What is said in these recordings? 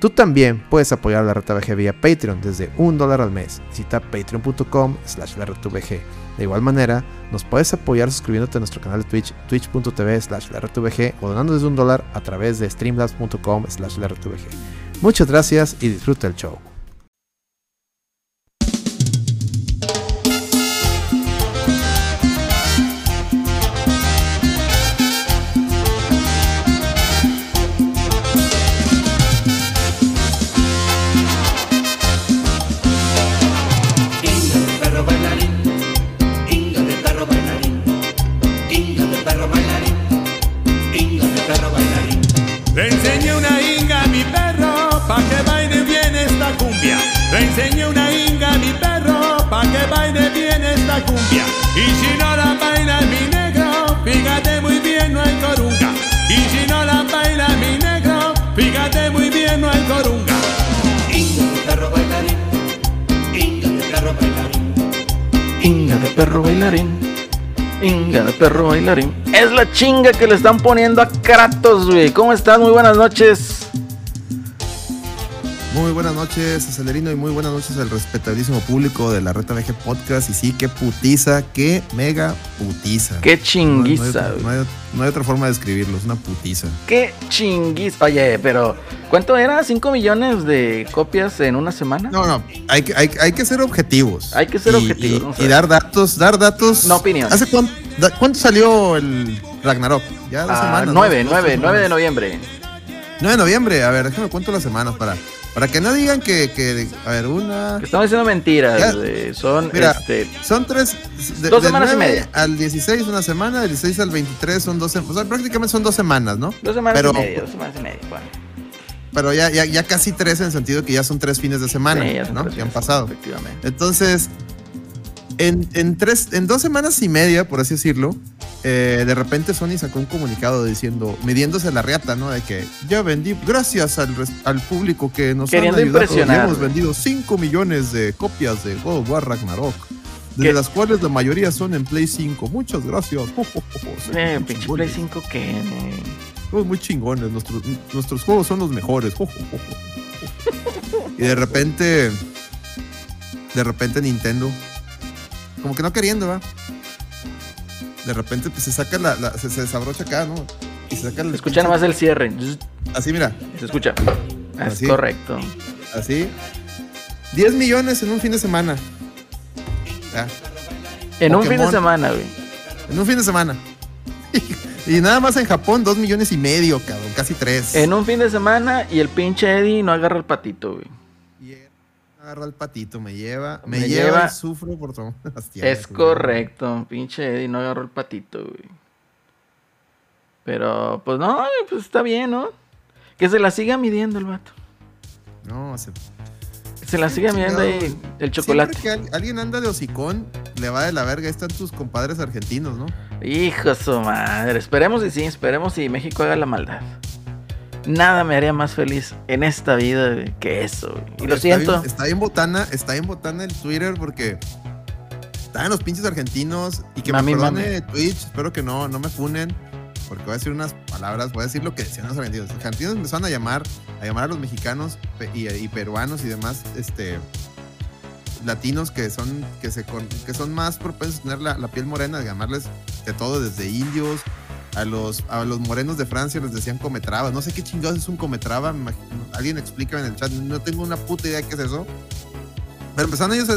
Tú también puedes apoyar la RTVG vía Patreon desde un dólar al mes. Visita patreon.com slash la De igual manera, nos puedes apoyar suscribiéndote a nuestro canal de Twitch, twitch.tv slash la o donando desde un dólar a través de streamlabs.com slash la Muchas gracias y disfruta el show. Enseñé una inga a mi perro pa' que baile bien esta cumbia. Y si no la baila mi negro, fíjate muy bien, no hay corunga. Y si no la baila mi negro, fíjate muy bien, no hay corunga. Inga de perro bailarín, inga de perro bailarín. Inga de perro bailarín. Inga de perro bailarín. Es la chinga que le están poniendo a Kratos, güey. ¿Cómo estás? Muy buenas noches. Muy buenas noches, Acelerino, y muy buenas noches al respetabilísimo público de la Reta VG Podcast. Y sí, qué putiza, qué mega putiza. Qué chinguiza. No, hay, otra forma de describirlo, es una putiza. Qué chinguiza. Oye, pero ¿cuánto era? ¿5 millones de copias en una semana? No, no, hay, hay, hay que ser objetivos. Hay que ser objetivos. Y, dar datos, dar datos. No opinión. ¿Hace cuánto, cuánto salió el Ragnarok? Ya dos ah, semanas. 9, 9, 9 de noviembre. 9 de noviembre, a ver, déjame cuento las semanas para. Para que no digan que, a ver, una. estamos diciendo mentiras. son, este, son tres. dos semanas y media. Al 16 una semana, del 16 al 23 son dos semanas. O sea, prácticamente son dos semanas, ¿no? Dos semanas y media, dos semanas y media, bueno. Pero ya, ya, ya casi tres en el sentido que ya son tres fines de semana, ¿no? Que han pasado. Efectivamente. Entonces, en, en, tres, en dos semanas y media, por así decirlo, eh, de repente Sony sacó un comunicado diciendo, midiéndose la reata, ¿no? De que ya vendí, gracias al, al público que nos han ayudado, hemos vendido 5 millones de copias de God of War Ragnarok. De las cuales la mayoría son en Play 5. Muchas gracias. eh, pinche Play 5 que. Somos muy chingones. Nuestros, nuestros juegos son los mejores. y de repente. De repente Nintendo. Como que no queriendo, ¿va? de repente pues, se saca la, se, desabrocha acá, ¿no? Y se saca el escucha nomás el cierre. Así, mira. Se escucha. Es correcto. Así. 10 millones en un fin de semana. En un fin de semana, güey. En un fin de semana. y nada más en Japón, 2 millones y medio, cabrón. Casi 3. En un fin de semana y el pinche Eddie no agarra el patito, güey agarra el patito, me lleva, me, lleva, sufro por todo. Es correcto, pinche Eddie no agarró el patito, güey. Pero, pues no, pues está bien, ¿no? Que se la siga midiendo el vato. No, se... Se la siga midiendo ahí el chocolate. Siempre que alguien anda de hocicón, le va de la verga. Ahí están tus compadres argentinos, ¿no? Hijo su madre. Esperemos y sí, esperemos y México haga la maldad nada me haría más feliz en esta vida que eso. Y lo siento. está en botana, está en botana el Twitter porque están los pinches argentinos y que me perdone Twitch, espero que no, no me funen. Porque voy a decir unas palabras, voy a decir lo que decían los argentinos. Los argentinos empezaron a llamar, a llamar a los mexicanos y, peruanos y demás, este latinos que son que se que son más propensos a tener la, la piel morena, de llamarles de todo, desde indios, a los, a los morenos de Francia les decían cometraba. No sé qué chingados es un cometraba. Alguien explica en el chat. No tengo una puta idea de qué es eso. Pero empezaron ellos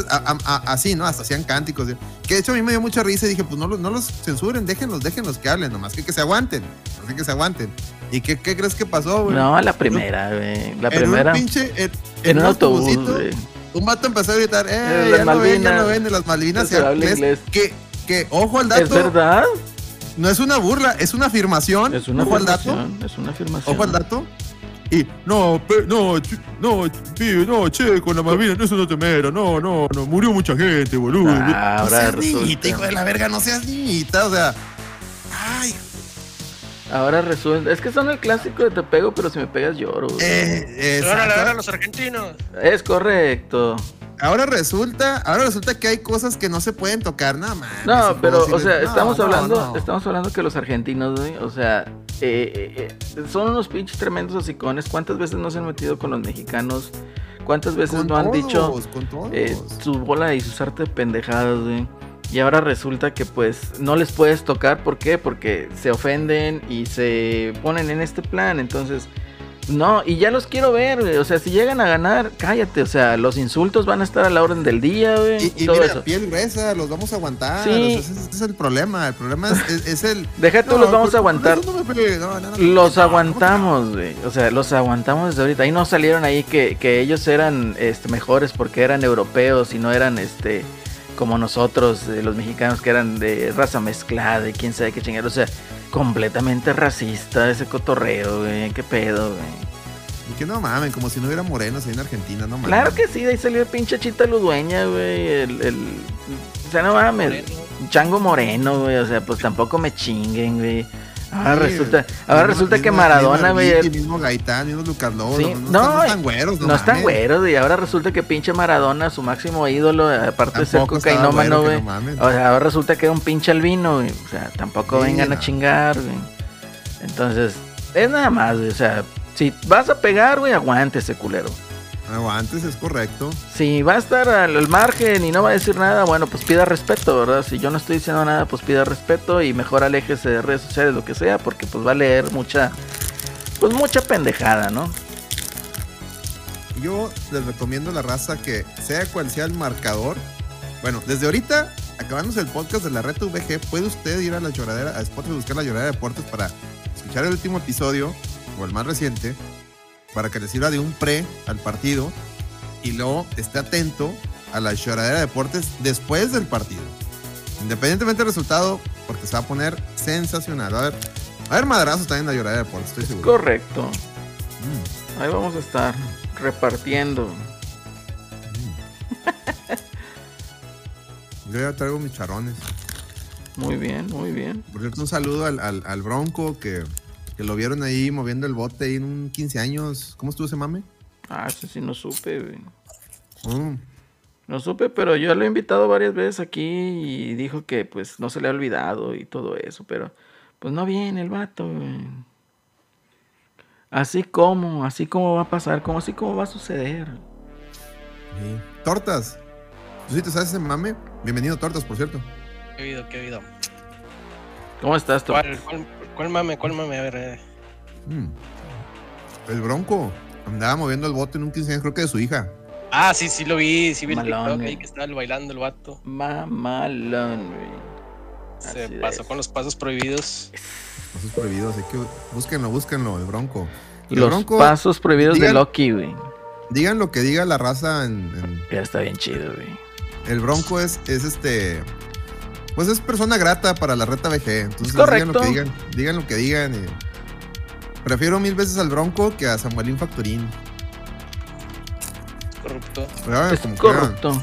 así, ¿no? Hasta hacían cánticos. Que de hecho a mí me dio mucha risa y dije, pues no, no los censuren, déjenlos, déjenlos que hablen, nomás que, que se aguanten. Así que se aguanten. ¿Y qué, qué crees que pasó, güey? No, la primera, güey. La primera. Un pinche, en, un, autobús, Un vato empezó a gritar, ¡eh! Ya no ven, ya no ven, de las Malvinas. Que, que, ojo al dato. ¿Es verdad? No es una burla, es una afirmación. Es una Ojo afirmación. Al dato. Es una afirmación. Ojo al dato. Y no, pe- no, ch- no, pibe, no, che, con la Malvinas, eso no te mera, no, no, no, murió mucha gente, boludo. Ah, no ahora seas resulta. niñita, hijo de la verga, no seas niñita, o sea. Ay, Ahora resulta. Es que son el clásico de te pego, pero si me pegas lloro. eh, Se van a la verga los argentinos. Es correcto. Ahora resulta, ahora resulta que hay cosas que no se pueden tocar nada más. No, pero, o sea, estamos no, hablando, no. estamos hablando que los argentinos, güey, o sea, eh, eh, eh, son unos pinches tremendos hocicones. ¿Cuántas veces no se han metido con los mexicanos? ¿Cuántas veces Con no han todos, dicho eh, su bola y sus arte de pendejadas, güey? Y ahora resulta que pues no les puedes tocar, ¿por qué? Porque se ofenden y se ponen en este plan, entonces... No, y ya los quiero ver, güey. O sea, si llegan a ganar, cállate. O sea, los insultos van a estar a la orden del día, güey. Y, y todo mira, eso. piel gruesa, los vamos a aguantar. Sí. o sea, ese, es el problema. El problema es, es- es el. Deja tú, los vamos a aguantar. Los aguantamos, güey. O sea, los aguantamos desde ahorita. Ahí no salieron ahí que, que ellos eran este, mejores porque eran europeos y no eran este como nosotros, eh, los mexicanos, que eran de raza mezclada y quién sabe qué chingada. O sea, completamente racista ese cotorreo, güey. ¿Qué pedo, güey? Y que no mamen, como si no hubiera morenos ahí en Argentina, no mames. Claro que sí, de ahí salió el pinche Chita Ludueña, güey. El, el- o sea, no mames. Moreno. Chango Moreno, güey. O sea, pues tampoco me chinguen, güey. Ahora Sí, resulta, ahora resulta que Maradona, güey. Arviti, mismo Gaitán, mismo Lucas Sí, no, no, están, no están güeros, no, No están güeros, y ahora resulta que pinche Maradona, su máximo ídolo, aparte de ser cocainómano, güey. no. O sea, ahora resulta que era un pinche albino, güey. O sea, tampoco Sí, vengan a chingar, güey. Entonces, es nada más, güey. O sea, si vas a pegar, güey, aguántese, culero. Aguantes, es correcto. Si va a estar al, al margen y no va a decir nada, bueno, pues pida respeto, ¿verdad? Si yo no estoy diciendo nada, pues pida respeto y mejor aléjese de redes sociales, lo que sea, porque pues va a leer mucha, pues mucha pendejada, ¿no? Yo les recomiendo a la raza que, sea cual sea el marcador, bueno, desde ahorita, acabándose el podcast de la Red VG, puede usted ir a la lloradera, a Spotify, buscar la lloradera de deportes para escuchar el último episodio, o el más reciente, para que le sirva de un pre al partido, y luego esté atento a la lloradera de deportes después del partido. Independientemente del resultado, porque se va a poner sensacional. A va a haber madrazos también en la lloradera de deportes, estoy seguro. Correcto. Mm. Ahí vamos a estar repartiendo. Yo ya traigo mis charrones. Muy bien, muy bien. Por cierto, un saludo al, al- al Bronco que, que lo vieron ahí moviendo el bote ahí en un 15 años. ¿Cómo estuvo ese mame? Ah, eso sí no supe, güey. Mm, No supe, pero yo lo he invitado varias veces aquí y dijo que pues no se le ha olvidado y todo eso, pero pues no viene el vato, güey. Así como, así como va a pasar, como así como va a suceder. sí. Tortas. ¿Tú sí te sabes ese mame? Bienvenido, Tortas, por cierto. ¿Qué ha habido? ¿Qué ha habido? ¿Cómo estás cuál, cuál mame? ¿Cuál mame? A ver. eh. Mm. El Bronco andaba moviendo el bote en un 15 años, creo que de su hija. Ah, sí, sí lo vi. Sí vi el TikTok ahí que estaba bailando el vato. Mamalón, güey. Se Así pasó es. con los pasos prohibidos. Pasos prohibidos, hay que búsquenlo, búsquenlo, el Bronco. El Los Bronco, pasos prohibidos de Loki, güey. digan lo que diga la raza en- en, Ya está bien chido, güey. El Bronco es, es este. Pues es persona grata para la reta VG. Entonces digan lo que digan. Digan lo que digan. y- Prefiero mil veces al Bronco que a Samuelín Factorín. Corrupto. Pero, Es corrupto.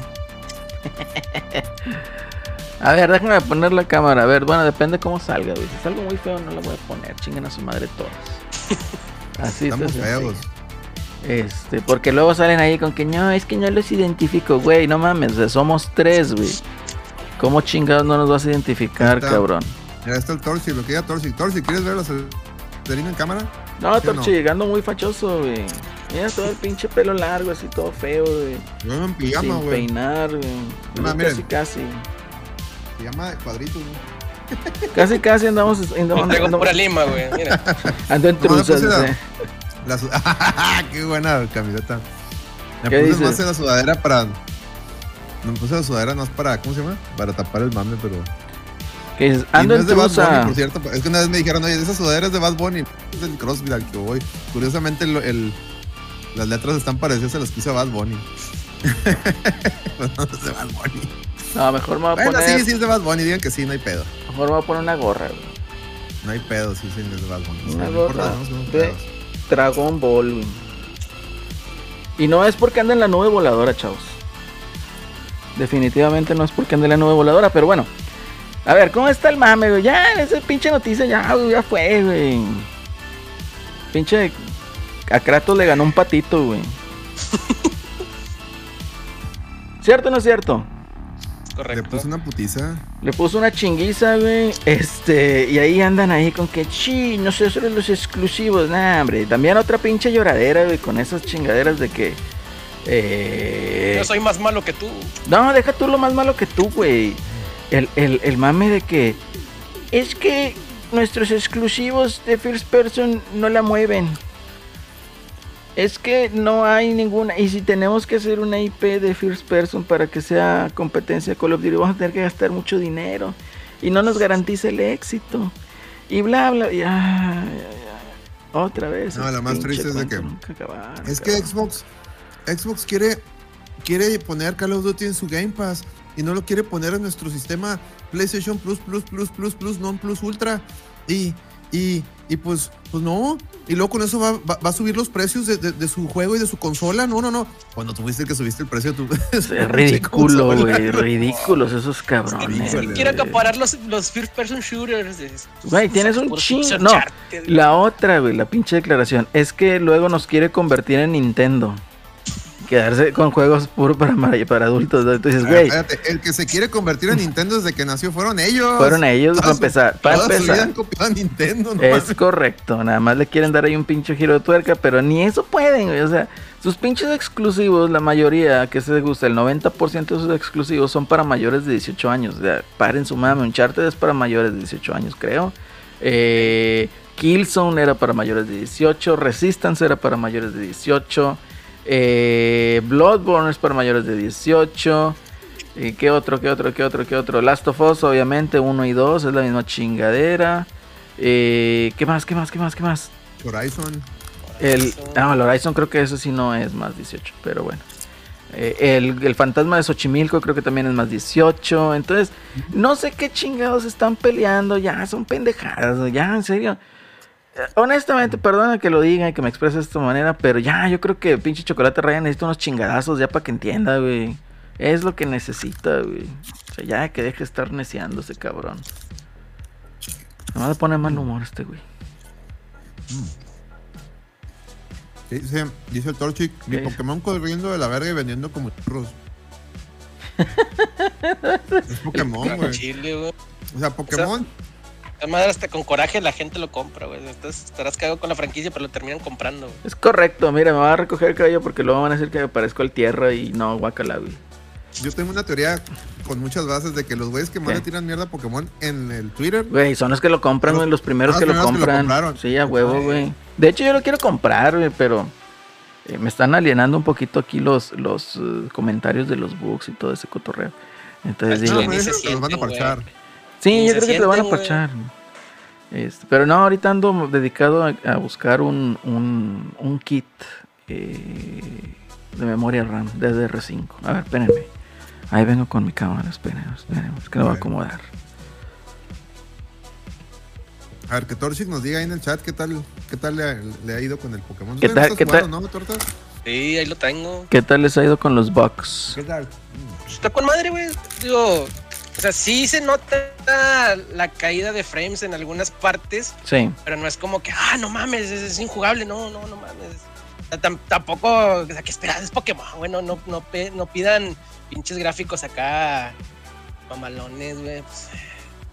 A ver, déjame poner la cámara. A ver, bueno, depende cómo salga, güey. Si es algo muy feo, no la voy a poner. Chinguen a su madre todas. Así Estamos feos. Este, porque luego salen ahí con que no, es que no los identifico, güey. No mames, o sea, somos tres, güey. ¿Cómo chingados no nos vas a identificar, está. cabrón? Mira, está el Torsi, lo que diga Torsi. Torsi, ¿quieres ver la Celerina en cámara? No, ¿Sí Torchi, ando muy fachoso, güey. Mira todo el pinche pelo largo, así todo feo, güey. Yo en pijama, Sin güey. peinar, güey. Ah, casi, miren. casi. Pijama de cuadritos, güey. Casi, casi andamos. andamos, Traigo andamos- pura lima, güey. Mira. ando en No, truzas, la-. La ¡Qué buena camiseta! Me ¿Qué puse dices? más en la sudadera para. Me puse la sudadera más para. ¿Cómo se llama? Para tapar el mame, pero. Que dices, Y no es de Bad Bunny, por cierto. Es que una vez me dijeron, oye, esa sudadera es de Bad Bunny. Es del CrossFit al que voy. Curiosamente, el, el- las letras están parecidas a las que usa Bad Bunny. No es de Bad Bunny. No, mejor me voy a Bueno, poner. sí, sí es de Bad Bunny. Digan que sí, no hay pedo. Mejor me voy a poner una gorra, güey. No hay pedo, sí, sí, es de Bad Bunny. Una no importa, gorra no de-. Dragon Ball, güey. Y no es porque anda en la nube voladora, chavos. Definitivamente no es porque anda en la nube voladora, pero bueno. A ver, ¿cómo está el mame, güey? Ya, esa pinche noticia ya, güey, ya fue, güey. Pinche. A Kratos le ganó un patito, güey. ¿Cierto o no es cierto? Le Correcto. puse una putiza. Le puso una chinguiza, güey. Este, y ahí andan ahí con que, chi, nosotros los exclusivos. Nah, hombre. También otra pinche lloradera, güey, con esas chingaderas de que. Eh, Yo soy más malo que tú. No, deja tú lo más malo que tú, güey. El, el, el mame de que. Es que nuestros exclusivos de First Person no la mueven. Es que no hay ninguna. Y si tenemos que hacer una IP de First Person para que sea competencia Call of Duty, vamos a tener que gastar mucho dinero. Y no nos garantiza el éxito. Y bla, bla. Y, ay, ay, ay. Otra vez. No, la más pinche triste es de que- nunca acabar, Es que. Xbox, Xbox quiere, quiere poner Call of Duty en su Game Pass y no lo quiere poner en nuestro sistema PlayStation Plus, Plus, Plus, Plus, Plus, Non Plus Ultra. Y, y, y pues, pues no. Y luego con eso va, va- va a subir los precios de, de- de su juego y de su consola. No, no, no. Cuando tuviste que subiste el precio de tu. Es ridículo, güey. Ridículos esos Es cabrones. que Híjole, quiere güey. acaparar los, los first person shooters. es- Güey, tienes un chingo. No, la otra, güey, la pinche declaración. Es que luego nos quiere convertir en Nintendo. Quedarse con juegos puro para, para adultos. ¿no? Entonces, güey, el que se quiere convertir en Nintendo desde que nació fueron ellos. fueron ellos para empezar. Para toda su vida empezar. han copiado a Nintendo, ¿no? Es correcto, nada más le quieren dar ahí un pinche giro de tuerca, pero ni eso pueden, güey. O sea, sus pinches exclusivos, la mayoría que se gusta, el 90% de sus exclusivos son para mayores de 18 años. O sea, paren su mame, Uncharted es para mayores de 18 años, creo. Eh, Killzone era para mayores de 18, Resistance era para mayores de 18, eh, Bloodborne es para mayores de 18. ¿Y qué otro, qué otro, qué otro, qué otro? Last of Us, obviamente, 1 y 2, es la misma chingadera. Eh, ¿Qué más, qué más, qué más, qué más? Horizon. El, ah, el Horizon creo que eso sí no es más 18, pero bueno. Eh, el, el fantasma de Xochimilco creo que también es más 18. Entonces, no sé qué chingados están peleando. Ya, son pendejadas. Ya, en serio. Honestamente, perdona que lo diga y que me exprese de esta manera, pero ya, yo creo que pinche Chocolate Ryan necesita unos chingadazos ya para que entienda, güey. Es lo que necesita, güey. O sea, ya que deje de estar neciando ese cabrón. No me pone mal humor este, güey. Dice, dice el Torchic, mi. Pokémon corriendo de la verga y vendiendo como churros. es Pokémon, güey. O sea, La madre hasta con coraje la gente lo compra, güey. Estás, estarás cagado con la franquicia, pero lo terminan comprando, güey. Es correcto, mira, me va a recoger el cabello porque luego van a decir que me parezco al tierra y no, guacala, güey. Yo tengo una teoría con muchas bases de que los güeyes que más ¿Qué? le tiran mierda a Pokémon en el Twitter. Güey, son los que lo compran, Los- güey, los primeros que lo primeros que lo compran. sí, a huevo, Ay. güey. De hecho, yo lo quiero comprar, güey, pero eh, me están alienando un poquito aquí los, los eh, comentarios de los bugs y todo ese cotorreo. Entonces digo, No, los van a güey. Sí, yo creo que te lo van a parchar. Este, pero no, ahorita ando dedicado a, a buscar un, un, un kit eh, de memoria RAM DDR5. A ver, espérenme. Ahí vengo con mi cámara, espérenme, espérenme, es que lo voy a acomodar. A ver, que Torchic nos diga ahí en el chat qué tal, qué tal le, ha- le ha ido con el Pokémon. ¿Tú ¿Qué tal- qué tal? jugando, ¿no, Tortas? Sí, ahí lo tengo. ¿Qué tal les ha ido con los bugs? ¿Qué tal? Pues Está con madre, güey. Digo, o sea, sí se nota la caída de frames en algunas partes, Sí. pero no es como que, ah, no mames, es, es injugable. No, no, no mames. O sea, tam- tampoco, o sea, que esperas, es Pokémon, güey. No, no, pidan pinches gráficos acá mamalones, güey. Pues,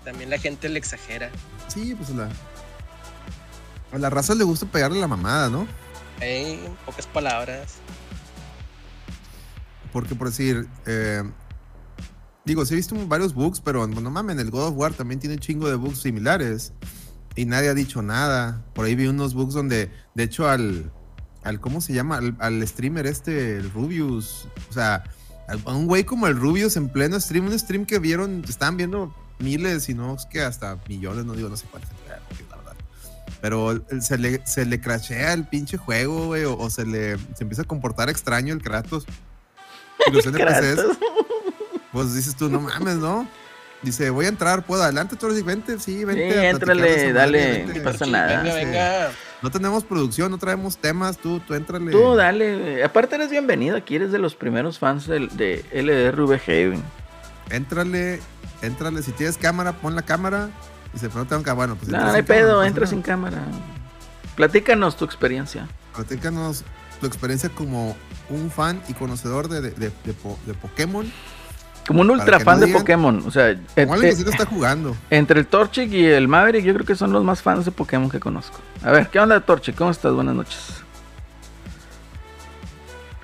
también la gente le exagera. Sí, pues la. A la raza le gusta pegarle la mamada, ¿no? Ey, en pocas palabras. Porque por decir, eh, digo, sí he visto varios bugs, pero no mames, el God of War también tiene un chingo de bugs similares. Y nadie ha dicho nada. Por ahí vi unos bugs donde, de hecho, al, al ¿cómo se llama? Al, al streamer este, el Rubius. O sea, a un güey como el Rubius en pleno stream, un stream que vieron, estaban viendo miles, y no es que hasta millones, no digo, no sé cuántos, la verdad. Pero se le, se le crashea el pinche juego, güey, o, o se le se empieza a comportar extraño el Kratos. Los NPCs, Kratos. Pues dices tú, no mames, ¿no? Dice, voy a entrar, ¿puedo adelante, Torres? Vente, sí, vente. Sí, éntrale, dale, no pasa nada. Venga, Sí. venga. No tenemos producción, no traemos temas, tú, tú éntrale. Tú dale, aparte eres bienvenido, aquí eres de los primeros fans del- de, LDRVG. Éntrale, éntrale. Si tienes cámara, pon la cámara. Y se no tengo cámara. Bueno, pues No, no hay cámara, pedo, pasa entra sin cámara. Platícanos tu experiencia. Platícanos tu experiencia como un fan y conocedor de, de, de- de po- de Pokémon. Como un ultra fan no de digan- Pokémon, o sea, eh, que sí lo está jugando. entre el Torchic y el Maverick, yo creo que son los más fans de Pokémon que conozco. A ver, ¿qué onda, Torchic? ¿Cómo estás? Buenas noches.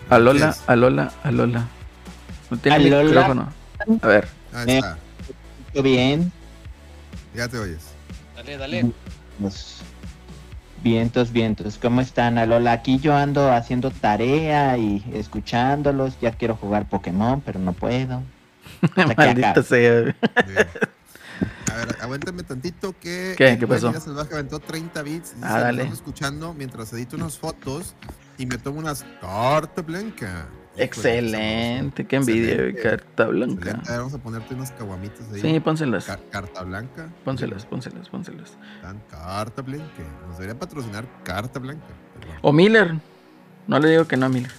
Alola, alola, alola. No tiene Alola. micrófono. A ver, Ahí Eh. está. Muy bien. Ya te oyes. Dale, dale. Pues, vientos, vientos. ¿Cómo están, Alola? Aquí yo ando haciendo tarea y escuchándolos. Ya quiero jugar Pokémon, pero no puedo. Maldita sea. A ver, aguántame tantito que. ¿Qué? ¿Qué pasó? Salvaje aventó 30 bits. y Ah, dale. escuchando mientras edito unas fotos y me tomo unas carta blanca. Excelente, qué envidia, Excelente. carta Excelente. blanca. A ver, vamos a ponerte unas caguamitas ahí. Sí, pónselas, Car- carta blanca. pónselas, pónselas, pónselas. Tan carta blanca. Nos debería patrocinar carta blanca. Perdón. O Miller. No le digo que no a Miller.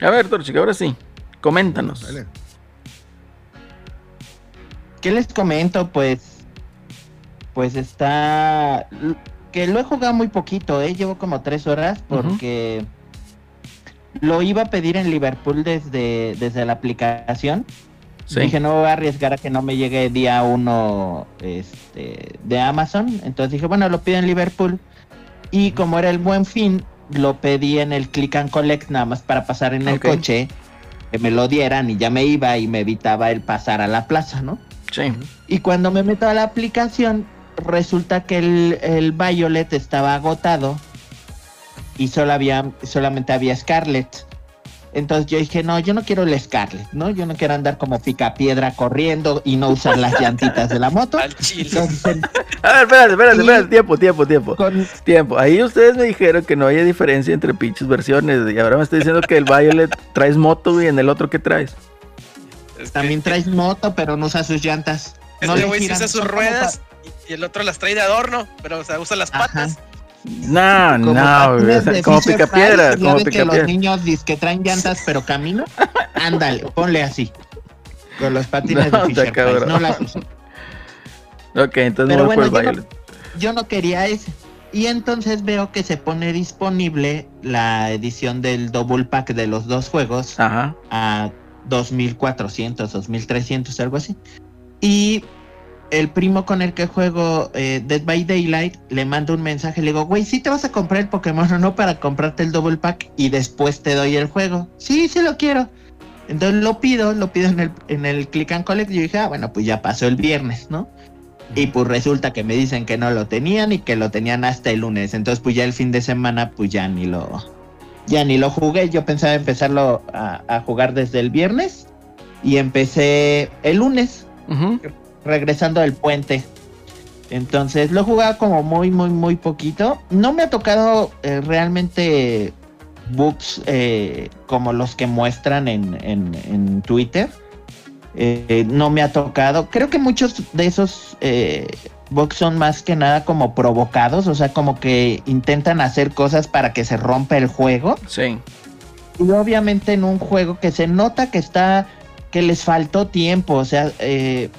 A ver, Torchic, ahora sí. Coméntanos. ¿Qué les comento? Pues, pues está, que lo he jugado muy poquito, ¿eh? Llevo como tres horas porque lo iba a pedir en Liverpool desde, desde la aplicación. Sí. Dije, no voy a arriesgar a que no me llegue día uno este, de Amazon. Entonces dije, bueno, lo pido en Liverpool. Y como era el buen fin, lo pedí en el Click and Collect nada más para pasar en el Ok. coche, que me lo dieran y ya me iba y me evitaba el pasar a la plaza, ¿no? Sí. Y cuando me meto a la aplicación, resulta que el, el Violet estaba agotado y solo había, solamente había Scarlet. Entonces yo dije, no, yo no quiero el Scarlet, ¿no? Yo no quiero andar como pica piedra corriendo y no usar las llantitas de la moto. Al chile. Entonces, A ver, espérate, espérate, espérate. Tiempo, tiempo, tiempo. con, Tiempo. Ahí ustedes me dijeron que no había diferencia entre pinches versiones. Y ahora me estoy diciendo que el Violet traes moto y en el otro, ¿qué traes? Es que- también traes moto, pero no usa sus llantas. No Este le güey sí giran, usa sus ruedas y, y el otro las trae de adorno, pero o sea, usa las Ajá. patas. No, Como no, güey, o sea, como pica piedra, Price, ya como que los niños dicen que traen llantas pero camino. Ándale, ponle así. Con los patines No, de Fisher Price, no las uso. Ok, entonces Pero voy bueno, por el. Yo no quería ese. Y entonces veo que se pone disponible la edición del double pack de los dos juegos Ajá. a 2400, 2300, algo así. Y el primo con el que juego eh, Dead by Daylight le mando un mensaje, le digo, güey, ¿sí te vas a comprar el Pokémon o no para comprarte el double pack y después te doy el juego? Sí, sí lo quiero. Entonces lo pido, lo pido en el, en el Click and Collect y yo dije, ah, bueno, pues ya pasó el viernes, ¿no? Y pues resulta que me dicen que no lo tenían y que lo tenían hasta el lunes. Entonces pues ya el fin de semana pues ya ni lo, ya ni lo jugué. Yo pensaba empezarlo a, a jugar desde el viernes y empecé el lunes. Regresando del puente. Entonces lo he jugado como muy, muy, muy poquito. No me ha tocado eh, realmente bugs eh, como los que muestran en, en- en Twitter. Eh, no me ha tocado. Creo que muchos de esos eh, bugs son más que nada como provocados. O sea, como que intentan hacer cosas para que se rompa el juego. Sí. Y obviamente en un juego que se nota que está, que les faltó tiempo, o sea, eh,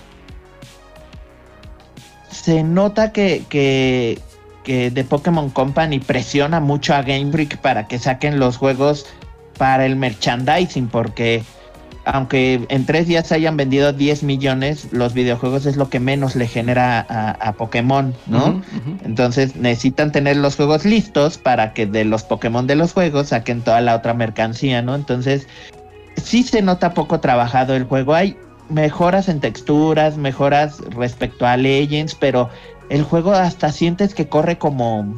se nota que, que, que The Pokémon Company presiona mucho a Game Freak para que saquen los juegos para el merchandising, porque aunque en tres días hayan vendido 10 millones, los videojuegos es lo que menos le genera a, a Pokémon, ¿no? Entonces necesitan tener los juegos listos para que de los Pokémon de los juegos saquen toda la otra mercancía, ¿no? Entonces sí se nota poco trabajado el juego. Hay mejoras en texturas, mejoras respecto a Legends, pero el juego hasta sientes que corre como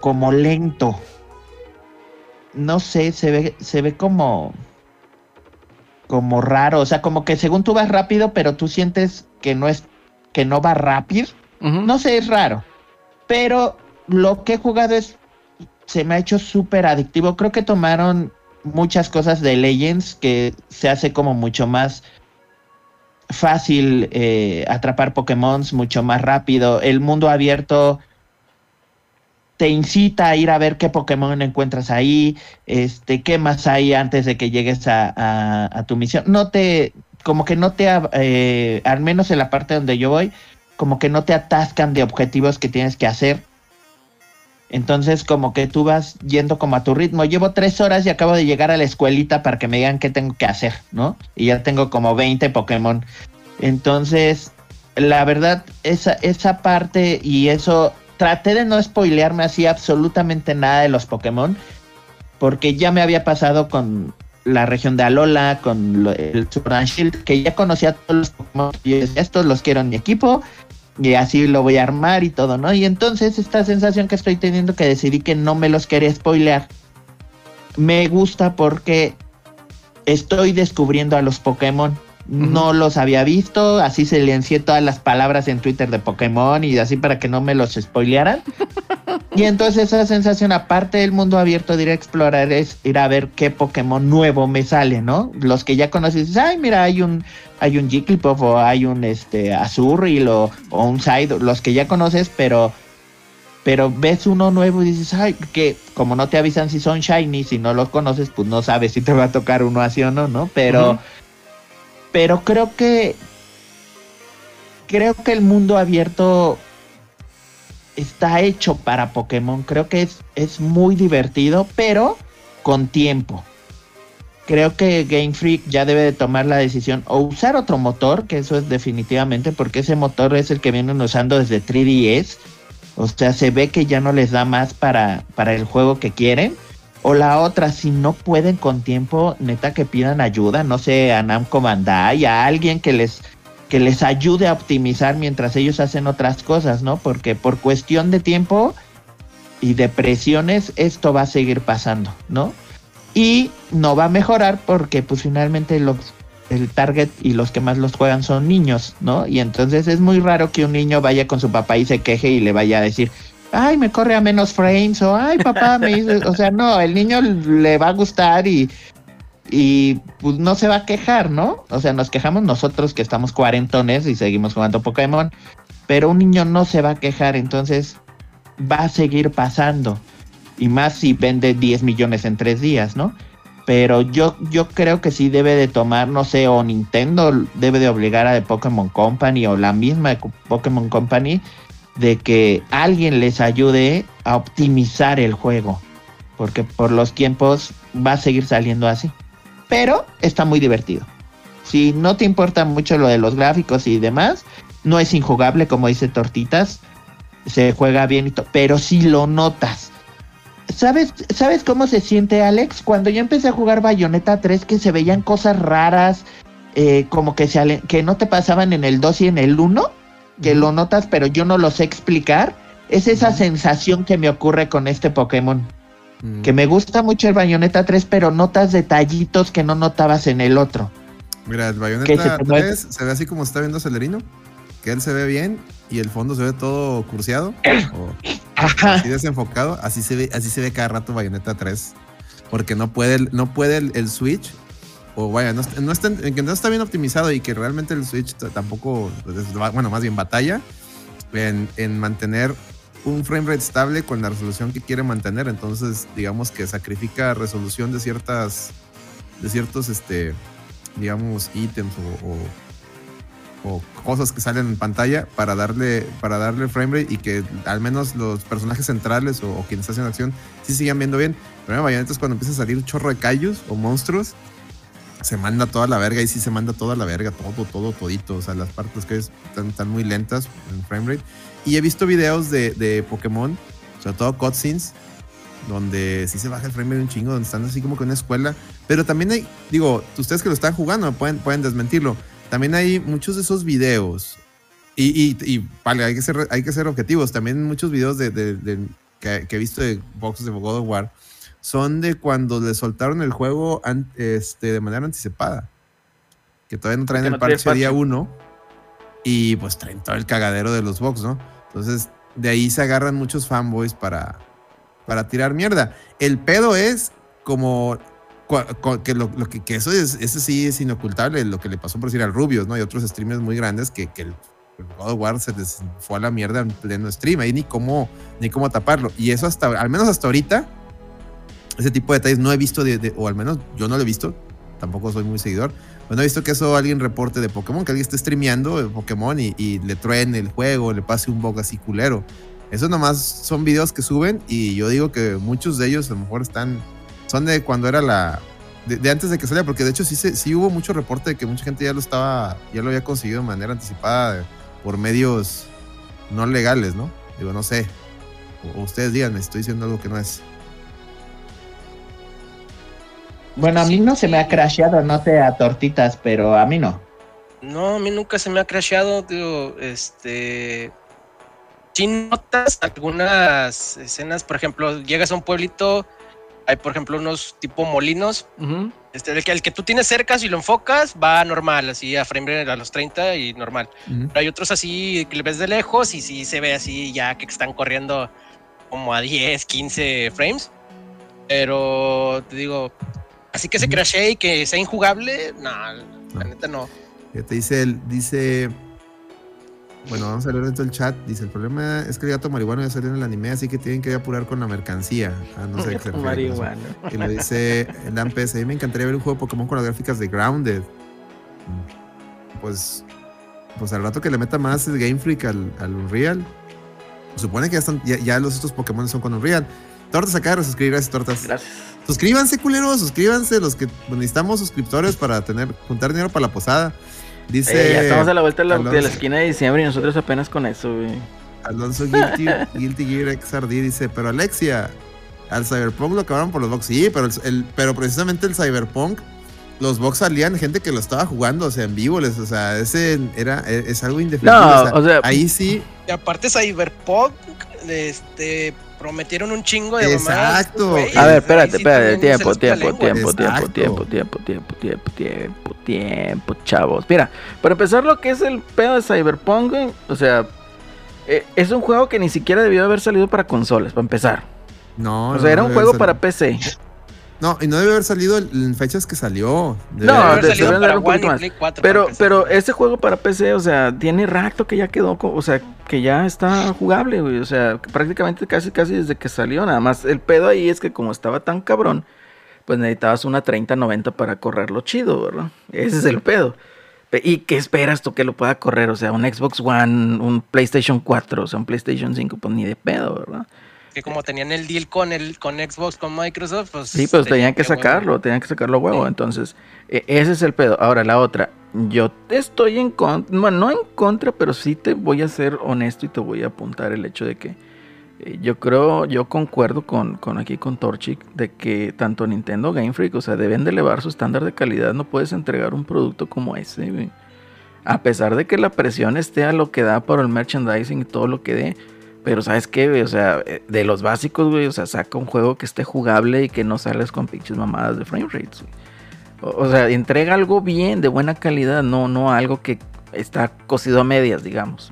como lento. No sé, se ve se ve como como raro, o sea, como que según tú vas rápido, pero tú sientes que no es que no va rápido. No sé, es raro. Pero lo que he jugado es. Se me ha hecho súper adictivo. Creo que tomaron muchas cosas de Legends que se hace como mucho más fácil eh, atrapar Pokémon, mucho más rápido. El mundo abierto te incita a ir a ver qué Pokémon encuentras ahí, este, qué más hay antes de que llegues a, a- tu misión. No te, como que no te, eh, al menos en la parte donde yo voy, como que no te atascan de objetivos que tienes que hacer. Entonces, como que tú vas yendo como a tu ritmo. Llevo tres horas y acabo de llegar a la escuelita para que me digan qué tengo que hacer, ¿no? Y ya tengo como 20 Pokémon. Entonces, la verdad, esa, esa parte y eso, traté de no spoilearme así absolutamente nada de los Pokémon, porque ya me había pasado con la región de Alola, con el Sword Shield, que ya conocía todos los Pokémon. Y estos los quiero en mi equipo, y así lo voy a armar y todo, ¿no? Y entonces esta sensación que estoy teniendo que decidí que no me los quería spoilear, me gusta porque estoy descubriendo a los Pokémon. No los había visto, así silencié todas las palabras en Twitter de Pokémon y así para que no me los spoilearan. y entonces esa sensación, aparte del mundo abierto de ir a explorar, es ir a ver qué Pokémon nuevo me sale, ¿no? Los que ya conoces, dices, ay, mira, hay un, hay un Jigglypuff o hay un este Azurril o, o un Psyduck, los que ya conoces, pero pero ves uno nuevo y dices, ay, que como no te avisan si son shiny, si no los conoces, pues no sabes si te va a tocar uno así o no, ¿no? Pero. Pero creo que creo que el mundo abierto está hecho para Pokémon. Creo que es, es muy divertido, pero con tiempo. Creo que Game Freak ya debe de tomar la decisión o usar otro motor, que eso es definitivamente, porque ese motor es el que vienen usando desde 3DS. O sea, se ve que ya no les da más para, para el juego que quieren. O la otra, si no pueden con tiempo, neta que pidan ayuda, no sé, a Namco Bandai, a alguien que les, que les ayude a optimizar mientras ellos hacen otras cosas, ¿no? Porque por cuestión de tiempo y de presiones, esto va a seguir pasando, ¿no? Y no va a mejorar porque pues finalmente los, el target y los que más los juegan son niños, ¿no? Y entonces es muy raro que un niño vaya con su papá y se queje y le vaya a decir, ay, me corre a menos frames, o ay, papá, me hizo... O sea, no, el niño le va a gustar y, y pues no se va a quejar, ¿no? O sea, nos quejamos nosotros que estamos cuarentones y seguimos jugando Pokémon, pero un niño no se va a quejar, entonces va a seguir pasando. Y más si vende 10 millones en tres días, ¿no? Pero yo, yo creo que sí debe de tomar, no sé, o Nintendo debe de obligar a The Pokémon Company o la misma Pokémon Company de que alguien les ayude a optimizar el juego. Porque por los tiempos va a seguir saliendo así. Pero está muy divertido. Si no te importa mucho lo de los gráficos y demás, no es injugable como dice Tortitas. Se juega bien y todo, pero sí lo notas. ¿Sabes, ¿Sabes cómo se siente Alex? Cuando yo empecé a jugar Bayonetta 3 que se veían cosas raras, eh, como que, se que no te pasaban en el 2 y en el 1, que lo notas pero yo no lo sé explicar. Es esa sensación que me ocurre con este Pokémon. Mm. Que me gusta mucho el Bayonetta 3, pero notas detallitos que no notabas en el otro. Mira, el ¿Qué se Bayonetta mueve? 3 se ve así como está viendo Celerino, que él se ve bien y el fondo se ve todo cursiado o Ajá. así desenfocado, así se ve, así se ve cada rato Bayonetta 3, porque no puede, no puede el, el Switch o vaya, no, no está, en que no está bien optimizado y que realmente el Switch tampoco, pues, es- bueno, más bien batalla en, en mantener un frame rate estable con la resolución que quiere mantener, entonces digamos que sacrifica resolución de ciertas, de ciertos, este, digamos, ítems o, o- o cosas que salen en pantalla para darle, para darle frame rate y que al menos los personajes centrales o, o quienes hacen acción sí sigan viendo bien. Problema de Bayonetta es cuando empieza a salir un chorro de kaijus o monstruos, se manda toda la verga y sí se manda toda la verga, todo, todo, todito. O sea, las partes que están, están muy lentas en frame rate. Y he visto videos de, de Pokémon, sobre todo cutscenes, donde sí se baja el frame rate un chingo, donde están así como que una escuela. Pero también hay, digo, ustedes que lo están jugando pueden, pueden desmentirlo. También hay muchos de esos videos. Y, y, y, vale, hay que ser, hay que ser objetivos. También muchos videos de, de- de- que, que he visto de boxes de God of War son de cuando le soltaron el juego este, de manera anticipada. Que todavía no traen el no parche día parche. 1. Y pues traen todo el cagadero de los box, ¿no? Entonces, de ahí se agarran muchos fanboys para, para tirar mierda. El pedo es como que, lo, lo que, que eso es, eso sí es inocultable, lo que le pasó por decir al Rubius, ¿no? Y otros streamers muy grandes que, que el el God of War se les fue a la mierda en pleno stream. Ahí ni cómo, ni cómo taparlo. Y eso hasta, al menos hasta ahorita, ese tipo de detalles no he visto, de, o al menos yo no lo he visto. Tampoco soy muy seguidor. Pero no he visto que eso alguien reporte de Pokémon, que alguien esté streameando de Pokémon y, le truene el juego, le pase un bug así culero. Eso nomás son videos que suben y yo digo que muchos de ellos a lo mejor están, son de cuando era la, de, antes de que saliera, porque de hecho sí, sí hubo mucho reporte de que mucha gente ya lo estaba, ya lo había conseguido de manera anticipada por medios no legales, ¿no? Digo, no sé. O, ustedes díganme, estoy diciendo algo que no es. Bueno, a mí no se me ha crasheado, no sé, a tortitas, pero a mí no. No, a mí nunca se me ha crasheado, digo, este... Si notas algunas escenas, por ejemplo, llegas a un pueblito, hay por ejemplo unos tipo molinos, este, el, que, el que tú tienes cerca, si lo enfocas, va normal, así a frame rate a los 30 y normal. Pero hay otros así que le ves de lejos y sí se ve así ya que están corriendo como a 10, 15 frames. Pero te digo, así que se crashee y que sea injugable, no, No. la neta no. Fíjate, dice, el, dice, bueno, vamos a leer dentro del chat. Dice, el problema es que el gato marihuana ya salió en el anime, así que tienen que apurar con la mercancía. Ah, no sé qué. Marihuana. Y lo dice el AMPS, a mí me encantaría ver un juego de Pokémon con las gráficas de Grounded. Mm. Pues, pues al rato que le meta más el Game Freak al, al Unreal. Supone que ya, están, ya, ya los otros Pokémon son con Unreal. Tortas acá de suscribir, gracias Tortas. Gracias. Suscríbanse, culeros, suscríbanse, los que necesitamos suscriptores para tener, juntar dinero para la posada. Dice Eh, ya estamos a la vuelta de la, de la Alonso- esquina de diciembre y nosotros apenas con eso, güey. Alonso Guilty, Guilty Gear XRD dice, pero Alexia, al Cyberpunk lo acabaron por los box. Sí, pero, el, el- pero precisamente el Cyberpunk, los box salían gente que lo estaba jugando, o sea, en vivo, les, o sea, ese era, e, es, algo indefinible. No, o sea- ahí sí, Y aparte Cyberpunk, este, prometieron un chingo de Exacto. A ver, espérate, espérate, tiempo, tiempo, tiempo, tiempo, tiempo, tiempo, tiempo, tiempo, tiempo, tiempo, chavos. Mira, para empezar lo que es el pedo de Cyberpunk, o sea, eh, es un juego que ni siquiera debió haber salido para consolas, para empezar. no. O no, sea, era un juego para PC. No, y no debe haber salido en fechas que salió. Debe No, Debe haber- de- salido deben para dar un poquito One y más. Play 4 Pero, para pero ese juego para PC, o sea, tiene rato que ya quedó, o sea, que ya está jugable, güey. O sea, prácticamente casi, casi desde que salió. Nada más el pedo ahí es que como estaba tan cabrón, pues necesitabas una 3090 para correrlo chido, ¿verdad? Ese es el pedo. Pe- ¿Y qué esperas tú que lo pueda correr? O sea, un Xbox One, un PlayStation 4, o sea, un PlayStation 5, pues ni de pedo, ¿verdad? Que como tenían el deal con el con Xbox, con Microsoft, pues Sí, pues tenían que sacarlo, tenían que sacarlo a huevo. Sí. Entonces, e- ese es el pedo. Ahora, la otra, yo estoy en contra, bueno, no en contra, pero sí te voy a ser honesto y te voy a apuntar el hecho de que eh, yo creo, yo concuerdo con, con aquí con Torchic, de que tanto Nintendo Game Freak, o sea, deben de elevar su estándar de calidad, no puedes entregar un producto como ese, güey. A pesar de que la presión esté a lo que da por el merchandising y todo lo que dé. Pero ¿sabes qué, güey? O sea, eh, de los básicos, güey, o sea, saca un juego que esté jugable y que no sales con pinches mamadas de frame rates, güey. O, o sea, entrega algo bien, de buena calidad, no, no algo que está cocido a medias, digamos.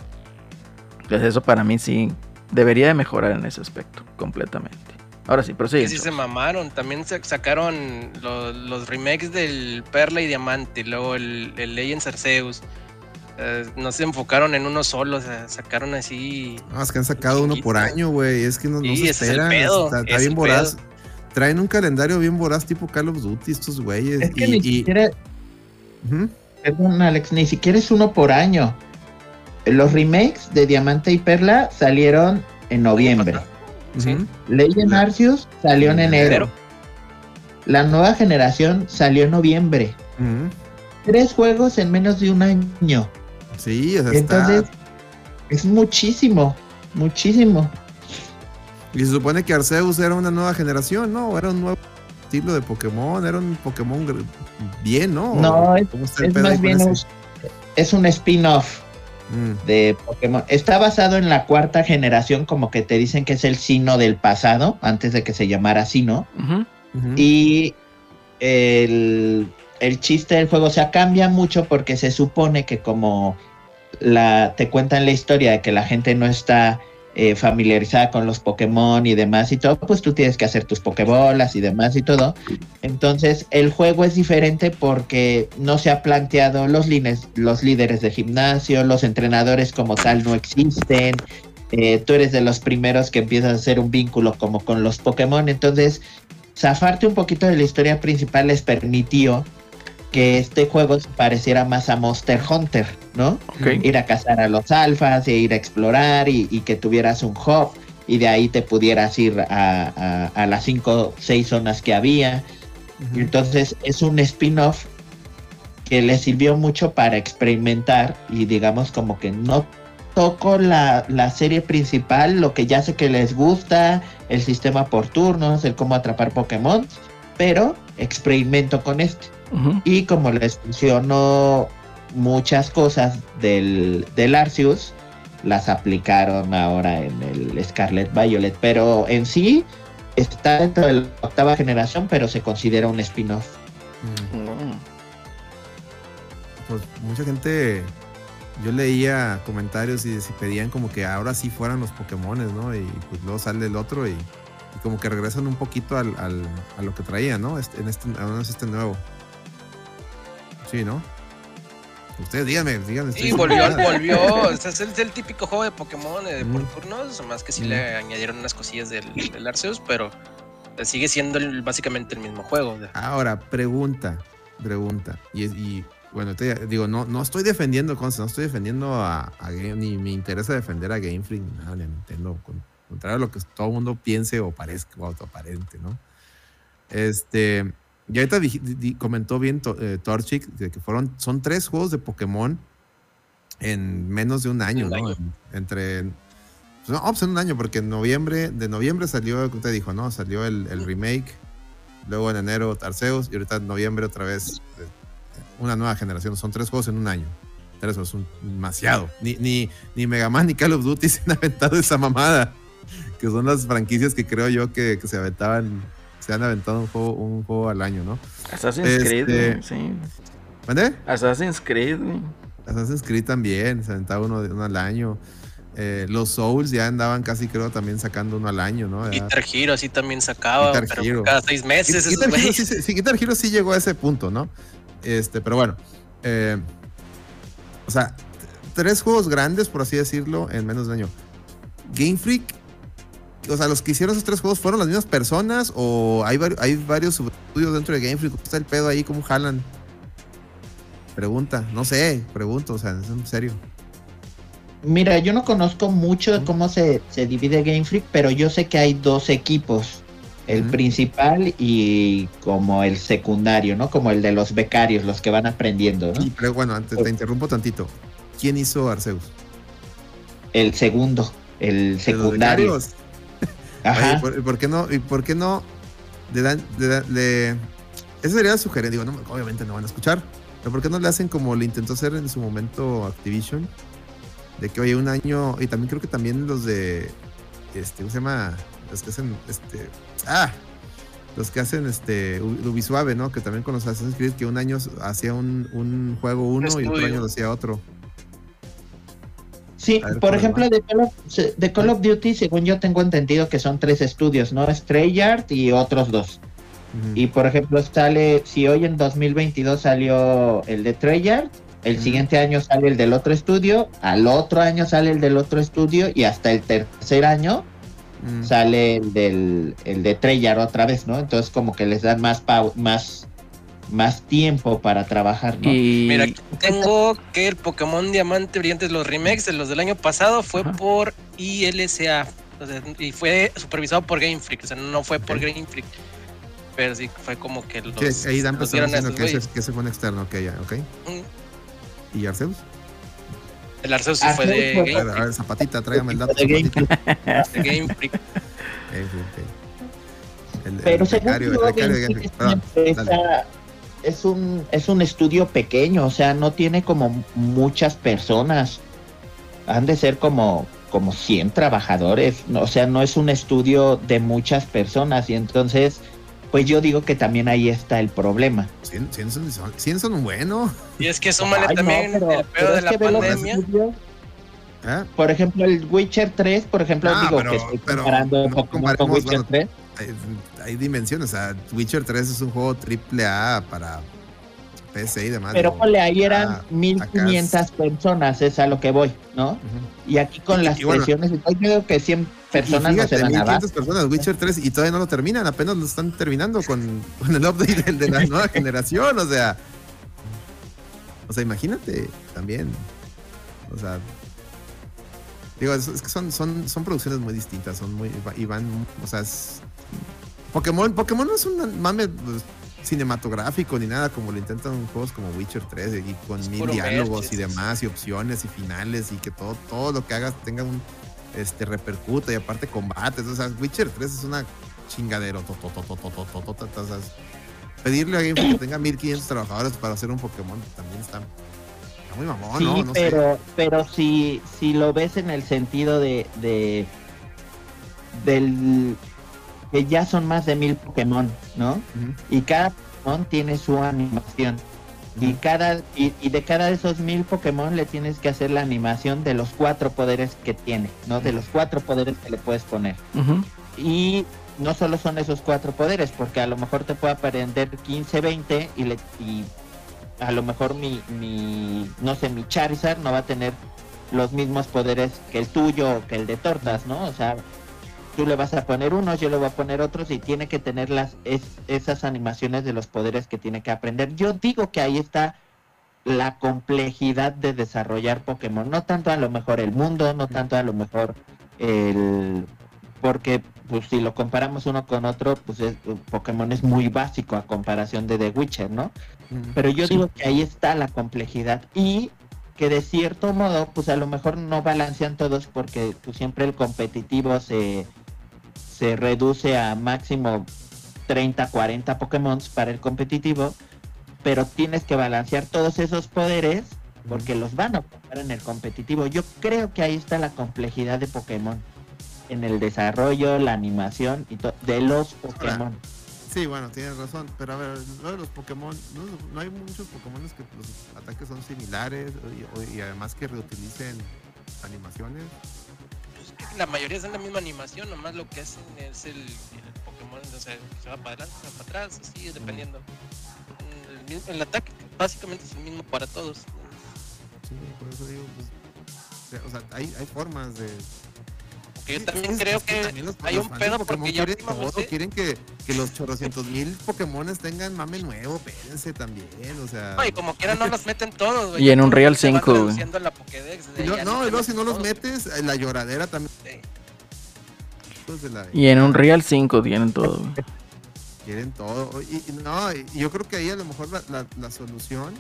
Entonces eso para mí sí debería de mejorar en ese aspecto, completamente. Ahora sí, Que prosigue. sí se mamaron. También sa- sacaron lo- los remakes del Perla y Diamante, y luego el, el Legends Arceus. Eh, no se enfocaron en uno solo, o sea, sacaron así. No, es que han sacado uno por año, güey. Es que no, no se es esperan. pedo, Está, está es bien voraz. pedo. Traen un calendario bien voraz tipo Call of Duty estos güeyes. Es que y, ni y- siquiera, Ujú. perdón, Alex, ni siquiera es uno por año. Los remakes de Diamante y Perla salieron en noviembre. Sí. Ujú. Legend La- Arceus salió en en enero. enero. La nueva generación salió en noviembre. Tres juegos en menos de un año. Sí, o sea, Entonces, está. es muchísimo, muchísimo. Y se supone que Arceus era una nueva generación, ¿no? Era un nuevo estilo de Pokémon. Era un Pokémon bien, ¿no? No, es- ¿Cómo está el Es más bien un, es un spin-off Mm. de Pokémon. Está basado en la cuarta generación, como que te dicen que es el Sino del pasado, antes de que se llamara Sino. Ujú. Y el, el chiste del juego, o sea, cambia mucho porque se supone que como te cuentan la historia de que la gente no está eh, familiarizada con los Pokémon y demás y todo, pues tú tienes que hacer tus Pokébolas y demás y todo. Entonces el juego es diferente porque no se ha planteado los líderes de gimnasio, los entrenadores como tal no existen. eh, tú eres de los primeros que empiezas a hacer un vínculo como con los Pokémon. Entonces, zafarte un poquito de la historia principal les permitió que este juego se pareciera más a Monster Hunter, ¿no? Ir a cazar a los alfas, e ir a explorar y, y que tuvieras un hub y de ahí te pudieras ir a, a- a las cinco o seis zonas que había. Entonces es un spin-off que le sirvió mucho para experimentar y digamos como que no toco la, la serie principal, lo que ya sé que les gusta, el sistema por turnos, el cómo atrapar Pokémon, pero experimento con este. Y como les funcionó muchas cosas del, del Arceus, las aplicaron ahora en el Scarlet Violet. Pero en sí está dentro de la octava generación, pero se considera un spin-off. Mm. Mm. Pues mucha gente, yo leía comentarios y pedían como que ahora sí fueran los Pokémones, ¿no? Y pues luego sale el otro y, y como que regresan un poquito al, al- a lo que traía, ¿no? Este, en este, al menos este nuevo. Sí, ¿no? Ustedes díganme, díganme. Sí, volvió, volvió. o sea, es el, el típico juego de Pokémon eh, por Mm. turnos, más que sí Mm. le añadieron unas cosillas del, del Arceus, pero sigue siendo el- básicamente el mismo juego. Ahora, pregunta, pregunta. Y, y, bueno, te digo, no, no estoy defendiendo, consta, no estoy defendiendo a, a Game, ni me interesa defender a Game Freak, ni nada, ni a Nintendo, con- contrario a lo que todo el mundo piense o parezca o autoaparente, ¿no? Este, y ahorita di- di- comentó bien To- eh, Torchic de que fueron, son tres juegos de Pokémon en menos de un año, Un ¿no? año. Entre, pues no, pues en un año, porque en noviembre, de noviembre salió, como te dijo, ¿no? Salió el, el remake, luego en enero Arceus y ahorita en noviembre otra vez eh, una nueva generación. Son tres juegos en un año. Tres juegos, un, demasiado. Ni, ni, ni Mega Man ni Call of Duty se han aventado esa mamada. Que son las franquicias que creo yo que, que se aventaban, se han aventado un juego, un juego al año, ¿no? Assassin's Este- Creed, güey, sí. ¿Mande? Assassin's Creed, güey. Assassin's Creed también, se aventaba uno, de- uno al año. Eh, los Souls ya andaban casi, creo, también sacando uno al año, ¿no? Ya- Guitar Hero así también sacaba, Guitar pero Hero. cada seis meses. Guitar, Hero sí, sí, Guitar Hero sí llegó a ese punto, ¿no? Este, pero bueno. eh, o sea, tres juegos grandes, por así decirlo, en menos de un año. Game Freak, o sea, los que hicieron esos tres juegos fueron las mismas personas o hay, hay varios estudios dentro de Game Freak. ¿Cómo está el pedo ahí? ¿Cómo jalan? Pregunta, no sé, pregunto, o sea, es en serio. Mira, yo no conozco mucho de cómo se, se divide Game Freak, pero yo sé que hay dos equipos. El principal y como el secundario, ¿no? Como el de los becarios, los que van aprendiendo, ¿no? Y, pero bueno, antes te interrumpo tantito. ¿Quién hizo Arceus? El segundo, el ¿De los secundario. becarios? Ajá. Oye, ¿por, por qué no? ¿Y por qué no le dan, le dan- le- Esa sería la sugerencia, digo, no, obviamente no van a escuchar, pero ¿por qué no le hacen como le intentó hacer en su momento Activision? De que, oye, un año, y también creo que también los de, este, ¿cómo se llama? Los que hacen, este, ah, los que hacen, este, Ubisuave, ¿no? Que también con los Assassin's Creed, que un año hacía un, un juego uno y otro año lo hacía otro. Sí, ver por ejemplo, de Call, of, de Call of Duty, según yo tengo entendido que son tres estudios, ¿no? Strayard y otros dos. Y por ejemplo, sale, si hoy en 2022 salió el de Treyarch, el siguiente año sale el del otro estudio, al otro año sale el del otro estudio y hasta el tercer año sale el del el de Treyarch otra vez, ¿no? Entonces como que les dan más más más tiempo para trabajar, ¿no? Y Mira, aquí tengo que el Pokémon Diamante Brillante, los remakes de los del año pasado, fue Ajá. por ILSA. o sea, y fue supervisado por Game Freak, o sea, no fue por Ok. Game Freak. Pero sí, fue como que los, Sí, ahí dan los pues, dieron a que ese, que ese fue un externo, ok, ya, ok. Mm, ¿Y Arceus? El Arceus sí fue de fue A Game ver, a ver, Zapatita, tráigame el dato. De Game. Freak, de Game Freak. Ok, ok. El, Pero el becario, el becario de Game Game Freak Perdón. Es un es un estudio pequeño, o sea, no tiene como muchas personas. Han de ser como como 100 trabajadores, no, o sea, no es un estudio de muchas personas y entonces pues yo digo que también ahí está el problema. Cien- cien son, bueno. Y es que súmale Ay, no, también pero- el pero pedo de la pandemia. ¿Eh? Por ejemplo, el Witcher 3, por ejemplo, Ah, digo pero- que estoy pero comparando no Pokémon con Witcher bueno, 3. Hay, hay dimensiones. O sea, Witcher 3 es un juego triple A para PC y demás. Pero ponle, ahí eran ah, 1500 personas, es a lo que voy, ¿no? Y aquí con las Y bueno, presiones, yo creo que 100 personas y no fíjate, se van a dar. 1500 personas, Witcher 3, y todavía no lo terminan, apenas lo están terminando con, con el update de la nueva generación, o sea. O sea, imagínate también. O sea. Digo, es, es que son, son, son producciones muy distintas, son muy. y van. O sea, es. Pokémon, Pokémon no es un mame cinematográfico ni nada, como lo intentan juegos como Witcher 3, y con mil diálogos y demás, y opciones y finales, y que todo, todo lo que hagas tenga un este repercuta y aparte combates. O sea, Witcher 3 es una chingadero. Pedirle a Game que tenga 1500 trabajadores para hacer un Pokémon también está, muy mamón, ¿no? pero, pero si, si lo ves en el sentido de, de del que ya son más de mil Pokémon, ¿no? Y cada Pokémon tiene su animación. Y cada y, y de cada de esos mil Pokémon le tienes que hacer la animación de los cuatro poderes que tiene, ¿no? De los cuatro poderes que le puedes poner. Y no solo son esos cuatro poderes, porque a lo mejor te puede aprender 15, 20 y, le, y a lo mejor mi, mi, no sé, mi Charizard no va a tener los mismos poderes que el tuyo o que el de Tortas, ¿no? O sea, tú le vas a poner unos, yo le voy a poner otros y tiene que tener las, es- esas animaciones de los poderes que tiene que aprender. Yo digo que ahí está la complejidad de desarrollar Pokémon, no tanto a lo mejor el mundo, no tanto a lo mejor el porque pues si lo comparamos uno con otro, pues es- Pokémon es muy básico a comparación de The Witcher, ¿no? Pero yo Sí. digo que ahí está la complejidad y que de cierto modo, pues a lo mejor no balancean todos porque pues, siempre el competitivo se, se reduce a máximo 30, 40 Pokémon para el competitivo, pero tienes que balancear todos esos poderes porque los van a ocupar en el competitivo. Yo creo que ahí está la complejidad de Pokémon en el desarrollo, la animación y de los Pokémon. Sí, bueno, tienes razón. Pero a ver, lo de los Pokémon, no, no hay muchos Pokémon que los ataques son similares y, y además que reutilicen animaciones. La mayoría son la misma animación, nomás lo que hacen es el, el Pokémon, o sea, se va para adelante, se va para atrás, así, dependiendo. Mm, el ataque básicamente es el mismo para todos. Sí, por eso digo, pues, o sea, hay, hay formas de... Porque yo también es- creo es que también los- hay los un pedo Pokémon porque ya quieren todo, que, que los chorrocientos mil Pokémones tengan mame nuevo, espérense también, o sea... No, y como quiera no los meten todos, güey. Y en se van 5, güey. reduciendo la Pokédex de Y no, no, luego si no los todos, metes, la lloradera también. la- Y en Unreal 5 tienen todo. güey. Quieren todo. Y, y no, y yo creo que ahí a lo mejor la, la- la solución.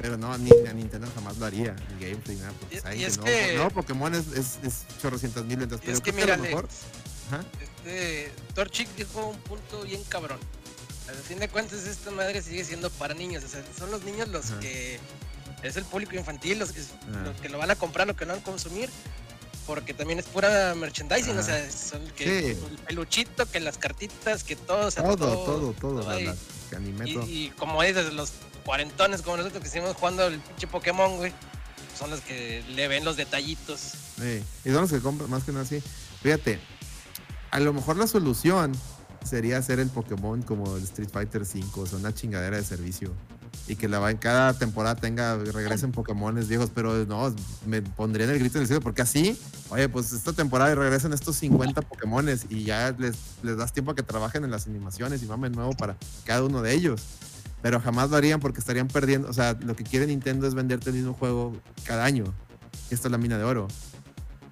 Pero no, ni a Nintendo jamás lo haría. Ni Gameplay, nada. Porque Y- es no, que- no, Pokémon es, es, es chorrocientas mil ventas. Pero es que a mírale, mejor. Ajá. este, Torchic dijo un punto bien cabrón. Al fin de cuentas, esta madre sigue siendo para niños. O sea, son los niños los Ajá. que. Es el público infantil, los que, Ajá. los que lo van a comprar, los que lo van a consumir. Porque también es pura merchandising. O sea, son que Sí. el peluchito, que las cartitas, que todo. O sea, Todo, todo, todo. todo la- Y, todo. y como dices, los cuarentones como nosotros que seguimos jugando el pinche Pokémon, güey, son los que le ven los detallitos. Sí, Y son los que compran, más que nada así. Fíjate, a lo mejor la solución sería hacer el Pokémon como el Street Fighter V, o sea, una chingadera de servicio. Y que la en cada temporada tenga, regresen Pokémones viejos, pero no, me pondría en el grito en el cielo, porque así, oye, pues esta temporada regresan estos 50 Pokémones y ya les, les das tiempo a que trabajen en las animaciones y mamen nuevo para cada uno de ellos. Pero jamás lo harían porque estarían perdiendo, o sea, lo que quiere Nintendo es venderte el mismo juego cada año. Esta es la mina de oro.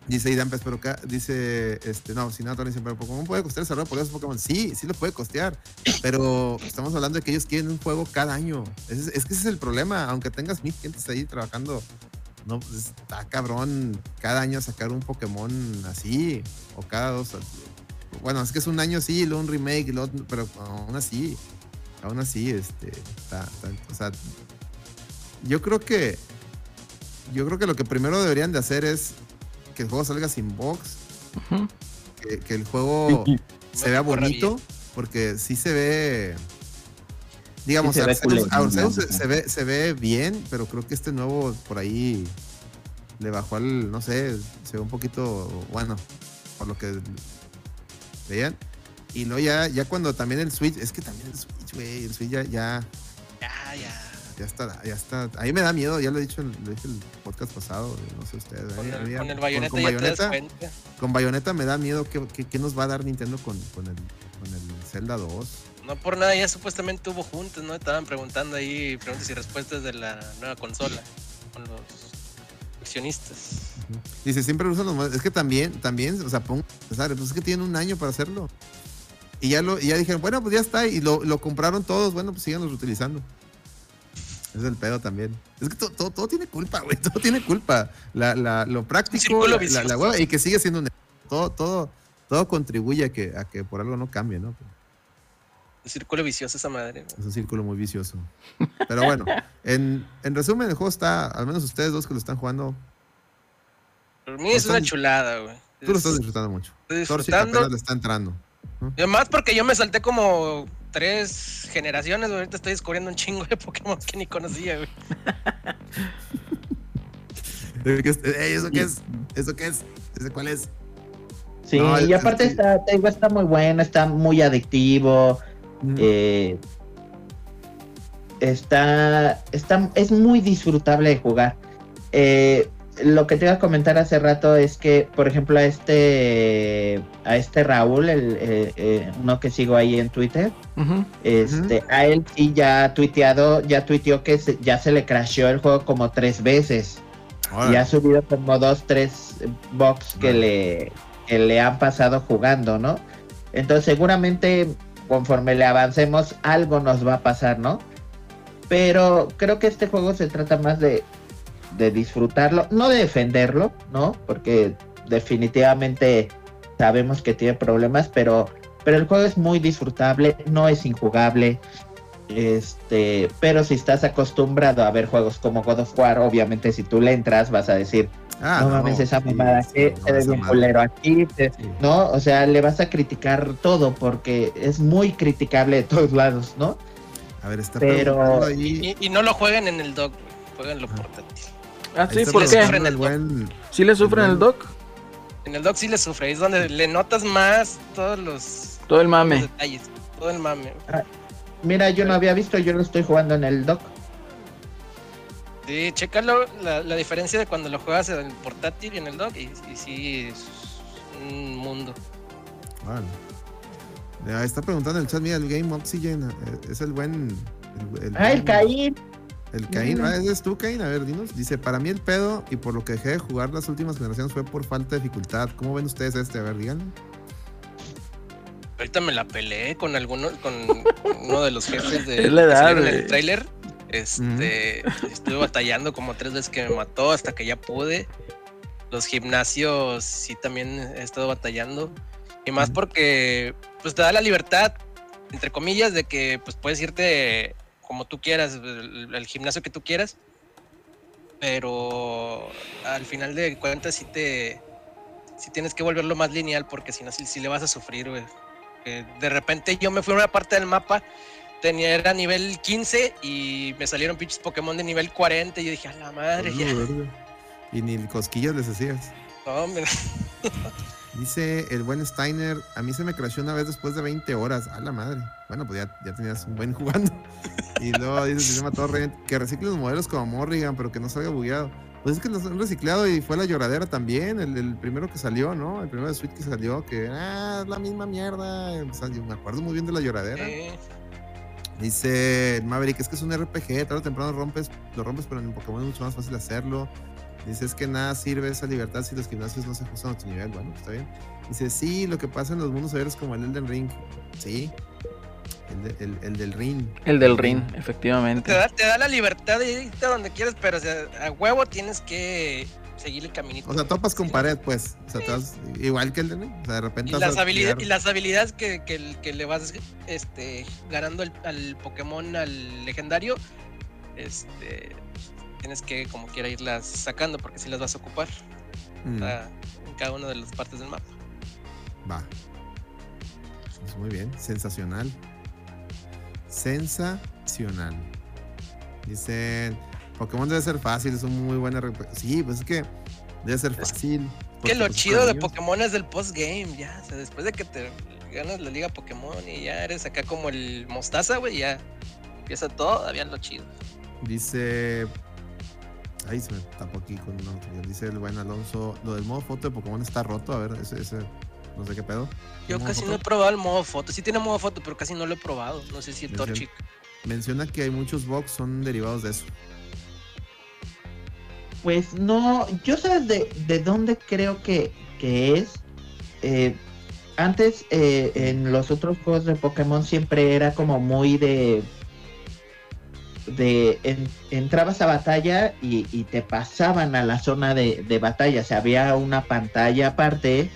Dice Idampes, pero acá dice, este, no, si nada, dice, pero Pokémon puede costear desarrollo por esos Pokémon. Sí, sí lo puede costear, pero estamos hablando de que ellos quieren un juego cada año. Es, es que ese es el problema, aunque tengas mil gentes ahí trabajando, no, pues, está cabrón cada año sacar un Pokémon así, o cada dos. Bueno, es que es un año sí, y luego un remake, luego- pero aún así, aún así, este, está, está- o sea, yo creo que, yo creo que lo que primero deberían de hacer es que el juego salga sin box, que, que el juego se vea bonito, porque sí se ve. Digamos, Sí se ve se ve, se ve bien, pero creo que este nuevo por ahí le bajó al, no sé, se ve un poquito, bueno, por lo que veían. Y luego ya, ya cuando también el Switch, es que también el Switch, güey, el Switch ya, ya, Ya, ya. Ya está, ya está. A mí me da miedo, ya lo he dicho, en- lo dije el podcast pasado, güey, no sé ustedes. Con el, con el con- bayoneta con Bayonetta- cuenta. Con Bayonetta me da miedo qué, qué- qué nos va a dar Nintendo con, con, el, con el Zelda 2. No por nada, ya supuestamente hubo juntas, ¿no? Estaban preguntando ahí preguntas y respuestas de la nueva consola con los accionistas. Dice, siempre usan los. Es que también, también, o sea, pon, o sea, pues es que tienen un año para hacerlo. Y ya lo, y ya dijeron, bueno, pues ya está. Y lo, lo compraron todos, bueno, pues síganos reutilizando. Es el pedo también. Es que todo, todo, todo tiene culpa, güey. Todo tiene culpa. La, la, lo práctico, círculo la, la- vicioso. la hueva, y que sigue siendo un todo, todo, todo contribuye a que, a que por algo no cambie, ¿no? Un círculo vicioso esa madre. güey. Es un círculo muy vicioso. Pero bueno, en, en resumen, el juego está, al menos ustedes dos que lo están jugando, Por mí es Están- una chulada, güey. tú lo Es- estás disfrutando mucho. Torsi disfrutando. apenas le está entrando. Y además porque yo me salté como tres generaciones, güey. Ahorita estoy descubriendo un chingo de Pokémon que ni conocía, güey. Eh, ¿qué es? Ey, ¿Eso qué es? ¿Eso qué es? ¿Ese cuál es? Sí, No, y aparte está, te digo, está muy bueno, está muy adictivo. eh, está, está, es muy disfrutable de jugar. Eh, lo que te iba a comentar hace rato es que, por ejemplo, a este, a este Raúl, el, eh, eh, uno que sigo ahí en Twitter, este, a él sí ya ha tuiteado, ya tuiteó que se- ya se le crasheó el juego como tres veces. Y ha subido como dos, tres box que le, que le han pasado jugando, ¿no? Entonces seguramente conforme le avancemos algo nos va a pasar, ¿no? Pero creo que este juego se trata más de, de disfrutarlo, no de defenderlo, ¿no? Porque definitivamente sabemos que tiene problemas, pero, pero el juego es muy disfrutable, no es injugable. Este, pero si estás acostumbrado a ver juegos como God of War, obviamente si tú le entras vas a decir, Ah, no mames, esa sí, mamada sí, que no, se ve esa bien madre. culero aquí, te- Sí. ¿no? O sea, le vas a criticar todo porque es muy criticable de todos lados, ¿no? A ver, está Pero- ahí. Y, y no lo jueguen en el dock. Jueguenlo portátil. Ah, sí, ¿por qué? el buen. ¿Sí le sufren el doc? En el dock sí le sufre, es donde le notas más todos los, Todo el mame. detalles, todo el mame. güey. Mira, yo no había visto, yo lo estoy jugando en el dock. Sí, chécalo, la, la diferencia de cuando lo juegas en el portátil y en el dock, y, y sí, es un mundo. Vale. Ya, está preguntando en el chat, mira, el Game Oxygen eh, es el buen. El, el Ah, el Caín. El Caín, Mm. ah, ¿ese es tú, Caín? A ver, dinos. Dice, para mí el pedo y por lo que dejé de jugar las últimas generaciones fue por falta de dificultad. ¿Cómo ven ustedes este? A ver, díganlo. Ahorita me la peleé con alguno, con uno de los jefes de Es la edad, en el tráiler. Este, estuve batallando como tres veces que me mató hasta que ya pude. Los gimnasios sí también he estado batallando. Y más porque pues te da la libertad, entre comillas, de que pues puedes irte como tú quieras, el, el gimnasio que tú quieras. Pero al final de cuentas sí te sí tienes que volverlo más lineal porque si no sí, sí le vas a sufrir, güey. De repente yo me fui a una parte del mapa, tenía era nivel 15 y me salieron pinches Pokémon de nivel 40 y yo dije, a la madre, ya. Y ni cosquillas les hacías. No, hombre. Dice el buen Steiner, a mí se me crashó una vez después de 20 horas. A la madre. Bueno, pues ya, ya tenías un buen jugando. Y luego dice el sistema Torre que recicle los modelos como Morrigan, pero que no salga bugueado. Pues es que los han reciclado y fue la lloradera también, el, el primero que salió, ¿no? El primero de Switch que salió, que ah, es la misma mierda. O sea, yo me acuerdo muy bien de la lloradera. Eh, Dice Maverick, es que es un RPG, tarde o temprano rompes, lo rompes, pero en Pokémon es mucho más fácil hacerlo. Dice, es que nada sirve esa libertad si los gimnasios no se ajustan a tu nivel. Bueno, está bien. Dice, sí, lo que pasa en los mundos abiertos como el Elden Ring. Sí. El, de- el- el del ring. El del ring, te, efectivamente. da, te da la libertad de irte a donde quieras, pero o sea, a huevo tienes que seguir el caminito. O sea, topas con Sí. pared, pues. O sea, te vas- igual que el Ring. O sea, de repente Y vas las, a y las habilidades que, que, el- que le vas este, ganando al, al Pokémon, al legendario, este, tienes que como quiera irlas sacando porque si las vas a ocupar Mm, en cada una de las partes del mapa. va. Pues muy bien. Sensacional. Sensacional. Dicen, Pokémon debe ser fácil, es un muy buen RPG. Sí, pues es que Debe ser fácil. Que porque, lo pues, chido de Pokémon es del postgame, ya. O sea, después de que te ganas la liga Pokémon y ya eres acá como el mostaza, güey, ya empieza todo, todavía lo chido. Dice. Ahí se me tapó aquí con una noticia. Dice el buen Alonso. Lo del modo foto de Pokémon está roto. A ver, ese. ese no sé qué pedo. Yo ¿Modo casi foto? no he probado el modo foto. Sí tiene modo foto, pero casi no lo he probado. No sé si el Torchic. Menciona que hay muchos bugs son derivados de eso. Pues no, yo sabes de, de dónde creo que, que es. Eh, antes eh, en los otros juegos de Pokémon siempre era como muy de... de en- entrabas a batalla y, y te pasaban a la zona de, de batalla. O sea, había una pantalla aparte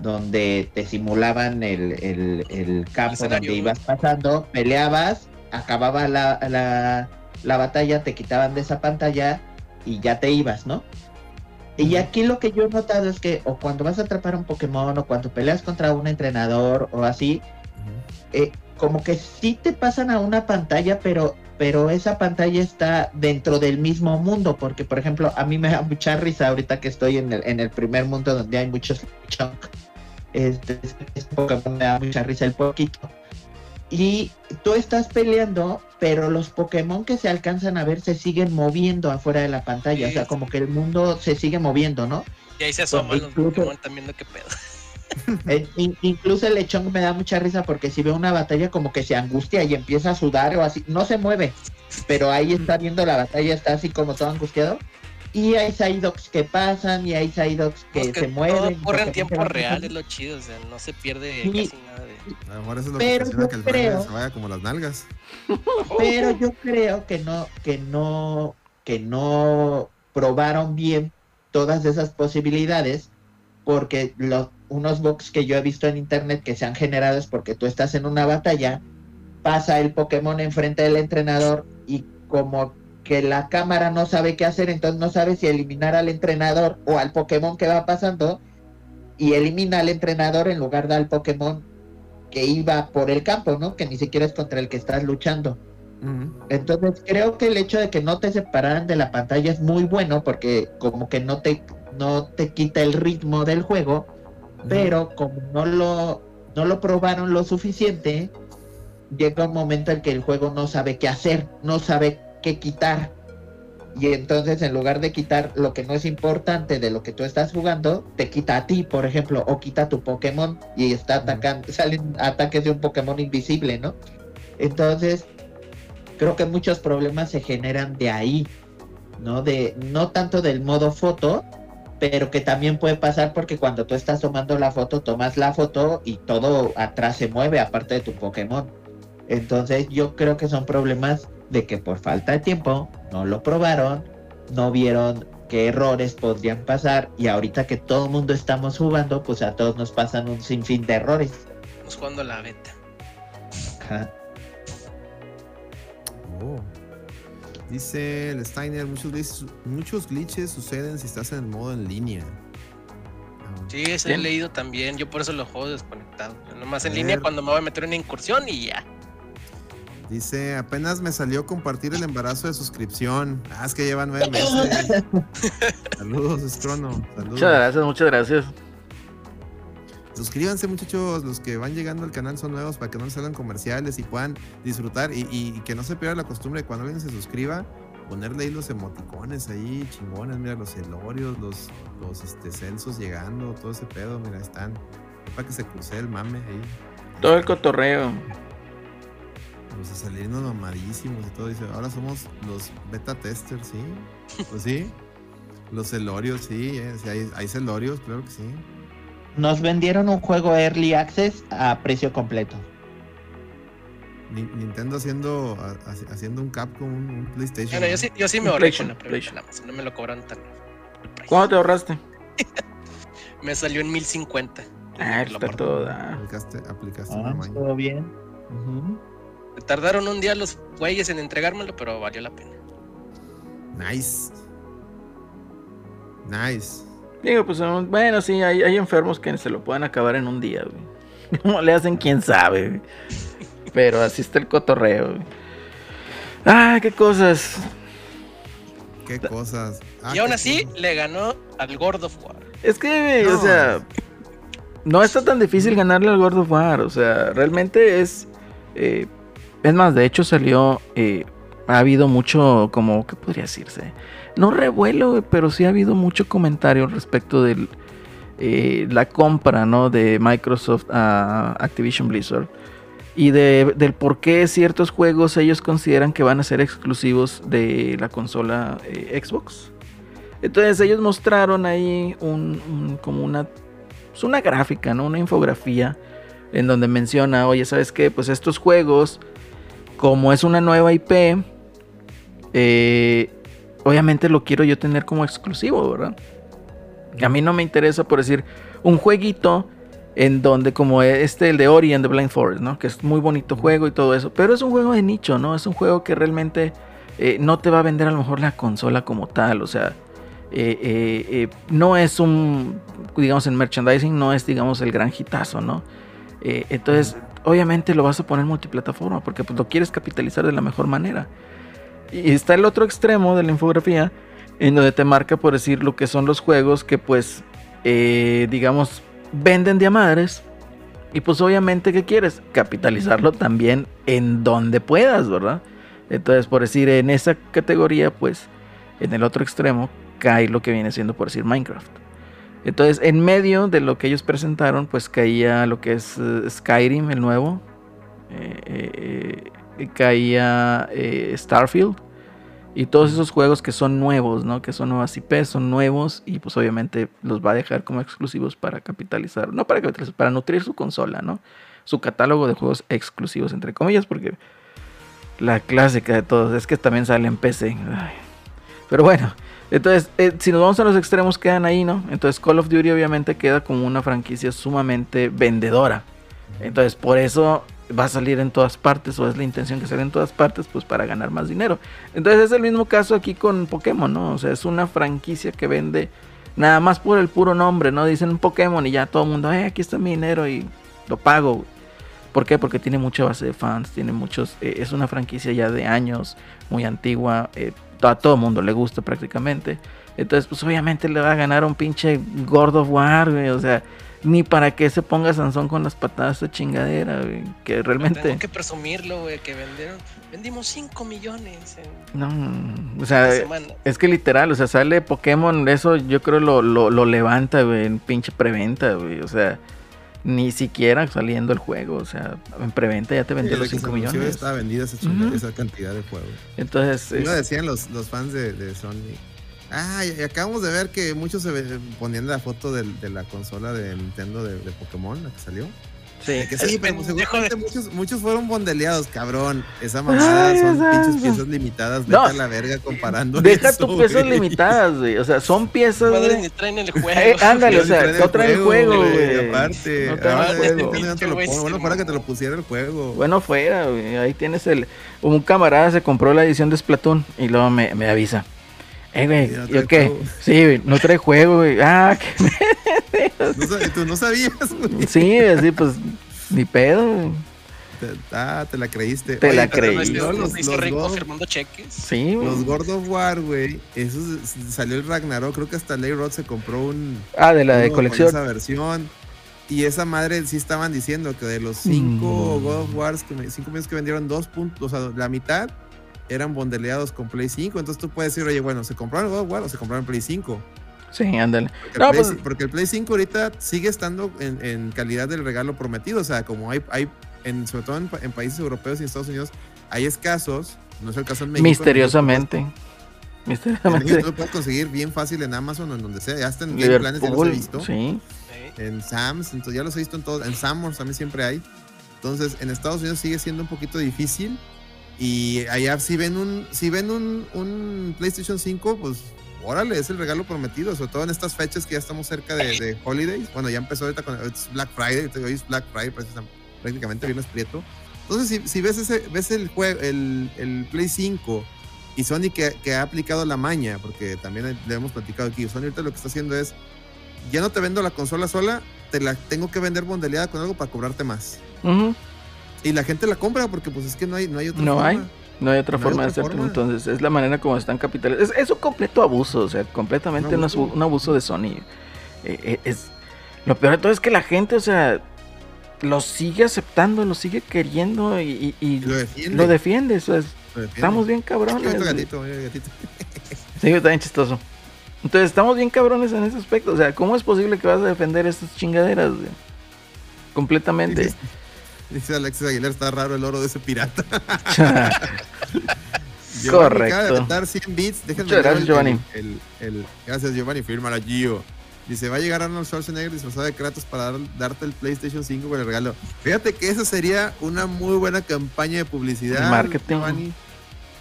donde te simulaban el, el- el campo donde ibas pasando, peleabas, acababa la, la, la batalla, te quitaban de esa pantalla y ya te ibas, ¿no? Y aquí lo que yo he notado es que o cuando vas a atrapar un Pokémon o cuando peleas contra un entrenador o así, eh, como que sí te pasan a una pantalla, pero, pero esa pantalla está dentro del mismo mundo, porque por ejemplo a mí me da mucha risa ahorita que estoy en el, en el primer mundo donde hay muchos chunk. Este, este Pokémon me da mucha risa el poquito. Y tú estás peleando, pero los Pokémon que se alcanzan a ver se siguen moviendo afuera de la pantalla. O sea, como que el mundo se sigue moviendo, ¿no? Y ahí se asoman los incluso- Pokémon también viendo qué pedo. Eh, in- incluso el lechón me da mucha risa porque si ve una batalla como que se angustia y empieza a sudar o así, no se mueve, pero ahí está viendo la batalla, está así como todo angustiado. Y hay Psyducks que pasan y hay Psyducks que, Es que se mueven. Todo ocurre en tiempo real, es lo chido, o sea, no se pierde Sí. casi nada de. A lo mejor eso es lo Pero que yo que el creo- se vaya como las nalgas. Pero yo creo que no, que no, que no probaron bien todas esas posibilidades, porque los, unos bugs que yo he visto en internet que se han generado es porque tú estás en una batalla, pasa el Pokémon enfrente del entrenador y como que la cámara no sabe qué hacer, entonces no sabe si eliminar al entrenador o al Pokémon que va pasando y elimina al entrenador en lugar del Pokémon que iba por el campo, ¿no? Que ni siquiera es contra el que estás luchando. Entonces creo que el hecho de que no te separaran de la pantalla es muy bueno porque como que no te no te quita el ritmo del juego, pero como no lo no lo probaron lo suficiente, llega un momento en que el juego no sabe qué hacer, no sabe qué quitar. Y entonces en lugar de quitar lo que no es importante de lo que tú estás jugando, te quita a ti, por ejemplo, o quita a tu Pokémon y está atacando, salen ataques de un Pokémon invisible, ¿no? Entonces, creo que muchos problemas se generan de ahí, ¿no? De, no tanto del modo foto, pero que también puede pasar porque cuando tú estás tomando la foto, tomas la foto y todo atrás se mueve, aparte de tu Pokémon. Entonces yo creo que son problemas de que por falta de tiempo no lo probaron, no vieron qué errores podrían pasar y ahorita que todo el mundo estamos jugando, pues a todos nos pasan un sinfín de errores. Estamos jugando la beta. Ajá. Oh. Dice el Steiner, muchos glitches, muchos glitches suceden si estás en el modo en línea. Ah, Sí, eso he leído también. Yo por eso lo juego desconectado. Yo nomás en línea cuando me voy a meter en una incursión y ya. Dice, apenas me salió compartir el embarazo de suscripción. Ah, es que lleva nueve meses. Saludos, Scrono. Saludos. Muchas gracias, muchas gracias. Suscríbanse muchachos, los que van llegando al canal son nuevos para que no les salgan comerciales y puedan disfrutar y, y- y que no se pierda la costumbre de cuando alguien se suscriba, ponerle ahí los emoticones ahí, chingones, mira los celorios, los, los este, censos llegando, todo ese pedo, mira, están. Para que se cruce el mame ahí. Todo el cotorreo. Pues a salirnos mamadísimos y todo. Dice, ahora somos los beta testers, ¿sí? Pues sí. Los celorios, sí, eh, sí, hay, hay celorios, claro que sí. Nos vendieron un juego Early Access a precio completo. Ni- Nintendo haciendo ha- haci- haciendo un Capcom, un, un PlayStation. Bueno, ¿no? yo sí, yo sí me ahorré PlayStation, con la PlayStation. Amazon, No me lo cobraron tan. ¿Cuándo te ahorraste? Me salió en 1050. Ah, Lo está toda. Aplicaste, aplicaste Ah, todo bien. Tardaron un día los güeyes en entregármelo, pero valió la pena. Nice. Nice. Digo, pues bueno, sí, hay, hay enfermos que se lo pueden acabar en un día, güey. ¿Cómo le hacen? ¿Quién sabe? güey. Pero así está el cotorreo, güey. Ah, qué cosas. Qué cosas. Ah, y aún así cosas. le ganó al God of War. Es que, o No. sea, no está tan difícil ganarle al God of War. O sea, realmente es. eh, es más, de hecho salió. eh, ha habido mucho, como, ¿qué podría decirse? No revuelo, pero sí ha habido mucho comentario respecto de la compra, ¿no? De Microsoft a Activision Blizzard. Y de, del por qué ciertos juegos ellos consideran que van a ser exclusivos de la consola eh, Xbox. Entonces ellos mostraron ahí un, un- como una, pues una gráfica, ¿no? Una infografía en donde menciona, oye, ¿sabes qué? Pues estos juegos, como es una nueva IP, eh, obviamente lo quiero yo tener como exclusivo, ¿verdad? A mí no me interesa, por decir, un jueguito en donde como este, el de Ori and the Blind Forest, ¿no? Que es muy bonito juego y todo eso, pero es un juego de nicho, ¿no? Es un juego que realmente eh, no te va a vender a lo mejor la consola como tal, o sea, eh, eh, no es un, digamos, en merchandising no es, digamos, el gran hitazo, ¿no? Entonces, obviamente lo vas a poner multiplataforma porque pues, lo quieres capitalizar de la mejor manera. Y está el otro extremo de la infografía en donde te marca por decir lo que son los juegos que pues, eh, digamos, venden de madres. Y pues obviamente, ¿qué quieres? Capitalizarlo también en donde puedas, ¿verdad? Entonces, por decir, en esa categoría, pues, en el otro extremo, cae lo que viene siendo, por decir, Minecraft. Entonces, en medio de lo que ellos presentaron, pues caía lo que es eh, Skyrim, el nuevo. Eh, eh, caía eh, Starfield. Y todos esos juegos que son nuevos, ¿no? Que son nuevas IP, son nuevos. Y pues obviamente los va a dejar como exclusivos para capitalizar. No para capitalizar, para nutrir su consola, ¿no? Su catálogo de juegos exclusivos, entre comillas, porque la clásica de todos es que también sale en PC. Ay. Pero bueno, entonces, eh, si nos vamos a los extremos, quedan ahí, ¿no? Entonces, Call of Duty obviamente queda como una franquicia sumamente vendedora. Entonces, por eso va a salir en todas partes, o es la intención que salga en todas partes, pues para ganar más dinero. Entonces, es el mismo caso aquí con Pokémon, ¿no? O sea, es una franquicia que vende nada más por el puro nombre, ¿no? Dicen Pokémon y ya todo el mundo, eh, aquí está mi dinero y lo pago. ¿Por qué? Porque tiene mucha base de fans, tiene muchos, eh, es una franquicia ya de años, muy antigua, eh, a todo el mundo le gusta prácticamente. Entonces, pues obviamente le va a ganar un pinche God of War. O sea, ni para qué se ponga Sansón con las patadas de chingadera, güey. Que realmente. Tengo que presumirlo, güey, que vendieron. Vendimos 5 millones en No, o sea, es que literal, o sea, sale Pokémon, eso yo creo lo, lo, lo levanta, güey, en pinche preventa, güey. O sea, ni siquiera saliendo el juego, o sea, en preventa ya te vendió Desde los que se 5 anunció millones. Estaba vendida esa, chinga- Ujú. esa cantidad de juegos. Entonces, Y lo es- decían los, los fans de, de Sony. Ah, y acabamos de ver que muchos se ponían la foto de, la consola de Nintendo de, de Pokémon, la que salió. sí, Que sí, pero seguramente muchos, muchos fueron bondeleados, cabrón. Esa mamada Ay, son pinches piezas limitadas. No. Vete a la verga comparando. deja tus piezas limitadas, güey. O sea, son piezas, Madre, ni traen el juego. Eh, ándale, o sea, traen no traen el juego, güey. Aparte, No traen ah, el juego. No lo Bueno, fuera que te lo pusiera el juego. Bueno, fuera, güey. Ahí tienes el. Un camarada se compró la edición de Splatoon y luego me, me avisa. Eh, güey, Y no ¿yo qué? Sí, güey, no trae juego, güey. Ah, que No sab- tú no sabías, güey. sí, así, pues, ni pedo. Te, ah, te la creíste. Te la Pero creí. no, no, no los, los firmando cheques. Sí, güey. los God of War, güey. Eso salió el Ragnarok. Creo que hasta Leyrod se compró un. Ah, de la de colección. Esa versión. Y esa madre sí estaban diciendo que de los cinco Mm. God of Wars, que me- cinco millones que vendieron, dos puntos, o sea, la mitad eran bondeleados con Play 5. Entonces tú puedes decir, oye, bueno, ¿se compraron God of War o se compraron Play 5? Sí, ándale. Porque, No, el Play, pues- ci- porque el Play 5 ahorita sigue estando en, en calidad del regalo prometido. O sea, como hay, hay en, sobre todo en, pa- en países europeos y en Estados Unidos, hay escasos. No es el caso en México. Misteriosamente. En México Misteriosamente. tú lo puedes conseguir bien fácil en Amazon o en donde sea. Ya hasta en Game Planet ya los he visto. Sí. Sí. En Sam's, entonces ya los he visto en todos. En Sam's también siempre hay. Entonces, en Estados Unidos sigue siendo un poquito difícil. Y allá si ven un, si ven un, un PlayStation 5, pues órale, es el regalo prometido, sobre todo en estas fechas que ya estamos cerca de, de Holidays. Bueno, ya empezó ahorita con Black Friday, hoy es Black Friday, prácticamente viernes prieto. Entonces, si, si ves ese, ves el juego, el, el Play 5 y Sony que, que ha aplicado la maña, porque también le hemos platicado aquí, Sony ahorita lo que está haciendo es, ya no te vendo la consola sola, te la tengo que vender bondeleada con algo para cobrarte más. Ujú. Y la gente la compra porque pues es que no hay, no hay otra No forma. hay. No hay otra No forma de otra hacerlo, entonces es la manera como están capitalizando. Es, es un completo abuso, o sea, completamente Un abuso. un abuso de Sony. Eh, eh, es, lo peor de todo es que la gente, o sea, lo sigue aceptando, lo sigue queriendo y, y- y Lo defiende. lo defiende. o sea, es- Lo defiende. estamos bien cabrones. gatito, el gatito. Sí, está bien chistoso. Entonces estamos bien cabrones en ese aspecto. O sea, ¿cómo es posible que vas a defender estas chingaderas? güey? Completamente. Dice- Dice Alexis Aguilar, está raro el oro de ese pirata. Giovanni Correcto. Acaba de aventar 100 bits. Déjenme Muchas gracias, el- Giovanni. El, el- gracias, Giovanni. Firma Gio. Dice, va a llegar Arnold Schwarzenegger disfrazado de Kratos para dar- darte el PlayStation 5 con el regalo. Fíjate que esa sería una muy buena campaña de publicidad. Marketing. Giovanni.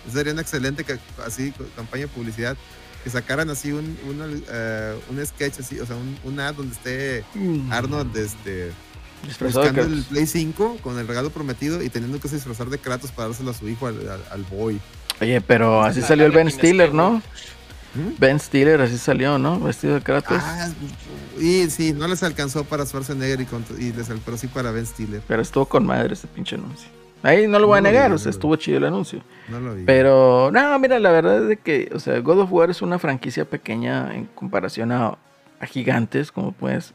Esa Sería una excelente así, campaña de publicidad. Que sacaran así un, una, eh, un sketch así, o sea, un, un ad donde esté Arnold este, Disfrazado de buscando el. Play 5 con el regalo prometido y teniendo que disfrazar de Kratos para dárselo a su hijo, al, al- al boy. Oye, pero así salió el Ben. Stiller, ¿no? ¿Mm? Ben Stiller así salió, ¿no? Vestido de Kratos. Ah, y sí, no les alcanzó para Schwarzenegger y, con- y les, pero sí para Ben Stiller. Pero estuvo con madre ese pinche anuncio. Ahí no lo voy a No negar, vi, o sea, no estuvo chido el anuncio. No lo vi. Pero, no, mira, la verdad es de que, o sea, God of War es una franquicia pequeña en comparación a, a gigantes, como pues,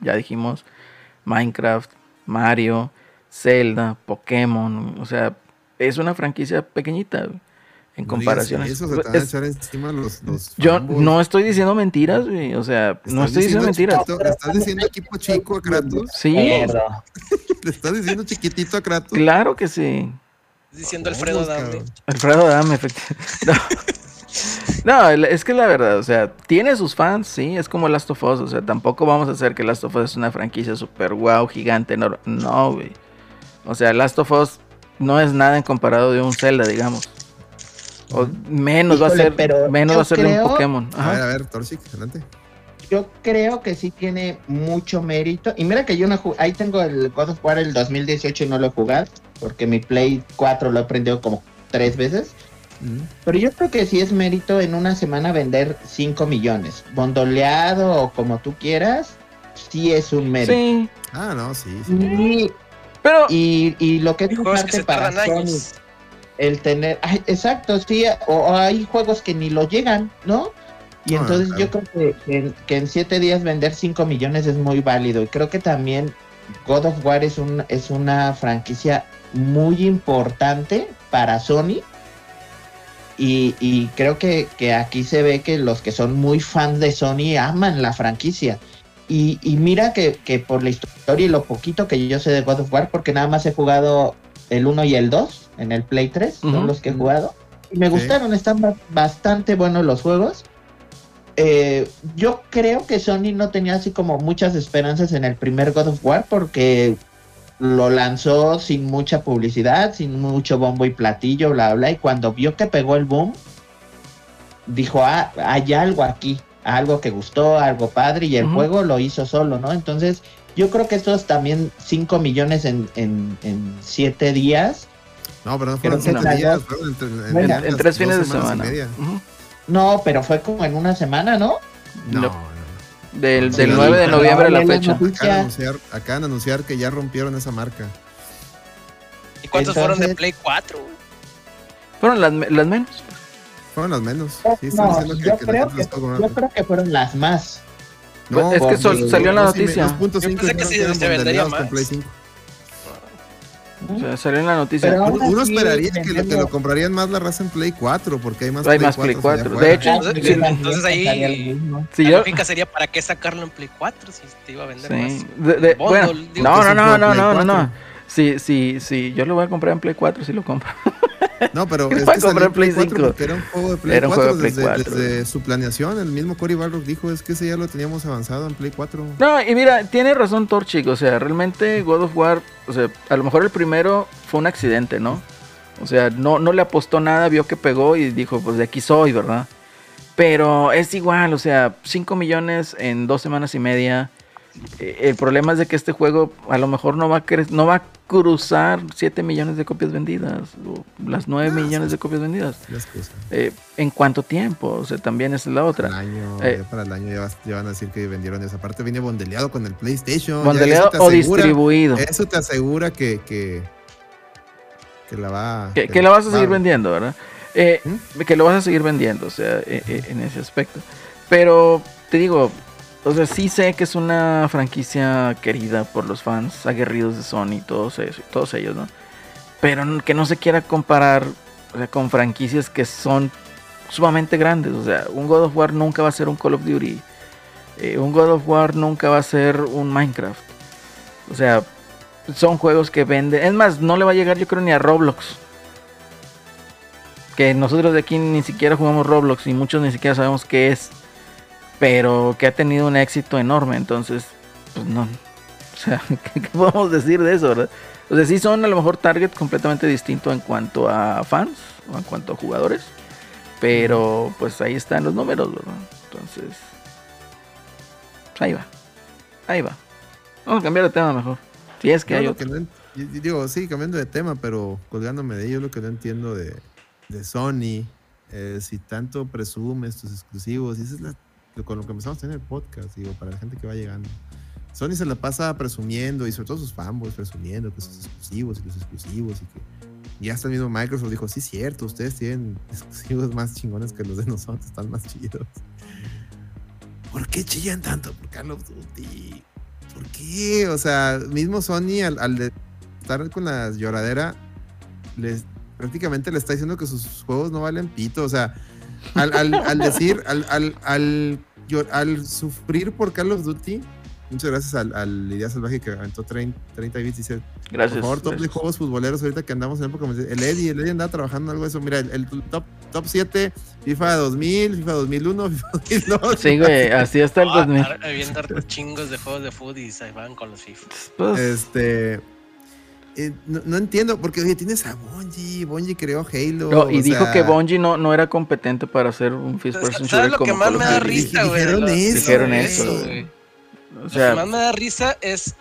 ya dijimos, Minecraft, Mario, Zelda, Pokémon, o sea, es una franquicia pequeñita güey, en No comparación a digas Eso se te van a es- echar encima los, los Yo no estoy diciendo mentiras, güey, o sea, no estoy diciendo mentiras. chiquito- ¿Le estás diciendo equipo chico a Kratos? Sí, ¿Le estás diciendo chiquitito a Kratos? claro que sí. Diciendo Alfredo Dame. Alfredo Dame, efectivamente. No. No, es que la verdad, o sea, tiene sus fans, sí, es como Last of Us, o sea, tampoco vamos a hacer que Last of Us es una franquicia super wow, gigante, no, no, güey. O sea, Last of Us no es nada en comparado de un Zelda, digamos. O menos va a ser, pero menos va a ser de un Pokémon. A ver, a ver, Torchic, adelante. Yo creo que sí tiene mucho mérito. Y mira que yo no ahí tengo el God of War el 2018 y no lo he jugado, porque mi Play 4 lo he prendido como tres veces. Pero yo creo que sí es mérito en una semana vender 5 millones. Bondoleado o como tú quieras, sí es un mérito. Sí, Ah, no, sí, sí. Y, pero y, y lo que es parte para Sony, el tener, ay, exacto, sí, o, o hay juegos que ni lo llegan, ¿no? Y Ah, entonces claro. yo creo que, que en- que en siete días vender 5 millones es muy válido. Y creo que también God of War es, un, es una franquicia muy importante para Sony. Y, y creo que, que aquí se ve que los que son muy fans de Sony aman la franquicia. Y, y mira que, que por la historia y lo poquito que yo sé de God of War, porque nada más he jugado el 1 y el 2 en el Play 3, Ujú. son los que he jugado. Y me Sí. gustaron, están ba- bastante buenos los juegos. Eh, yo creo que Sony no tenía así como muchas esperanzas en el primer God of War porque lo lanzó sin mucha publicidad, sin mucho bombo y platillo, bla, bla. Y cuando vio que pegó el boom, dijo, ah, hay algo aquí, algo que gustó, algo padre, y el juego lo hizo solo, ¿no? Entonces, yo creo que estos también 5 millones en, en, en 7 días. No, pero no fueron Creo que siete no. días, fueron entre- en- tres fines de semana. No, pero fue como en una semana, ¿no? No, No. Del, Sí, del sí, 9 de noviembre a la la fecha. Acaban de, anunciar, acaban de anunciar que ya rompieron esa marca. ¿Y cuántos fueron de Entonces- Play 4? güey? Fueron las, las menos. Fueron las menos. Sí, están No, diciendo que- yo, que creo que, las tocó yo creo que fueron las más. No, es que salió en la noticia. 2.5 Yo pensé que eran se vendería con más. Play 5. O sea, salió en la noticia. Pero Uno, uno así, esperaría que, lo- que lo comprarían más la raza en Play 4, porque hay más Hay Play más Play 4 allá 4. afuera. De hecho, Entonces- sí, entonces ahí- si la yo, lógica sería para qué sacarlo en Play 4 si te iba a vender Sí. más. De- de- bueno, digo, no, no, no, no, Play no, no, no. 4. Sí, sí, sí, yo lo voy a comprar en Play 4 si lo compro. No, pero es que comprar Play Play 4 5. porque era un juego de Play Era un 4 juego de Play desde, 4. desde su planeación. El mismo Cory Barlog dijo, es que ese ya lo teníamos avanzado en Play 4. No, y mira, tiene razón Torchic, o sea, realmente God of War, o sea, a lo mejor el primero fue un accidente, ¿no? O sea, no, no le apostó nada, vio que pegó y dijo, pues de aquí soy, ¿verdad? Pero es igual, o sea, 5 millones en dos semanas y media. Eh, El problema es de que este juego a lo mejor no va a, cre- no va a cruzar 7 millones de copias vendidas, o las 9 Ah, millones de copias vendidas. Eh, ¿En cuánto tiempo? O sea, también es la otra. año, Eh. ya para el año ya, vas- ya van a decir que vendieron esa parte. Viene bondeleado con el PlayStation. Bondeleado o distribuido. Eso te asegura que, que, que la va Que, que la vas a seguir vendiendo, ¿verdad? Eh, Que lo vas a seguir vendiendo, o sea, eh, eh, en ese aspecto. Pero te digo, o sea, sí sé que es una franquicia querida por los fans aguerridos de Sony, todos, todos ellos, ¿no? Pero que no se quiera comparar con franquicias que son sumamente grandes. O sea, un God of War nunca va a ser un Call of Duty. eh, un God of War nunca va a ser un Minecraft. O sea, son juegos que venden. Es más, no le va a llegar yo creo ni a Roblox. Que nosotros de aquí ni siquiera jugamos Roblox y muchos ni siquiera sabemos qué es. Pero que ha tenido un éxito enorme. Entonces, pues no. O sea, ¿qué, qué podemos decir de eso, verdad? O sea, sí son a lo mejor target completamente distinto en cuanto a fans o en cuanto a jugadores. Pero pues ahí están los números, ¿verdad? Entonces, pues, ahí va. Ahí va. Vamos a cambiar de tema mejor. Si es que Yo hay otro. que no en- yo- yo digo, sí, cambiando de tema, pero colgándome de ello, lo que no entiendo de, de Sony, eh, si tanto presumes tus exclusivos, y eso es la- con lo que empezamos a tener el podcast, digo, para la gente que va llegando. Sony se la pasa presumiendo, y sobre todo sus fanboys presumiendo que sus exclusivos y los exclusivos, y que y hasta el mismo Microsoft dijo, sí, cierto, ustedes tienen exclusivos más chingones que los de nosotros, están más chidos. ¿Por qué chillan tanto por Call of Duty? ¿Por qué? O sea, mismo Sony al, al estar con la lloradera, les, prácticamente le está diciendo que sus juegos no valen pito. O sea, al, al- al decir, al, al, al, llor- al sufrir por Call of Duty, muchas gracias al, al Idea Salvaje que aventó 30, 30 bits, dice, Gracias. por favor, top de gracias. juegos futboleros ahorita que andamos en época. El Eddie, el Eddie andaba trabajando en algo de eso. Mira, el, el top, top 7, FIFA 2000, FIFA 2001, FIFA 2002. Sí, güey, así hasta el Ah, 2000. ar- Habiendo hartos chingos de juegos de food y se van con los FIFA. Pues, Este. Eh, no, no entiendo, porque oye, tienes a Bungie. Bungie creó Halo. no, y o dijo sea, que Bungie no, no era competente para hacer un first person ¿Sabes shooter lo que más me da risa, güey? Dijeron eso, lo Dijeron eso. O Lo que más me da risa es.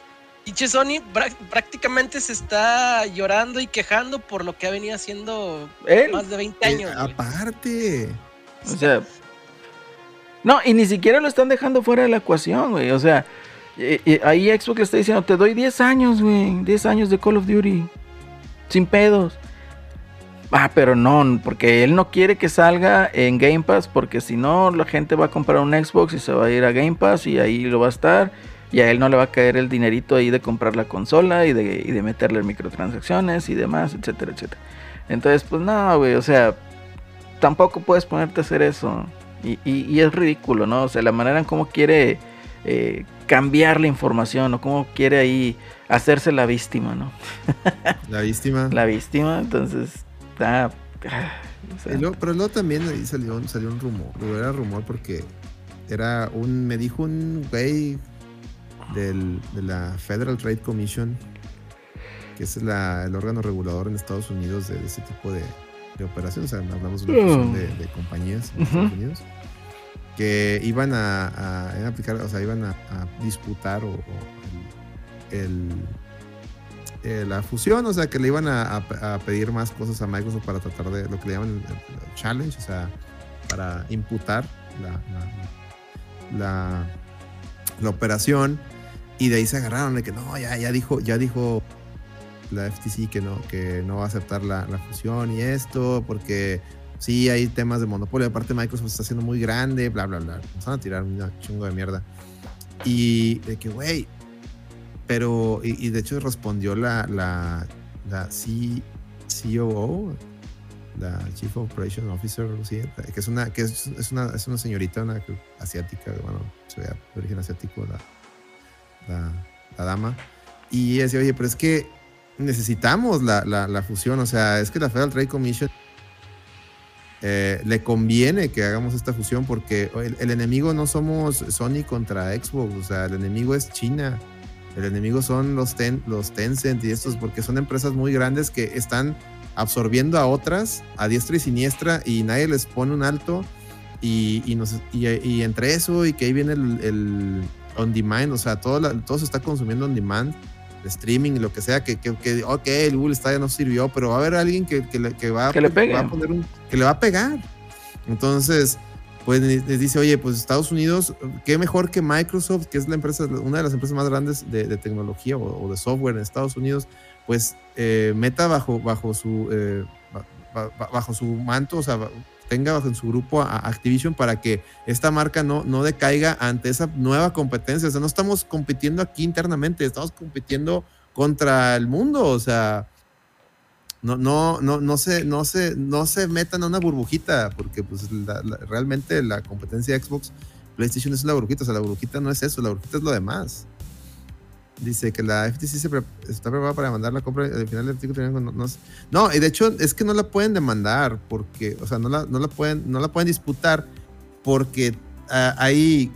Pinche Sony prá- prácticamente se está llorando y quejando por lo que ha venido haciendo él, más de 20 eh, años. aparte. o sea, no, y ni siquiera lo están dejando fuera de la ecuación, güey. O sea, ahí Xbox está diciendo, te doy 10 años, güey, 10 años de Call of Duty, sin pedos. Ah, pero no, porque él no quiere que salga en Game Pass, porque si no, la gente va a comprar un Xbox y se va a ir a Game Pass y ahí lo va a estar. Y a él no le va a caer el dinerito ahí de comprar la consola y de, y de meterle microtransacciones y demás, etcétera, etcétera. Entonces, pues no, güey, o sea, tampoco puedes ponerte a hacer eso. Y es ridículo, ¿no? O sea, la manera en cómo quiere eh, cambiar la información o cómo quiere ahí hacerse la víctima, ¿no? La víctima. La víctima, entonces, ah, ah, o sea, Y luego- pero luego también ahí salió, un- salió un rumor. Era rumor porque era un. Me dijo un güey del, de la Federal Trade Commission, que es la- el órgano regulador en Estados Unidos de, de ese tipo de, de operaciones. O sea, hablamos de una fusión de, de compañías en Estados. Unidos. Que iban a, aplicar, o sea, iban a, disputar o, el- la fusión, o sea, que le iban a, pedir más cosas a Microsoft para tratar de lo que le llaman el challenge, o sea, para imputar la, la, la- la operación. Y de ahí se agarraron de que no, ya, ya dijo, ya dijo la FTC que no, que no va a aceptar la, la fusión y esto, porque sí hay temas de monopolio. Aparte, Microsoft está haciendo muy grande, bla, bla, bla. Nos van a tirar un chingo de mierda. Y de que, güey, pero, y, y de hecho respondió la, la, la C, COO, la Chief Operation Officer, sí, que es una, que es, es una, es una señorita, una asiática, bueno, se vea de origen asiático, la, la, la dama. Y ella decía, oye, pero es que necesitamos la, la, la fusión, o sea, es que la Federal Trade Commission eh, le conviene que hagamos esta fusión porque el, enemigo no somos Sony contra Xbox, o sea, el enemigo es China. El enemigo son los, ten, los Tencent y estos, porque son empresas muy grandes que están absorbiendo a otras a diestra y siniestra y nadie les pone un alto. Y, y, entre eso y que ahí viene el, el on demand, o sea, todo, todo se está consumiendo on demand, streaming, lo que sea, que, que, que, ok, el Google Stadia no sirvió, pero va a haber alguien que, que, le, que va, Que le pegue. va a poner un, que le va a pegar. Entonces, pues les dice, oye, pues Estados Unidos, qué mejor que Microsoft, que es la empresa, una de las empresas más grandes de, de tecnología o, o de software en Estados Unidos, pues eh, meta bajo, bajo su eh, ba- ba- ba- bajo su manto, o sea, tenga bajo su grupo a Activision para que esta marca no, no decaiga ante esa nueva competencia. O sea, no estamos compitiendo aquí internamente, estamos compitiendo contra el mundo. O sea, no, no, no, no se, no se, no se metan a una burbujita, porque pues la- realmente la competencia de Xbox, PlayStation es la burbujita, o sea, la burbujita no es eso, la burbujita es lo demás. Dice que la FTC está preparada para demandar la compra. Al final del artículo no, sé. no, y de hecho es que no la pueden demandar porque, o sea, no la, no la pueden, no la pueden disputar porque ah, ahí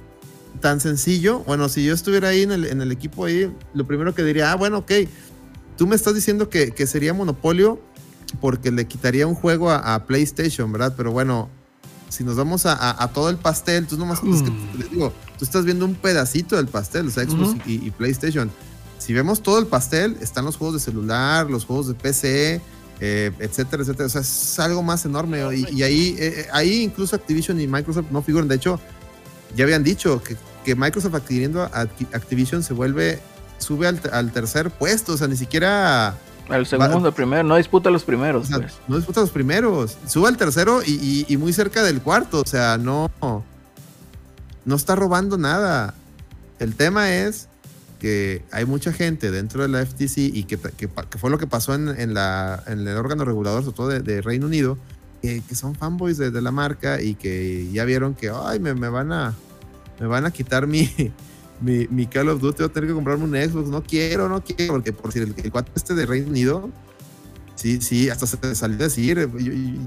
tan sencillo. Bueno, si yo estuviera ahí en el, en el equipo ahí, lo primero que diría, ah, bueno, ok, tú me estás diciendo que, que sería monopolio porque le quitaría un juego a, a PlayStation, ¿verdad? Pero bueno, si nos vamos a, a- a todo el pastel, tú nomás, es que Mm. les digo, tú estás viendo un pedacito del pastel, o sea, Xbox y, y PlayStation. Si vemos todo el pastel, están los juegos de celular, los juegos de PC, eh, etcétera, etcétera. O sea, es algo más enorme. Y, y ahí, eh, eh, ahí incluso Activision y Microsoft no figuran. De hecho, ya habían dicho que, que Microsoft adquiriendo a Activision se vuelve, sube al, al tercer puesto. O sea, ni siquiera Al segundo, al primero, no disputa los o primeros, sea, pues. no disputa los primeros. Sube al tercero y, y- y muy cerca del cuarto. O sea, no. No está robando nada. El tema es que hay mucha gente dentro de la FTC y que, que fue lo que pasó en, en la, en el órgano regulador, sobre todo de, de Reino Unido, que, que son fanboys de, de la marca y que ya vieron que, ay, me, me van a me van a quitar mi, mi, mi Call of Duty, voy a tener que comprarme un Xbox. No quiero, no quiero, porque por si el, el cuate este de Reino Unido Sí, sí, hasta se te salió a decir. eh,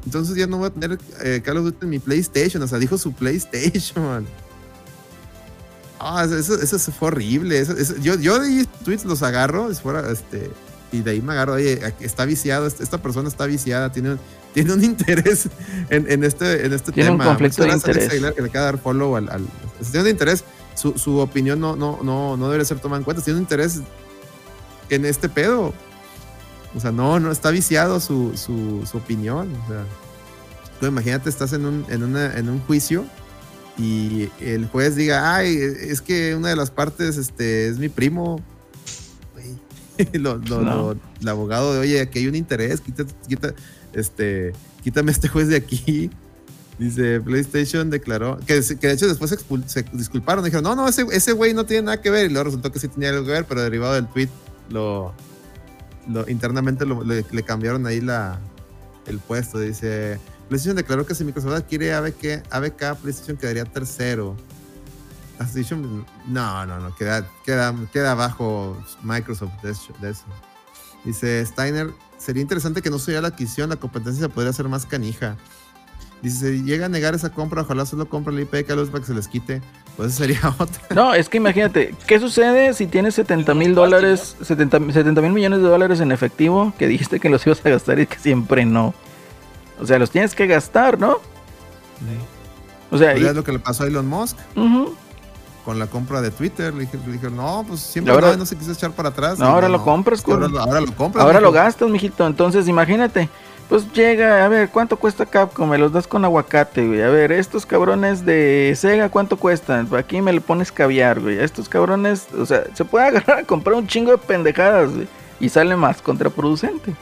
entonces ya no voy a tener eh, Call of Duty en mi PlayStation. O sea, dijo su PlayStation. Ah, eso, eso, fue horrible. eso- eso- yo, yo de ahí tweets los agarro, si fuera, este, y de ahí me agarro, oye, está viciado, este- esta persona está viciada, tiene, tiene un interés en, en este, en este Tiene un tema. conflicto Muchas de gracias, Alex interés. Aguilar, que le de dar follow al, al- tiene un interés, su, su opinión no, no, no, no debe ser tomada en cuenta. Tiene un interés en este pedo. O sea, no, no está viciado su, su, su opinión. O sea, tú imagínate, estás en un, en, una, en un juicio y el juez diga, ay, es que una de las partes este, es mi primo. Güey, lo- lo- No. lo- el abogado de, oye, aquí hay un interés, quita, quita, este, quítame este juez de aquí. Dice, PlayStation declaró, que, se- de hecho después se, expul- se disculparon, dijeron, no, no, ese ese güey no tiene nada que ver, y luego resultó que sí tenía algo que ver, pero derivado del tweet, lo, internamente le, cambiaron ahí la, el puesto, dice, PlayStation declaró que si Microsoft adquiere ABK, ABK PlayStation quedaría tercero. Activision, no, no, no, queda, queda, queda abajo Microsoft de eso. Dice Steiner, sería interesante que no sea la adquisición, la competencia podría ser más canija. Dice, si llega a negar esa compra, ojalá solo compre el IP de Carlos para que se les quite. Pues esa sería otra. No, es que imagínate, ¿qué sucede si tienes 70 mil dólares, 70 mil millones de dólares en efectivo que dijiste que los ibas a gastar y que siempre no? O sea, los tienes que gastar, ¿no? O sea, y- Pues es lo que le pasó a Elon Musk con la compra de Twitter. Le dije, le dije, no, pues siempre Ahora- no, se quiso echar para atrás. No, Y ahora lo compras, Ahora, güey. lo- ahora lo compras. ahora lo gastas, mijito. Entonces, imagínate, pues llega, a ver, ¿cuánto cuesta Capcom? Me los das con aguacate, güey. A ver, estos cabrones de Sega, ¿cuánto cuestan? Aquí me le pones caviar, güey. Estos cabrones, o sea, se puede agarrar a comprar un chingo de pendejadas, güey. Y sale más contraproducente.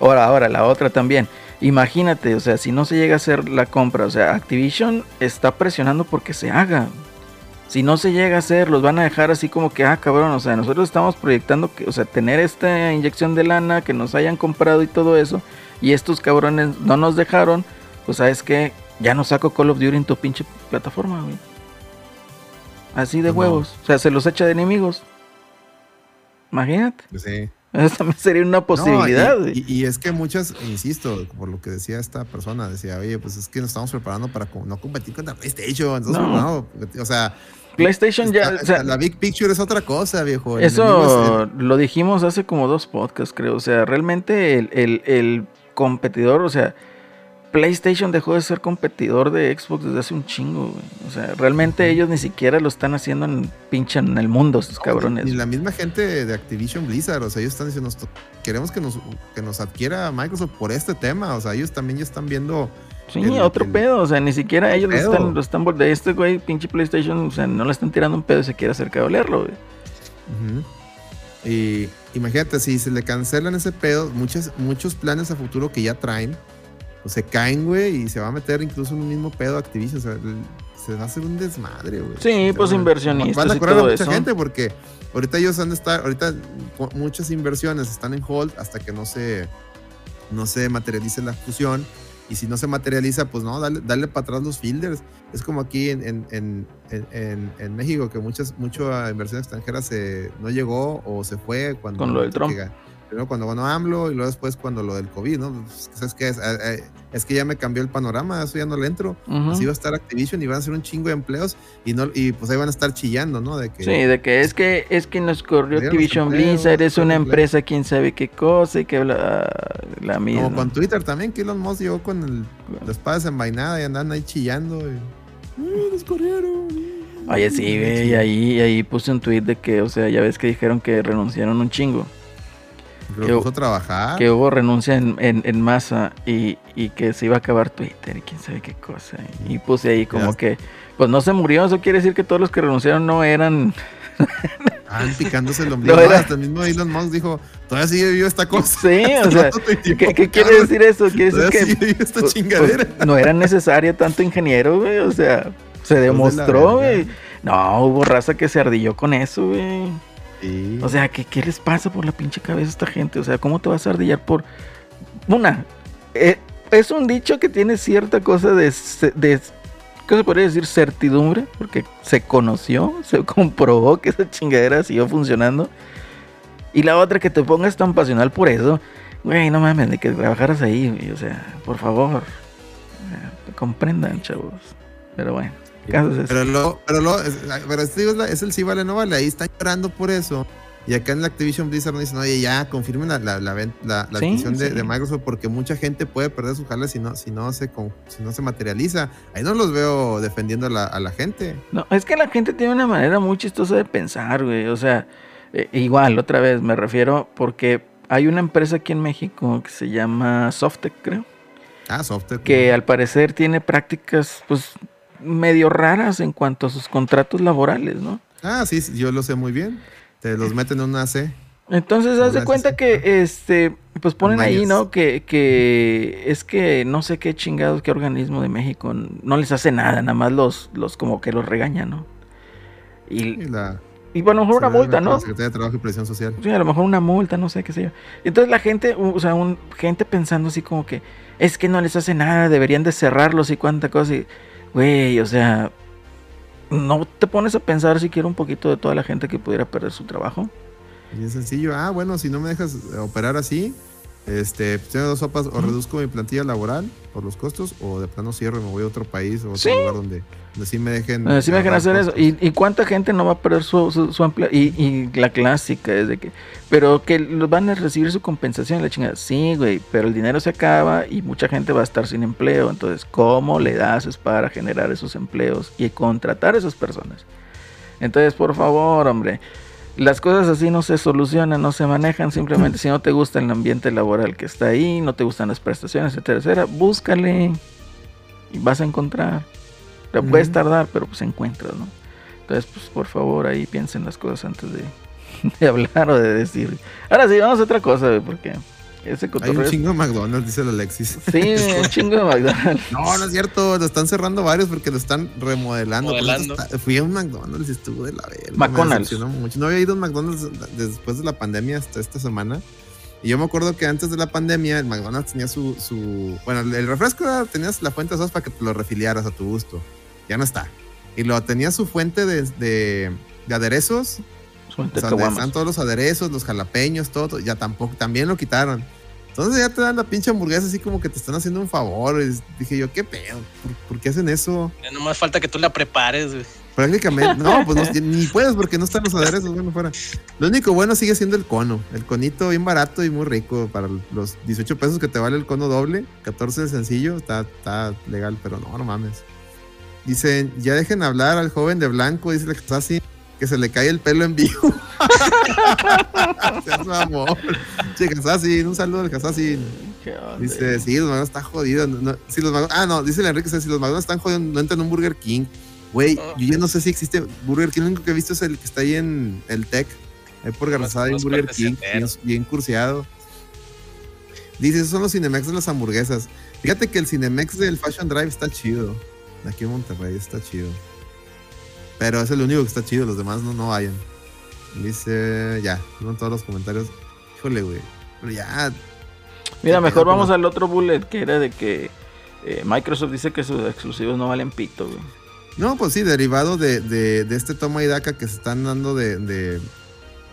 Ahora, ahora, la otra también. Imagínate, o sea, si no se llega a hacer la compra, o sea, Activision está presionando porque se haga. Si no se llega a hacer, los van a dejar así como que, ah, cabrón, o sea, nosotros estamos proyectando que, o sea, tener esta inyección de lana, que nos hayan comprado y todo eso, y estos cabrones no nos dejaron, pues sabes que ya no saco Call of Duty en tu pinche plataforma, güey. Así de No. huevos, o sea, se los echa de enemigos. Imagínate, Sí. eso también sería una No, posibilidad, y- güey. y, y es que muchas, insisto, por lo que decía esta persona, decía, oye, pues es que nos estamos preparando para no competir contra PlayStation. Estamos No. o sea, PlayStation ya, está- o sea, la Big Picture es otra cosa, viejo. El Eso el- lo dijimos hace como dos podcasts, creo. O sea, realmente el, el- el competidor, o sea, PlayStation dejó de ser competidor de Xbox desde hace un chingo, güey. O sea, realmente ellos ni siquiera lo están haciendo en pinche en el mundo, estos cabrones. Y la misma gente de Activision Blizzard, o sea, ellos están diciendo, "Esto- queremos que nos, que nos adquiera Microsoft por este tema. O sea, ellos también ya están viendo. Sí, el- otro el- pedo, o sea, ni siquiera ellos pedo. están, lo están de este güey, pinche PlayStation, o sea, no le están tirando un pedo y se quiere acercar a olerlo, güey. Y imagínate, si se le cancelan ese pedo, muchos planes a futuro que ya traen, pues se caen, güey, y se va a meter incluso en un mismo pedo Activision. O sea, se va a hacer un desmadre, güey. Sí, pues, inversionistas Van a correr a mucha eso. gente porque ahorita ellos han de estar, ahorita muchas inversiones están en hold hasta que no se, no se materialice la fusión. Y si no se materializa, pues no, dale, dale para atrás los fielders. Es como aquí en, en, en, en- México, que muchas mucha inversión extranjera se, no llegó o se fue cuando. Con lo del Trump. que- Primero cuando ganó AMLO y luego después cuando lo del COVID, ¿no? Pues, ¿Sabes qué? Es, Eh, eh, es que ya me cambió el panorama, eso ya no le entro. Ujú. Así va a estar Activision y van a hacer un chingo de empleos y no y pues ahí van a estar chillando, ¿no? De que Sí, de que es que es que nos corrió Activision empleos, Blizzard, es una empresa quién sabe qué cosa y que bla, la misma. como con Twitter también, que Elon Musk llegó con el, la espada desenvainada y andan ahí chillando. Y, "Ay, nos corrieron. Oye, sí, güey, y ahí, y ahí puse un tweet de que, o sea, ya ves que dijeron que renunciaron un chingo. Pero que- puso a trabajar. Que hubo renuncia en, en- en masa y, y que se iba a acabar Twitter y quién sabe qué cosa. Y puse ahí como Ya. que, pues no se murió, eso quiere decir que todos los que renunciaron no eran... Ah, picándose el ombligo. No, era- Hasta el mismo Elon Musk dijo, todavía sigue vivo esta cosa. Sí, o sea, ¿qué, qué quiere decir eso? Quiere decir que sigue esta pues, chingadera. pues, no era necesario tanto ingeniero, güey, o sea, se demostró, güey. No, hubo raza que se ardilló con eso, güey. O sea, ¿qué, ¿qué les pasa por la pinche cabeza a esta gente? O sea, ¿cómo te vas a ardillar por... Una, eh, es un dicho que tiene cierta cosa de... de ¿Qué se podría decir? Certidumbre, porque se conoció, se comprobó que esa chingadera siguió funcionando. Y la otra, que te pongas tan pasional por eso. Güey, no mames, de que trabajaras ahí, güey. O sea, por favor. comprendan, chavos. Pero bueno, Pero luego, pero es, pero este es, la- es el sí vale, no vale. Ahí están llorando por eso. Y acá en la Activision Blizzard dicen, oye, ya, confirmen la, la, la, la- la Sí, de, Microsoft porque mucha gente puede perder su jale si no, si no, se, si no se materializa. Ahí no los veo defendiendo a la, a la gente. No, es que la gente tiene una manera muy chistosa de pensar, güey. O sea, eh, igual, otra vez, me refiero porque hay una empresa aquí en México que se llama Softec, creo, Ah, software. que al parecer tiene prácticas, pues, medio raras en cuanto a sus contratos laborales, ¿no? Ah, sí, yo lo sé muy bien. Te los meten en una C. Entonces, haz de cuenta que, este, pues ponen ahí. ¿no? Que, que es que no sé qué chingados, qué organismo de México no les hace nada, nada más los, los como que los regañan, ¿no? Y, Y la, y bueno, a lo mejor una multa, ¿no? la Secretaría de Trabajo y Presión Social. Sí, a lo mejor una multa, no sé qué sé yo. Entonces la gente, o sea, un, gente pensando así como que es que no les hace nada, deberían de cerrarlos y cuánta cosa. Y, güey, o sea, no te pones a pensar siquiera un poquito de toda la gente que pudiera perder su trabajo. Es sencillo. Ah, bueno, si no me dejas operar así, este, pues, tengo dos sopas, o reduzco mi plantilla laboral por los costos, o de plano cierro y me voy a otro país o otro Sí. lugar donde, donde sí me dejen. Eh, sí me ahorrar hacer eso. ¿Y, y cuánta gente no va a perder su, su, su empleo? Y, y la clásica es de que, pero que los van a recibir su compensación, la chingada. Sí, güey, pero el dinero se acaba y mucha gente va a estar sin empleo. Entonces, ¿cómo le haces para generar esos empleos y contratar a esas personas? Entonces, por favor, hombre, las cosas así no se solucionan, no se manejan. Simplemente, si no te gusta el ambiente laboral que está ahí, no te gustan las prestaciones, etcétera, etcétera, búscale y vas a encontrar. Te puedes tardar, pero pues encuentras, ¿no? Entonces, pues por favor, ahí piensen las cosas antes de, de hablar o de decir. Ahora sí, vamos a otra cosa, porque ese Hay un cotorreo. chingo de McDonald's, dice el Alexis. Sí, un chingo de McDonald's. No, no es cierto, lo están cerrando varios porque lo están remodelando. está- fui a un McDonald's y estuvo de la verga. McDonald's. mucho. No había ido a un McDonald's después de la pandemia hasta esta semana. Y yo me acuerdo que antes de la pandemia el McDonald's tenía su... su bueno, el refresco era- tenías la fuente de sos para que te lo refiliaras a tu gusto. Ya no está. Y lo tenía su fuente de, de, de aderezos. Son O sea, donde están todos los aderesos, los jalapeños, todo, todo, ya tampoco, también lo quitaron. Entonces ya te dan la pinche hamburguesa así como que te están haciendo un favor. Y dije yo, ¿qué pedo? ¿Por, por qué hacen eso? Ya nomás falta que tú la prepares, güey. Prácticamente, no, pues no, ni puedes porque no están los aderezos, bueno, fuera. Lo único bueno sigue siendo el cono. El conito bien barato y muy rico para los 18 pesos que te vale el cono doble, 14 de sencillo, está, está legal, pero no, no mames. Dicen, ya dejen hablar al joven de blanco, dice el Assassin, que se le cae el pelo en vivo. Seas mamón. Che, Assassin, un saludo al Assassin. ¿Qué onda? Dice, sí, los magos están jodidos. no- no- si los magos- ah, no, dice el Enrique, si los magos están jodidos, no entran en un Burger King. Güey, yo ya no sé si existe Burger King. Lo único que he visto es el que está ahí en el Tech. Ahí por Garzada hay un Burger King, bien, bien curseado. Dice, esos son los Cinemex de las hamburguesas. Fíjate que el Cinemex del Fashion Drive está chido. Aquí en Monterrey está chido. Pero es el único que está chido, los demás no, no vayan. Dice, ya, fueron todos los comentarios. Híjole, güey. Pero ya, Mira, ¿Qué mejor vamos al otro bullet que era de que eh, Microsoft dice que sus exclusivos no valen pito, güey. No, pues sí, derivado de, de, de este toma y daca que se están dando de, de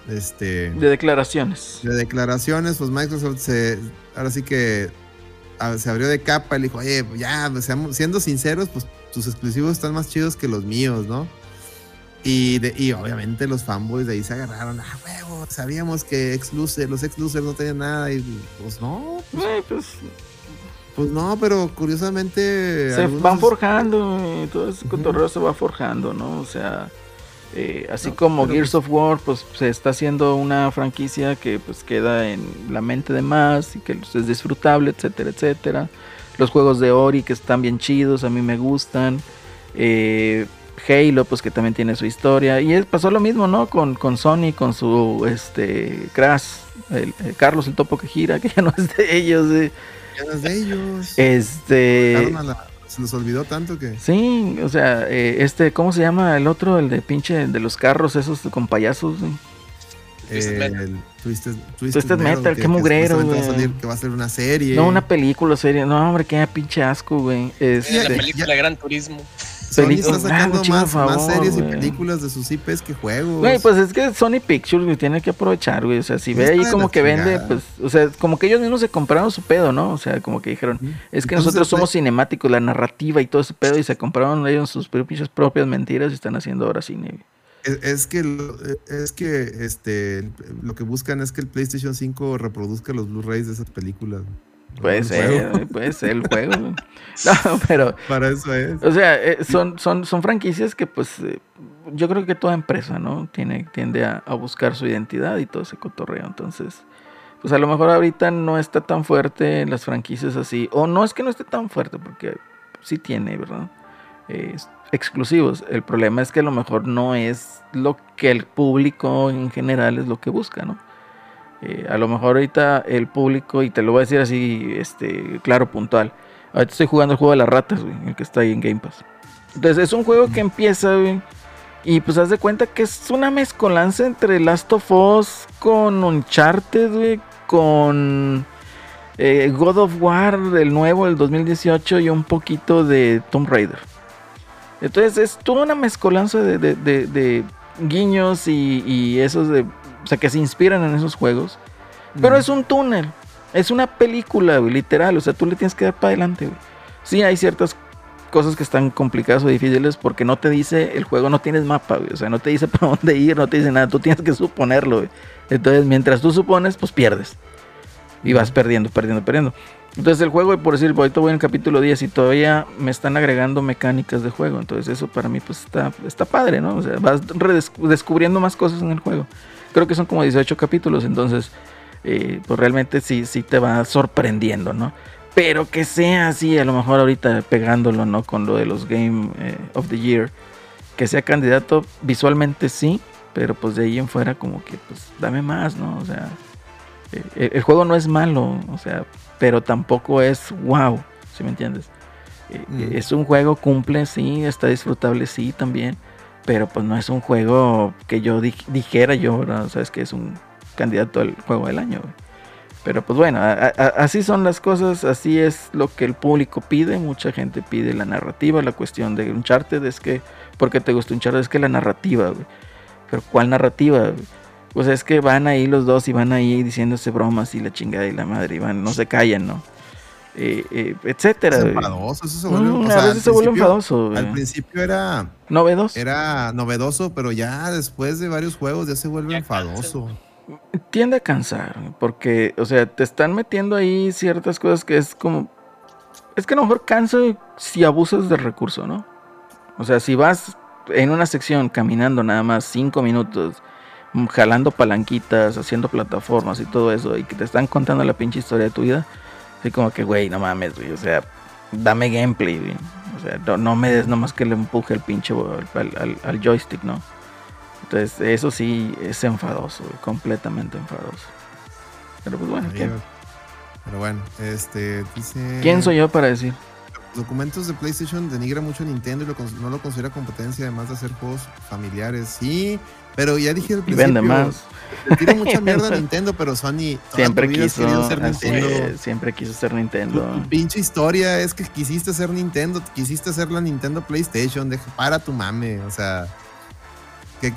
este De declaraciones. de declaraciones, pues Microsoft se ahora sí que a- se abrió de capa y dijo, oye, ya, seamos- siendo sinceros, pues tus exclusivos están más chidos que los míos, ¿no? Y, de, y obviamente los fanboys de ahí se agarraron, ah, huevo, sabíamos que exclusive, los exclusivos no tenían nada, y pues no, Güey, pues pues no, pero curiosamente... se algunos- van forjando, todo ese cotorreo se va forjando, ¿no? O sea, eh, así No, como pero- Gears of War, pues se está haciendo una franquicia que pues queda en la mente de más y que pues, es disfrutable, etcétera, etcétera. Los juegos de Ori que están bien chidos, a mí me gustan. Eh, Halo, pues que también tiene su historia. Y es- pasó lo mismo, ¿no? Con, con Sony, con su este Crash, el, el Carlos el topo que gira, que ya no es de ellos. eh. Ya no es de ellos. Este. La- se les olvidó tanto que... Sí, o sea, eh, este, ¿cómo se llama el otro? El de pinche, de los carros esos con payasos. güey? Twisted Eh, Metal. Twisted, Twisted Metal, qué que mugrero, va salir- que va a ser una serie. No, una película serie. No, hombre, qué pinche asco, güey. La Este, película de Gran Turismo. Sony está sacando Ah, chinga, más, favor, más series y güey. películas de sus IPs que juegos. Güey, pues es que Sony Pictures, güey, tiene que aprovechar, güey. O sea, si ve ahí como que vende, pues, o sea, como que ellos mismos se compraron su pedo, ¿no? O sea, como que dijeron, es que Entonces, nosotros somos cinemáticos, la narrativa y todo ese pedo, y se compraron ellos sus propias, propias mentiras y están haciendo ahora cine. güey. Es, es que es que este lo que buscan es que el PlayStation 5 reproduzca los Blu-rays de esas películas. Puede ser, juego. puede ser el juego. No, pero, Para eso es. o sea, eh, son, son, son franquicias que, pues, eh, yo creo que toda empresa, ¿no? Tiene, tiende a, a buscar su identidad y todo ese cotorreo. Entonces, pues a lo mejor ahorita no está tan fuerte las franquicias así. O no es que no esté tan fuerte, porque sí tiene, ¿verdad? Eh, exclusivos. El problema es que a lo mejor no es lo que el público en general es lo que busca, ¿no? Eh, a lo mejor ahorita el público, y te lo voy a decir así, este, claro, puntual. Ahorita estoy jugando el juego de las ratas, güey, el que está ahí en Game Pass. Entonces es un juego que empieza, güey, y pues haz de cuenta que es una mezcolanza entre Last of Us con Uncharted, güey, con eh, God of War, el nuevo, el 2018, y un poquito de Tomb Raider. Entonces es toda una mezcolanza de, guiños y, y esos de. O sea, que se inspiran en esos juegos. Pero es un túnel. Es una película, güey, literal. O sea, tú le tienes que dar para adelante, güey. Sí, hay ciertas cosas que están complicadas o difíciles porque no te dice, el juego no tienes mapa, güey. O sea, no te dice para dónde ir, no te dice nada. Tú tienes que suponerlo, güey. Entonces, mientras tú supones, pues pierdes. Y vas perdiendo, perdiendo, perdiendo. Entonces el juego, por decir, ahorita voy en el capítulo 10 y todavía me están agregando mecánicas de juego. Entonces eso para mí pues está, está padre, ¿no? O sea, vas descubriendo más cosas en el juego. Creo que son como 18 capítulos, entonces eh, pues realmente sí, sí te va sorprendiendo, ¿no? Pero que sea así, a lo mejor ahorita pegándolo, ¿no? Con lo de los Game eh, of the Year. Que sea candidato visualmente sí, pero pues de ahí en fuera como que pues dame más, ¿no? O sea, eh, el, juego no es malo, o sea, pero tampoco es wow, ¿sí me entiendes? Eh, Mm. Es un juego, cumple, sí, está disfrutable, sí, también, pero pues no es un juego que yo di- dijera yo, ¿verdad? Sabes que es un candidato al juego del año. Pero pues bueno, así son las cosas, así es lo que el público pide, mucha gente pide la narrativa, la cuestión de Uncharted es que, ¿por qué te gusta Uncharted? Es que la narrativa. Pero ¿cuál narrativa? güey? Pues es que van ahí los dos y van ahí diciéndose bromas y la chingada y la madre y van, no se callan, ¿no? Eh, eh, etcétera. Es enfadoso, eso se vuelve. O a sea, al veces se vuelve principio- enfadoso. güey. Al principio era, Novedoso. era novedoso, pero ya después de varios juegos ya se vuelve Ya enfadoso. tiende a cansar, porque, o sea, te están metiendo ahí ciertas cosas que es como... Es que a lo mejor cansa si abusas del recurso, ¿no? O sea, si vas en una sección caminando nada más cinco minutos, mm, jalando palanquitas, haciendo plataformas y todo eso, y que te están contando la pinche historia de tu vida, así como que, güey, no mames, güey, o sea, dame gameplay, güey. O sea, no, no me des nomás que le empuje el pinche al, al- al- al joystick, ¿no? Entonces, eso sí es enfadoso, güey, completamente enfadoso. Pero pues bueno, ¿qué- Pero bueno, este dice. ¿quién soy yo para decir? Los documentos de PlayStation denigra mucho a Nintendo y lo no lo considera competencia, además de hacer juegos familiares. Sí, pero ya dije al Y principio. vende más. Tira mucha mierda a Nintendo, pero Sony Siempre quiso, ser Nintendo. es, siempre quiso ser Nintendo. tu pinche historia es que quisiste ser Nintendo, quisiste ser la Nintendo PlayStation, deja, para tu mame, o sea, que,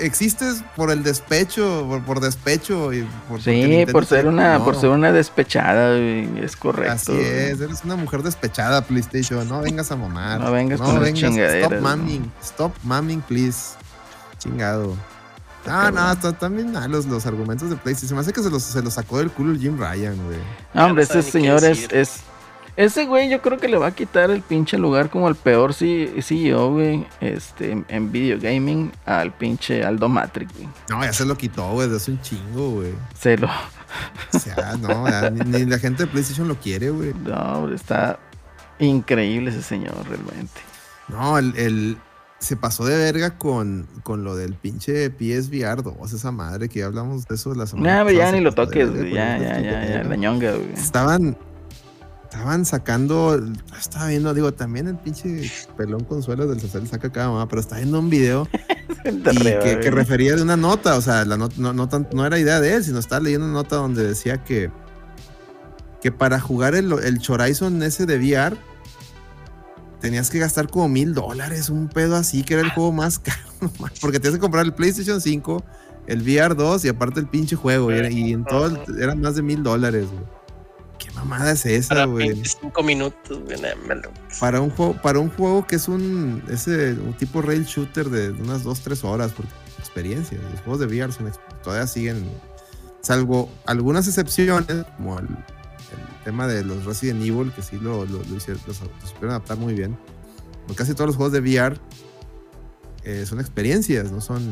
existes por el despecho, por, por despecho y por Sí, por ser una, no. por ser una despechada, es correcto. Así es, eres una mujer despechada, PlayStation. No vengas a mamar. No vengas con las chingaderas, Stop ¿no? mamming. Stop mamming, please. Chingado. Ah, no, cabrón. está- también malos los argumentos de PlayStation. Se me hace que se los, se los sacó del culo el Jim Ryan, güey. Ah, hombre, no ese señor es, es. Ese güey yo creo que le va a quitar el pinche lugar como el peor CEO, güey, este, en- en video gaming al pinche Aldo Matrix, güey. No, ya se lo quitó, güey. Es un chingo, güey. Se lo. O sea, no, ya ni, ni la gente de PlayStation lo quiere, güey. No, hombre, está increíble ese señor, realmente. No, el, el- se pasó de verga con, con lo del pinche PSVR 2, esa madre que ya hablamos de eso la semana No, ya ni lo de toques, güey. Ya, ya, ya, ya, chingadera. la ñonga, güey. Estaban, estaban sacando, estaba viendo, digo, también el pinche pelón consuelo del social saca cada mamá, pero estaba viendo un video y que, refería de una nota, o sea, la not- no, no, tan- no era idea de él, sino estaba leyendo una nota donde decía que, que para jugar el, el Horizon ese de VR tenías que gastar como mil dólares, un pedo así, que era el juego más caro, porque tienes que comprar el PlayStation 5, el VR 2 y aparte el pinche juego, y, en todo el- eran más de mil dólares, güey. ¿Qué mamada es esa, Para güey? 25 minutos, güey. Para un juego, para un juego que es un, ese, un tipo rail shooter de unas 2-3 horas, porque experiencia. Los juegos de VR son todavía siguen, salvo algunas excepciones, como el tema de los Resident Evil, que sí lo, lo, lo hicieron, supieron adaptar muy bien. Porque casi todos los juegos de VR eh, son experiencias, no son.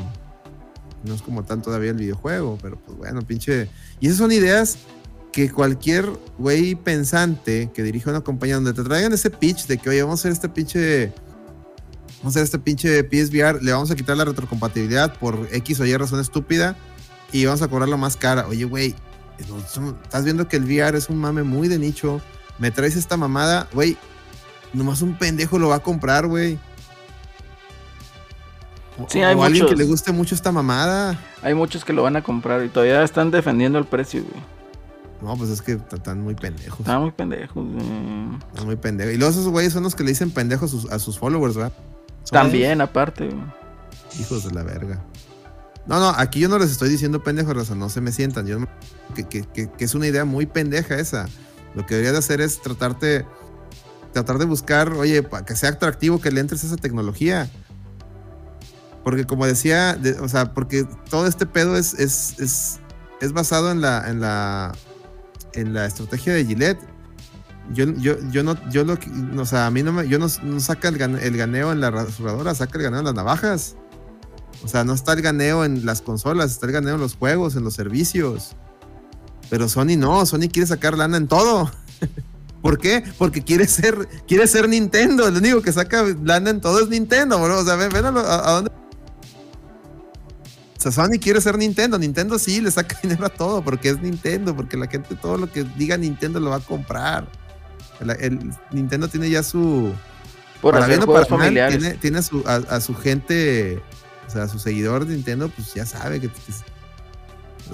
No es como tal todavía el videojuego, pero pues bueno, pinche. Y esas son ideas que cualquier güey pensante que dirige una compañía donde te traigan ese pitch de que, oye, vamos a hacer este pinche. Vamos a hacer este pinche PSVR, le vamos a quitar la retrocompatibilidad por X o Y razón estúpida y vamos a cobrarlo más cara. Oye, güey, estás viendo que el VR es un mame muy de nicho. Me traes esta mamada, güey. Nomás un pendejo lo va a comprar, güey. O, Sí, hay o alguien que muchos. le guste mucho esta mamada. Hay muchos que lo van a comprar y todavía están defendiendo el precio, güey. No, pues es que están muy pendejos. Están muy pendejos, güey. Están muy pendejos. Y luego esos güeyes son los que le dicen pendejos a sus, a sus followers, ¿verdad? También, aparte, güey. Hijos de la verga. No, no, aquí yo no les estoy diciendo pendejos, raza, no se me sientan. Yo que, que- que- es una idea muy pendeja esa. Lo que deberías de hacer es tratarte, tratar de buscar, oye, para que sea atractivo que le entres a esa tecnología. Porque como decía, de- o sea, porque todo este pedo es, es, es, es basado en la, en la, en la estrategia de Gillette. Yo, yo, yo no, yo lo o sea, a mí no me, yo no, saca el, el ganeo en la rasuradora, saca el ganeo en las navajas. O sea, no está el ganeo en las consolas, está el ganeo en los juegos, en los servicios. Pero Sony no, Sony quiere sacar lana en todo. ¿Por qué? Porque quiere ser, quiere ser Nintendo. Lo único que saca lana en todo es Nintendo, bro. O sea, ven, ven a, lo- a- a dónde. O sea, Sony quiere ser Nintendo. Nintendo sí le saca dinero a todo porque es Nintendo, porque la gente todo lo que diga Nintendo lo va a comprar. El, el- Nintendo tiene ya su, Por para bien o para mal, tiene, su, a, a su gente, o sea, su seguidor de Nintendo, pues ya sabe que, que-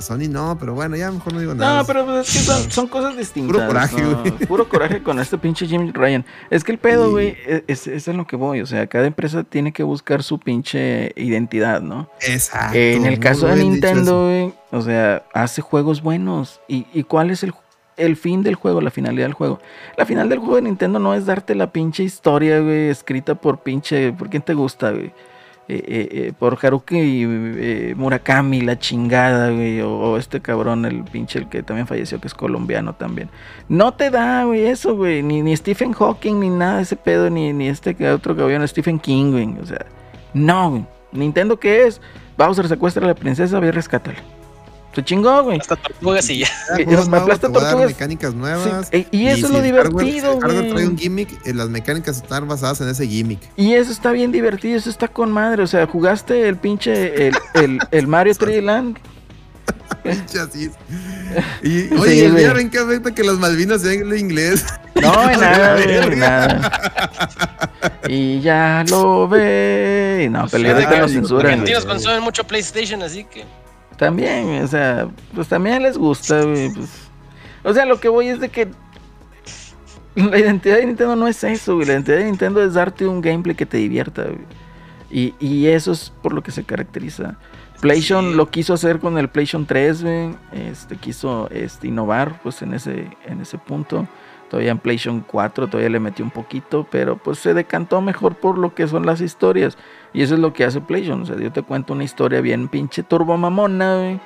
Sony no, pero bueno, ya mejor no digo nada. No, pero pues es que son, son cosas distintas. Puro coraje, ¿no? güey. Puro coraje con este pinche Jim Ryan. Es que el pedo, Sí. güey, e, es, es en lo que voy. O sea, cada empresa tiene que buscar su pinche identidad, ¿no? Exacto. en el caso de Nintendo, güey, o sea, hace juegos buenos. ¿Y, y cuál es el, el fin del juego, la finalidad del juego. La final del juego de Nintendo no es darte la pinche historia, güey, escrita por pinche. ¿Por quién te gusta, güey? Eh, eh, eh, por Haruki Murakami, la chingada, güey, o, este cabrón, el pinche, el que también falleció, que es colombiano también. No te da, güey, eso, güey, ni, ni Stephen Hawking, ni nada de ese pedo, ni, ni este otro cabrón, Stephen King, güey, o sea, no, güey. Nintendo, ¿qué es? Bowser secuestra a la princesa, ve y rescátala. Se chingó, güey. Hasta tortugas y ya. Eh, aplasta dar tortugas. mecánicas nuevas. Sí, y- y eso es si lo divertido, hardware güey. trae un gimmick, eh, las mecánicas están basadas en ese gimmick. Y eso está bien divertido, eso está con madre. O sea, jugaste el pinche, el, el, el Mario 3D Land. Pinche así. Y, Sí, oye, güey. ¿vieron qué afecta que las Malvinas sean en inglés? No, en nada, en nada. Y ya lo ve. No, pero ahorita Ah, lo sí, censuran. Los argentinos consumen mucho PlayStation, así que. También, o sea, pues también les gusta, güey. Pues. O sea, lo que voy es de que la identidad de Nintendo no es eso, güey. La identidad de Nintendo es darte un gameplay que te divierta, güey. Y, y eso es por lo que se caracteriza. PlayStation Sí. lo quiso hacer con el PlayStation 3, güey. Este, quiso este, innovar, pues, en ese, en ese punto. Todavía en PlayStation 4 todavía le metió un poquito, pero pues se decantó mejor por lo que son las historias. Y eso es lo que hace PlayStation. O sea, yo te cuento una historia bien pinche turbo mamona, güey.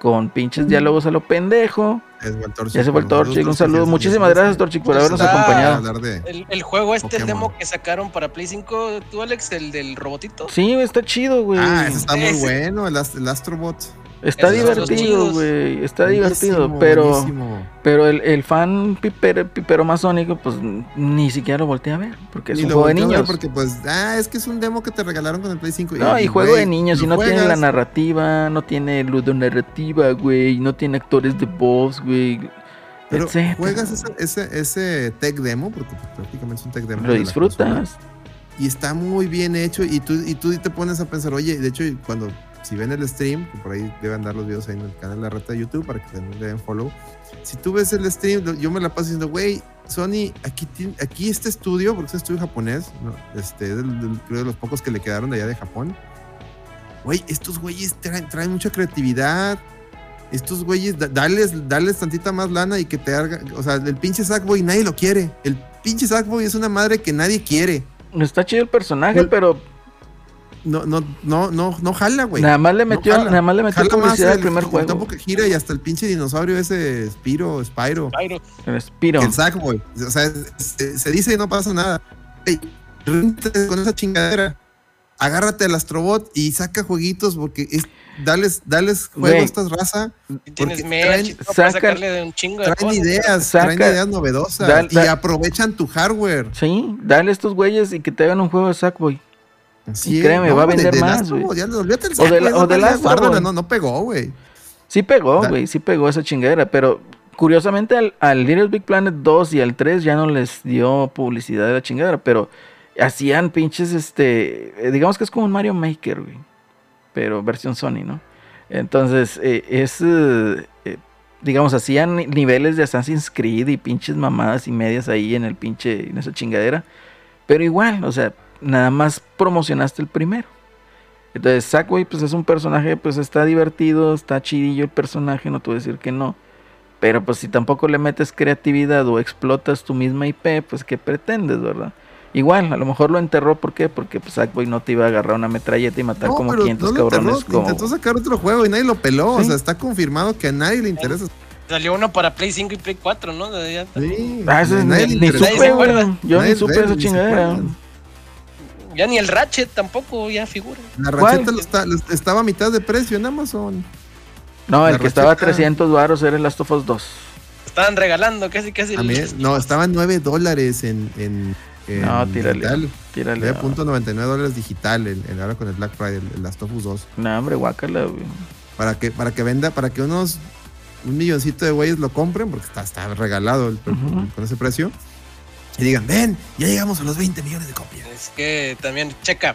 Con pinches diálogos a lo pendejo. Es el Torchic, Ya se fue el Torchic. Un saludo. Muchísimas gracias, Torchic, por habernos acompañado. hablar de- El, el juego este, el demo que sacaron para Play 5, tú, Alex, el del robotito. Sí, güey, está chido, güey. Ah, ese está muy Ese- bueno, el, Ast- el Astrobot. Está esos divertido, güey. Está Buenísimo, divertido, pero. buenísimo. Pero el, el fan pipero, pipero masónico, pues ni siquiera lo voltea a ver. Porque es Ni un juego de niños. Porque pues, ah, es que es un demo que te regalaron con el Play 5. No, y juego de niños, y no tiene la narrativa, no tiene ludonarrativa, güey, no tiene actores de voz, güey, Pero etcétera. juegas ese, ese, ese tech demo, porque prácticamente es un tech demo. Lo de disfrutas. Y está muy bien hecho. Y tú, y tú te pones a pensar, oye, de hecho, cuando si ven el stream, que por ahí deben dar los videos ahí en el canal de la reta de YouTube para que también le den follow. Si tú ves el stream, yo me la paso diciendo, güey, Sony, aquí, aquí este estudio, porque es un estudio japonés, ¿no? este, del- del- creo de los pocos que le quedaron de allá de Japón. Güey, estos güeyes traen, traen mucha creatividad. Estos güeyes, da- dales, dales tantita más lana y que te haga. O sea, el pinche Sackboy nadie lo quiere. El pinche Sackboy es una madre que nadie quiere. Está chido el personaje, pero No, no, no, no, no jala, güey. nada más le No metió, jala. nada más le metió Jala más publicidad al el- primer el juego. que gira y hasta el pinche dinosaurio ese Spiro, Spyro. Pyro. El Spiro. El Sackboy. O sea, se, se dice y no pasa nada. Ey, ríndete con esa chingadera. Agárrate al Astrobot y saca jueguitos porque es, dales, dales juego Güey. a esta raza. Tienes traen- sacan- sacarle de un chingo de Traen cosas. ideas, Saca- traen ideas novedosas da- y aprovechan tu hardware. Sí, dale a estos güeyes y que te hagan un juego de Sackboy. Sí, créeme, va a de- vender más, güey. O del- Sackboy, o guárdala, no, no pegó, güey. Sí pegó, güey, sí pegó esa chingadera, pero curiosamente al, al Little Big Planet 2 y al 3 ya no les dio publicidad de la chingadera, pero hacían pinches, este, eh, digamos que es como un Mario Maker, güey, pero versión Sony, ¿no? Entonces, eh, es, eh, digamos, hacían niveles de Assassin's Creed y pinches mamadas y medias ahí en el pinche, en esa chingadera, pero igual, o sea, nada más promocionaste el primero. Entonces, Sackboy, pues es un personaje, pues está divertido, está chidillo el personaje, no te voy a decir que no. Pero pues si tampoco le metes creatividad o explotas tu misma IP, pues ¿qué pretendes, verdad? Igual, a lo mejor lo enterró, ¿por qué? Porque pues Sackboy no te iba a agarrar una metralleta y matar No, como pero 500 no lo cabrones. enterró, como... Intentó sacar otro juego y nadie lo peló. O sea, está confirmado que a nadie le interesa. Salió uno para Play 5 y Play 4, ¿no? Sí, Ah, es- nadie ni, ni interesa. Nadie se supe. Yo Nadie ni supe esa ni se chingadera. Ya ni el Ratchet tampoco ya figura. La racheta lo está- lo- estaba a mitad de precio en Amazon. No, el que estaba a Ratchet, ah. 300 baros era el Last of Us 2. Estaban regalando casi casi. A mí- no, estaban 9 dólares en, en, en No, tírale. digital. Tírale. 9.99 dólares digital el, el- ahora con el Black Friday, el, el Last of Us 2. No, hombre, guácala, güey. Para que, para que venda, para que unos un milloncito de güeyes lo compren, porque está, está regalado el- Ujú. con ese precio. Y digan, ven, ya llegamos a los 20 millones de copias. Es que también, checa.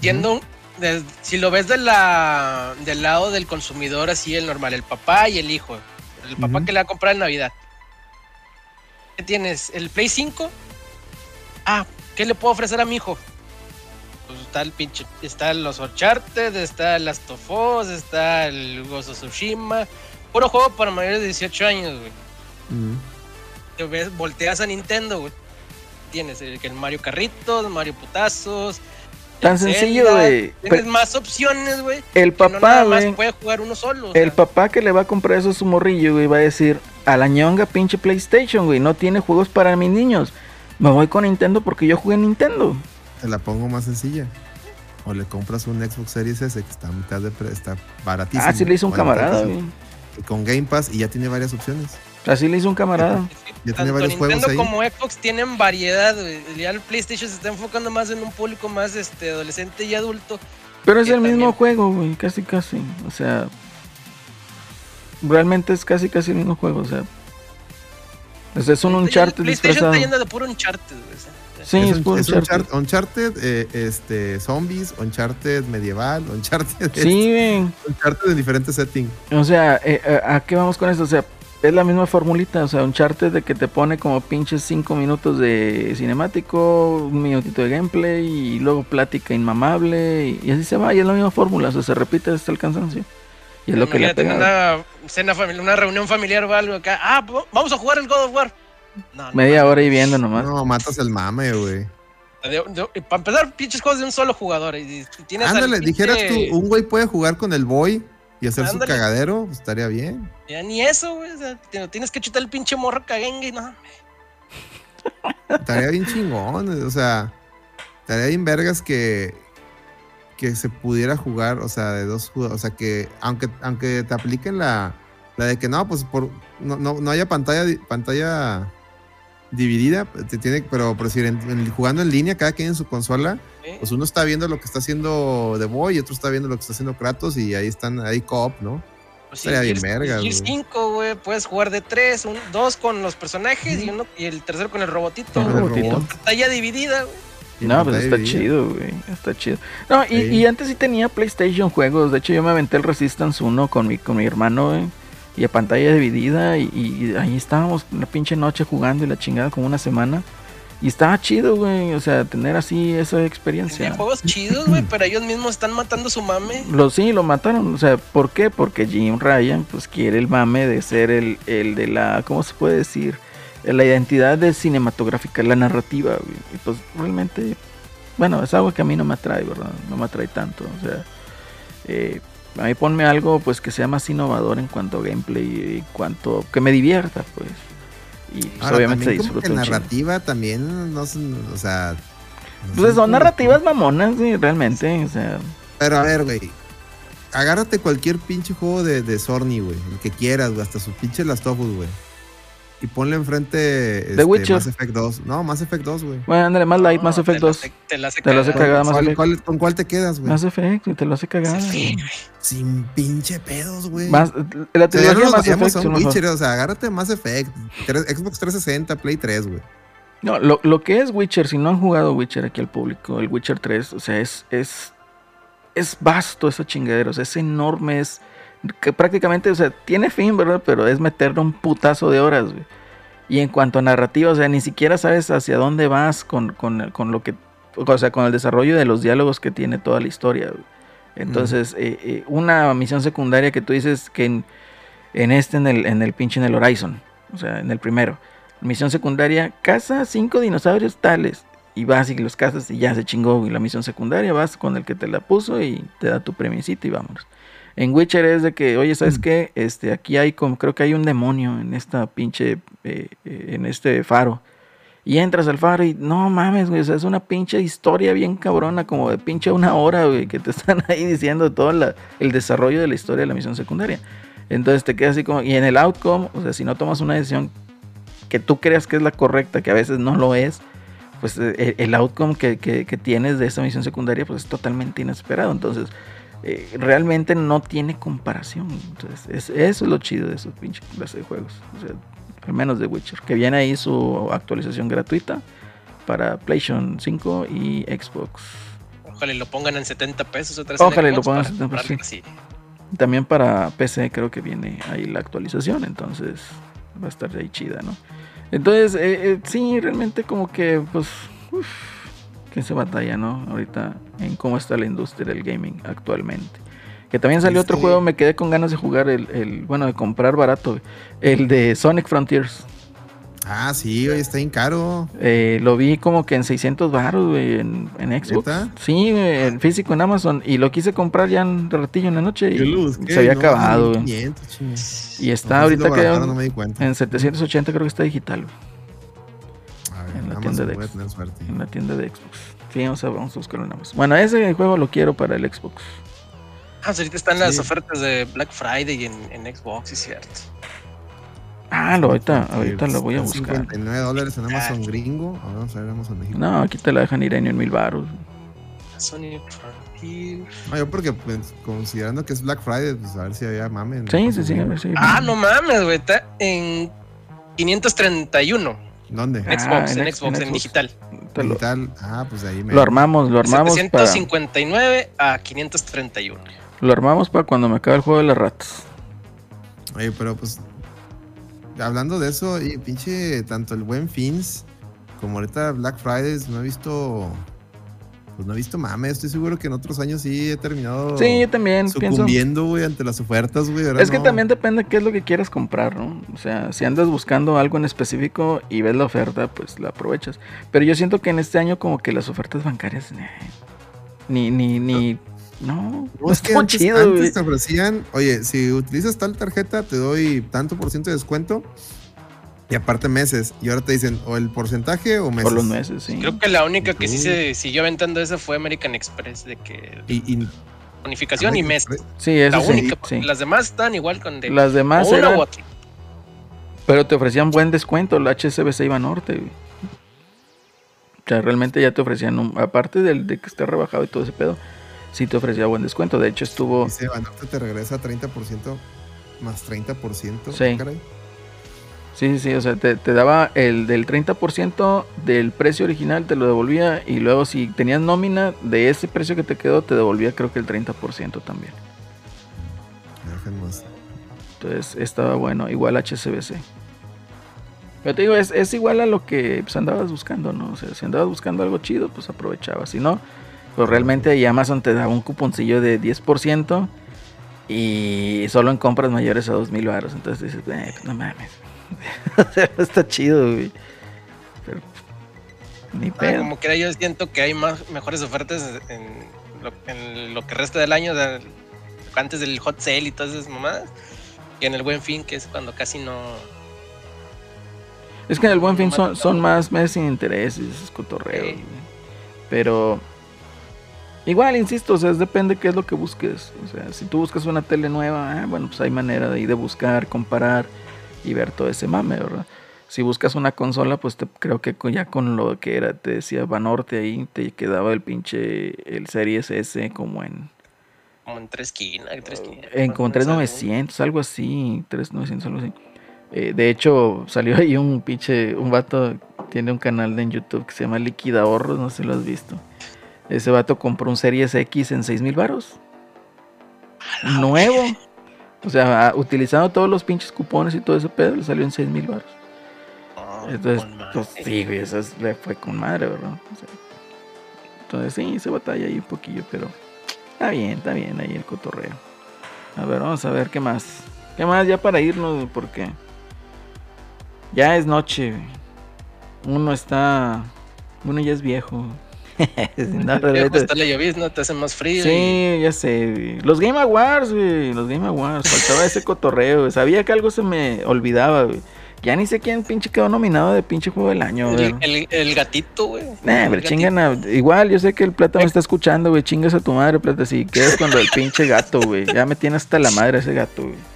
Siendo, de- si lo ves de la, del lado del consumidor, así el normal, el papá y el hijo. El papá que le va a comprar en Navidad. ¿Qué tienes? ¿El Play 5? Ah, ¿qué le puedo ofrecer a mi hijo? Pues está el pinche. Está los Uncharted, está el Last of Us, está el of Tsushima. Puro juego para mayores de 18 años, güey. Te ves, volteas a Nintendo, güey. Tienes el, el Mario Carritos, Mario Putazos. Tan sencillo, güey. Tienes Pero más opciones, güey. El que no papá, nada más güey. puede jugar uno solo. o El sea. papá que le va a comprar eso a su morrillo, güey, va a decir, a la ñonga pinche PlayStation, güey, no tiene juegos para mis niños. Me voy con Nintendo porque yo jugué en Nintendo. Te la pongo más sencilla. O le compras un Xbox Series S que está a mitad de pre- está baratísimo. Ah, sí le hizo un camarada, güey. Con Game Pass y ya tiene varias opciones. Así le hizo un camarada. Ya tiene Tanto varios Nintendo juegos ahí. como Xbox tienen variedad, güey. Ya el PlayStation se está enfocando más en un público más este adolescente y adulto. Pero es el mismo juego, güey, casi casi. O sea, realmente es casi casi el mismo juego, o sea. O sea, es un Uncharted PlayStation disfrazado. está yendo de puro Uncharted, güey. o sea, Sí, es, un- puro es Uncharted. Uncharted, Uncharted, eh, este, zombies, Uncharted medieval, Uncharted, Sí, güey. Uncharted en diferentes settings. O sea, eh, eh, ¿a qué vamos con esto? O sea, es la misma formulita. O sea, un charter de que te pone como pinches 5 minutos de cinemático, un minutito de gameplay y luego plática inmamable. Y, y así se va. Y es la misma fórmula. O sea, se repite hasta el cansancio. Y es lo que le pegado. una cena familiar, una reunión familiar o algo acá. Ah, vamos a jugar el God of War. No, Media hora y viendo nomás. No, matas el mame, güey. Para empezar, pinches juegos de un solo jugador. Y, y tienes al Ándale, pinche- dijeras tú, un güey puede jugar con el boy y hacer Ándale. su cagadero, pues estaría bien. Ya ni eso, güey. O sea, te- tienes que chutar el pinche morro cagengue. No, Estaría bien chingón, o sea, estaría bien vergas que, que se pudiera jugar, o sea, de dos jugadores, o sea, que aunque, aunque te apliquen la, la de que no, pues por, no, no, no haya pantalla, pantalla dividida, te tiene, pero, pero si en- en- jugando en línea, cada quien en su consola, ¿eh? pues uno está viendo lo que está haciendo The Boy y otro está viendo lo que está haciendo Kratos y ahí están, ahí co-op, ¿no? Pues bien Gears- vergas, Gears güey. 5, güey. Puedes jugar de tres, un, dos con los personajes y uno y el tercero con el robotito. El robotito. robot. Pantalla dividida, güey. Y No, pues está dividida. chido, güey. Está chido. No, y, Sí. y antes sí tenía PlayStation juegos. De hecho, yo me aventé el Resistance 1 con mi, con mi hermano, güey. Y a pantalla dividida. Y, y ahí estábamos una pinche noche jugando y la chingada como una semana. Y estaba chido, güey. O sea, tener así esa experiencia. Tenían juegos chidos, güey, pero ellos mismos están matando su mame. Lo, sí, lo mataron. O sea, ¿por qué? Porque Jim Ryan, pues quiere el mame de ser el, el de la, ¿cómo se puede decir? La identidad de cinematográfica, la narrativa, güey. Y pues realmente, bueno, es algo que a mí no me atrae, ¿verdad? No me atrae tanto. O sea, eh, a mí ponme algo, pues, que sea más innovador en cuanto a gameplay y en cuanto, que me divierta, pues. Y pues, Ahora, obviamente se disfruta chingo. narrativa también, no o sea... no Pues son narrativas mamonas, sí, realmente. O sea, Pero a ver, güey. Agárrate cualquier pinche juego de, de Sony, güey. El que quieras, güey. Hasta sus pinches Last of Us, güey. Y ponle enfrente este, Witcher. Mass Effect 2. No, Mass Effect 2, güey. bueno, ándale, más light, No, Mass te Effect la 2. hace- Te la hace Te cagada Mass ¿Cuál- Effect. cuál- ¿Con cuál te quedas, güey? Mass Effect, te lo hace cagada. Sí, güey. Sin pinche pedos, güey. Más, la O sea, trilogía no Mass Effect. son. Witcher, o sea, agárrate Mass Effect. Xbox 360, Play 3, güey. No, lo, lo que es Witcher, si no han jugado Witcher aquí al público, el Witcher 3, o sea, es, es, es vasto esa chingadera, o sea, es enorme, es que prácticamente, o sea, tiene fin, ¿verdad? Pero es meterle un putazo de horas, güey. Y en cuanto a narrativa, o sea, ni siquiera sabes hacia dónde vas con, con, con lo que, o sea, con el desarrollo de los diálogos que tiene toda la historia, güey. Entonces, eh, eh, una misión secundaria que tú dices que en, en este, en el, en el pinche, en el Horizon, o sea, en el primero. Misión secundaria, caza cinco dinosaurios tales. Y vas y los cazas y ya se chingó. Y la misión secundaria vas con el que te la puso y te da tu premiecito y vámonos. En Witcher es de que, oye, ¿sabes qué? Este, aquí hay como, creo que hay un demonio en esta pinche, eh, eh, en este faro. Y entras al faro y no mames, güey, o sea, es una pinche historia bien cabrona, como de pinche una hora, güey, que te están ahí diciendo todo la- el desarrollo de la historia de la misión secundaria. Entonces te quedas así como, y en el outcome, o sea, si no tomas una decisión que tú creas que es la correcta, que a veces no lo es, pues eh, el, el outcome que, que- que tienes de esa misión secundaria pues es totalmente inesperado. Entonces, eh, realmente no tiene comparación. Entonces, es- eso es lo chido de esos pinches clase de juegos. O sea, al menos de Witcher, que viene ahí su actualización gratuita para PlayStation 5 y Xbox. Ojalá y lo pongan en 70 pesos otra vez. Ojalá y lo pongan en para 70 comprarlo pesos. También para PC creo que viene ahí la actualización, entonces va a estar ahí chida, ¿no? Entonces, eh, eh, sí, realmente como que, pues, uf, que se batalla, ¿no? Ahorita en cómo está la industria del gaming actualmente. Que también salió otro Este- juego, me quedé con ganas de jugar el, el- bueno, de comprar barato, güey. el de Sonic Frontiers. Ah, sí, oye, está bien caro. Eh, lo vi como que en 600 baros, güey, en, en Xbox. ¿Neta? Sí, güey, en físico en Amazon. Y lo quise comprar ya en ratillo en la noche y busqué, se había no, acabado, güey. 1500, chinga. Y está No, ahorita que no en 780 creo que está digital, güey, en la Amazon tienda de Xbox. en la tienda de Xbox. Sí, vamos a, vamos a buscarlo en Amazon. Bueno, ese juego lo quiero para el Xbox. Ah, pues ahorita están las Sí. ofertas de Black Friday en, en Xbox, es cierto. Ah, lo, ahorita, ahorita lo voy a buscar. 59 dólares en Amazon Ah. gringo. Ahora vamos a ver Amazon México. No, aquí te la dejan ir en mil baros. Sony Frontier. No, yo porque pues, considerando que es Black Friday, pues a ver si había mame. en Sí, sí, sí, a ver si- Ah, no mames, güey. Está en 531. ¿Dónde? Ah, Xbox, en en, Xbox, en en digital. Lo, Digital. Ah, pues ahí me. lo armamos, lo armamos para, 759 a 531. lo armamos para cuando me acabe el juego de las ratas. Oye, pero pues. Hablando de eso, y pinche, tanto el buen Fins como ahorita Black Fridays, no he visto. Pues no he visto mame. Estoy seguro que en otros años sí he terminado. Sí, yo también. Sucumbiendo, güey, ante las ofertas, güey. Es que no. también depende de qué es lo que quieras comprar, ¿no? O sea, si andas buscando algo en específico y ves la oferta, pues la aprovechas. Pero yo siento que en este año como que las ofertas bancarias, eh, ni, ni, ni, no, No, es que estuvo antes, chido, antes güey. te ofrecían, oye, si utilizas tal tarjeta, te doy tanto por ciento de descuento. Y aparte meses. Y ahora te dicen o el porcentaje o meses. Por los meses, sí. Creo que la única que sí se siguió aventando esa fue American Express, de que Y, y- bonificación y mes. Sí, eso La sí, única, sí. las demás están igual con de Las demás o una eran- u otra. Pero te ofrecían buen descuento, la HSBC iba norte, güey. O sea, realmente ya te ofrecían, un- aparte del de que esté rebajado y todo ese pedo, sí te ofrecía buen descuento. De hecho, estuvo... dice Banorte te regresa 30% más 30%. Sí. caray. Sí, sí, sí, o sea, te, te daba el del 30% del precio original, te lo devolvía y luego si tenías nómina de ese precio que te quedó, te devolvía creo que el 30% también. Entonces estaba bueno, igual HCBC. Pero te digo, es, es igual a lo que pues, andabas buscando, ¿no? O sea, si andabas buscando algo chido, pues aprovechabas. Si no, pues realmente ahí Amazon te daba un cuponcillo de 10% y solo en compras mayores a 2000 baros. Entonces dices, eh, pues no mames. está chido, güey. Pero ni Ah, pedo. como que yo siento que hay más mejores ofertas en lo, en lo que resta del año, de- antes del hot sale y todas esas mamadas, que en el buen fin, que es cuando casi no. Es que en el buen fin son, son más meses sin intereses. Sí. güey. Pero igual, insisto, o sea, es depende qué es lo que busques. O sea, si tú buscas una tele nueva, ah, bueno, pues hay manera de, de buscar, comparar y ver todo ese mame, ¿verdad? Si buscas una consola, pues te, creo que ya con lo que era, te decía Banorte ahí, te quedaba el pinche, el Series S como en, Como en tres esquinas. tres esquinas, en como en 3900, algo así, 3900, algo así. Eh, de hecho, salió ahí un pinche, un vato, tiene un canal en YouTube que se llama Liquida Ahorros, no sé si lo has visto. Ese vato compró un Series X en 6000 varos. Nuevo. O sea, utilizando todos los pinches cupones y todo ese pedo, le salió en 6000 varos. No, Entonces, con madre. pues sí, güey, eso es- le fue con madre, ¿verdad? O sea, entonces sí, se batalla ahí un poquillo, pero está bien, está bien ahí el cotorreo. A ver, vamos a ver qué más. ¿Qué más ya para irnos? Porque ya es noche. Uno está... Uno ya es viejo. No, está la llovizna, te hace más frío. y- Sí, ya sé. Los Game Awards, güey. Los Game Awards. Faltaba ese cotorreo. güey. Sabía que algo se me olvidaba, güey. Ya ni sé quién pinche quedó nominado de pinche juego del año, güey. El, el- el gatito, güey. Nah, El pero chingan a- Igual, yo sé que el plata me está escuchando, güey. Chingas a tu madre, plata. Si quedas con lo del pinche gato, güey. Ya me tiene hasta la madre ese gato, güey.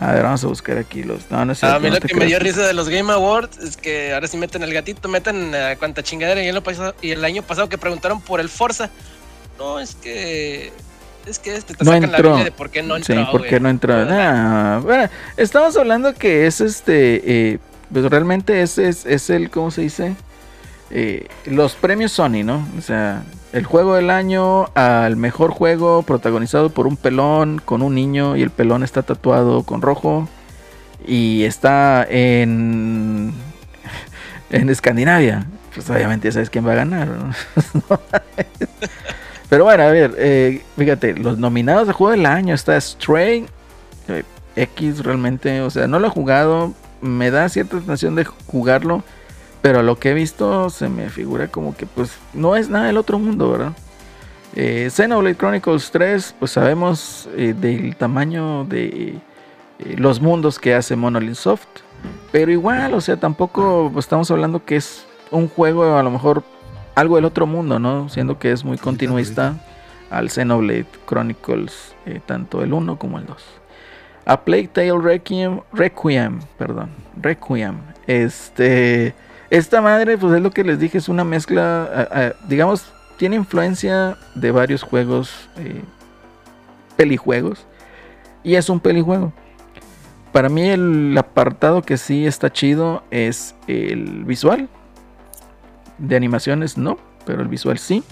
A ver, vamos a buscar aquí los. No, no es A cierto, mí no lo que me dio risa de los Game Awards es que ahora sí meten el gatito, meten a cuanta chingadera. Y el, año pasado, y el año pasado que preguntaron por el Forza, no, es que. Es que este te No sacan la entró. Biblia de por qué no entró. Sí, ¿por qué no entró? Nah, bueno, estamos hablando que es este. eh, pues realmente ese es, es el. ¿Cómo se dice? Eh, los premios Sony, ¿no? O sea, el juego del año al mejor juego protagonizado por un pelón con un niño y el pelón está tatuado con rojo y está en. en Escandinavia. Pues obviamente sabes quién va a ganar. Pero bueno, a ver, eh, fíjate, los nominados de juego del año está Stray eh, X realmente, o sea, no lo he jugado, me da cierta sensación de jugarlo, pero a lo que he visto se me figura como que pues no es nada del otro mundo, ¿verdad? Eh, Xenoblade Chronicles 3, pues sabemos eh, del tamaño de eh, los mundos que hace Monolith Soft, pero igual, o sea, tampoco estamos hablando que es un juego a lo mejor algo del otro mundo, ¿no? Siendo que es muy continuista al Xenoblade Chronicles, eh, tanto el 1 como el 2. A Plague Tale Requiem, Requiem, perdón, Requiem. Este, esta madre, pues es lo que les dije, es una mezcla, digamos, tiene influencia de varios juegos, eh, pelijuegos, y es un pelijuego. Para mí el apartado que sí está chido es el visual. De animaciones no, pero el visual sí.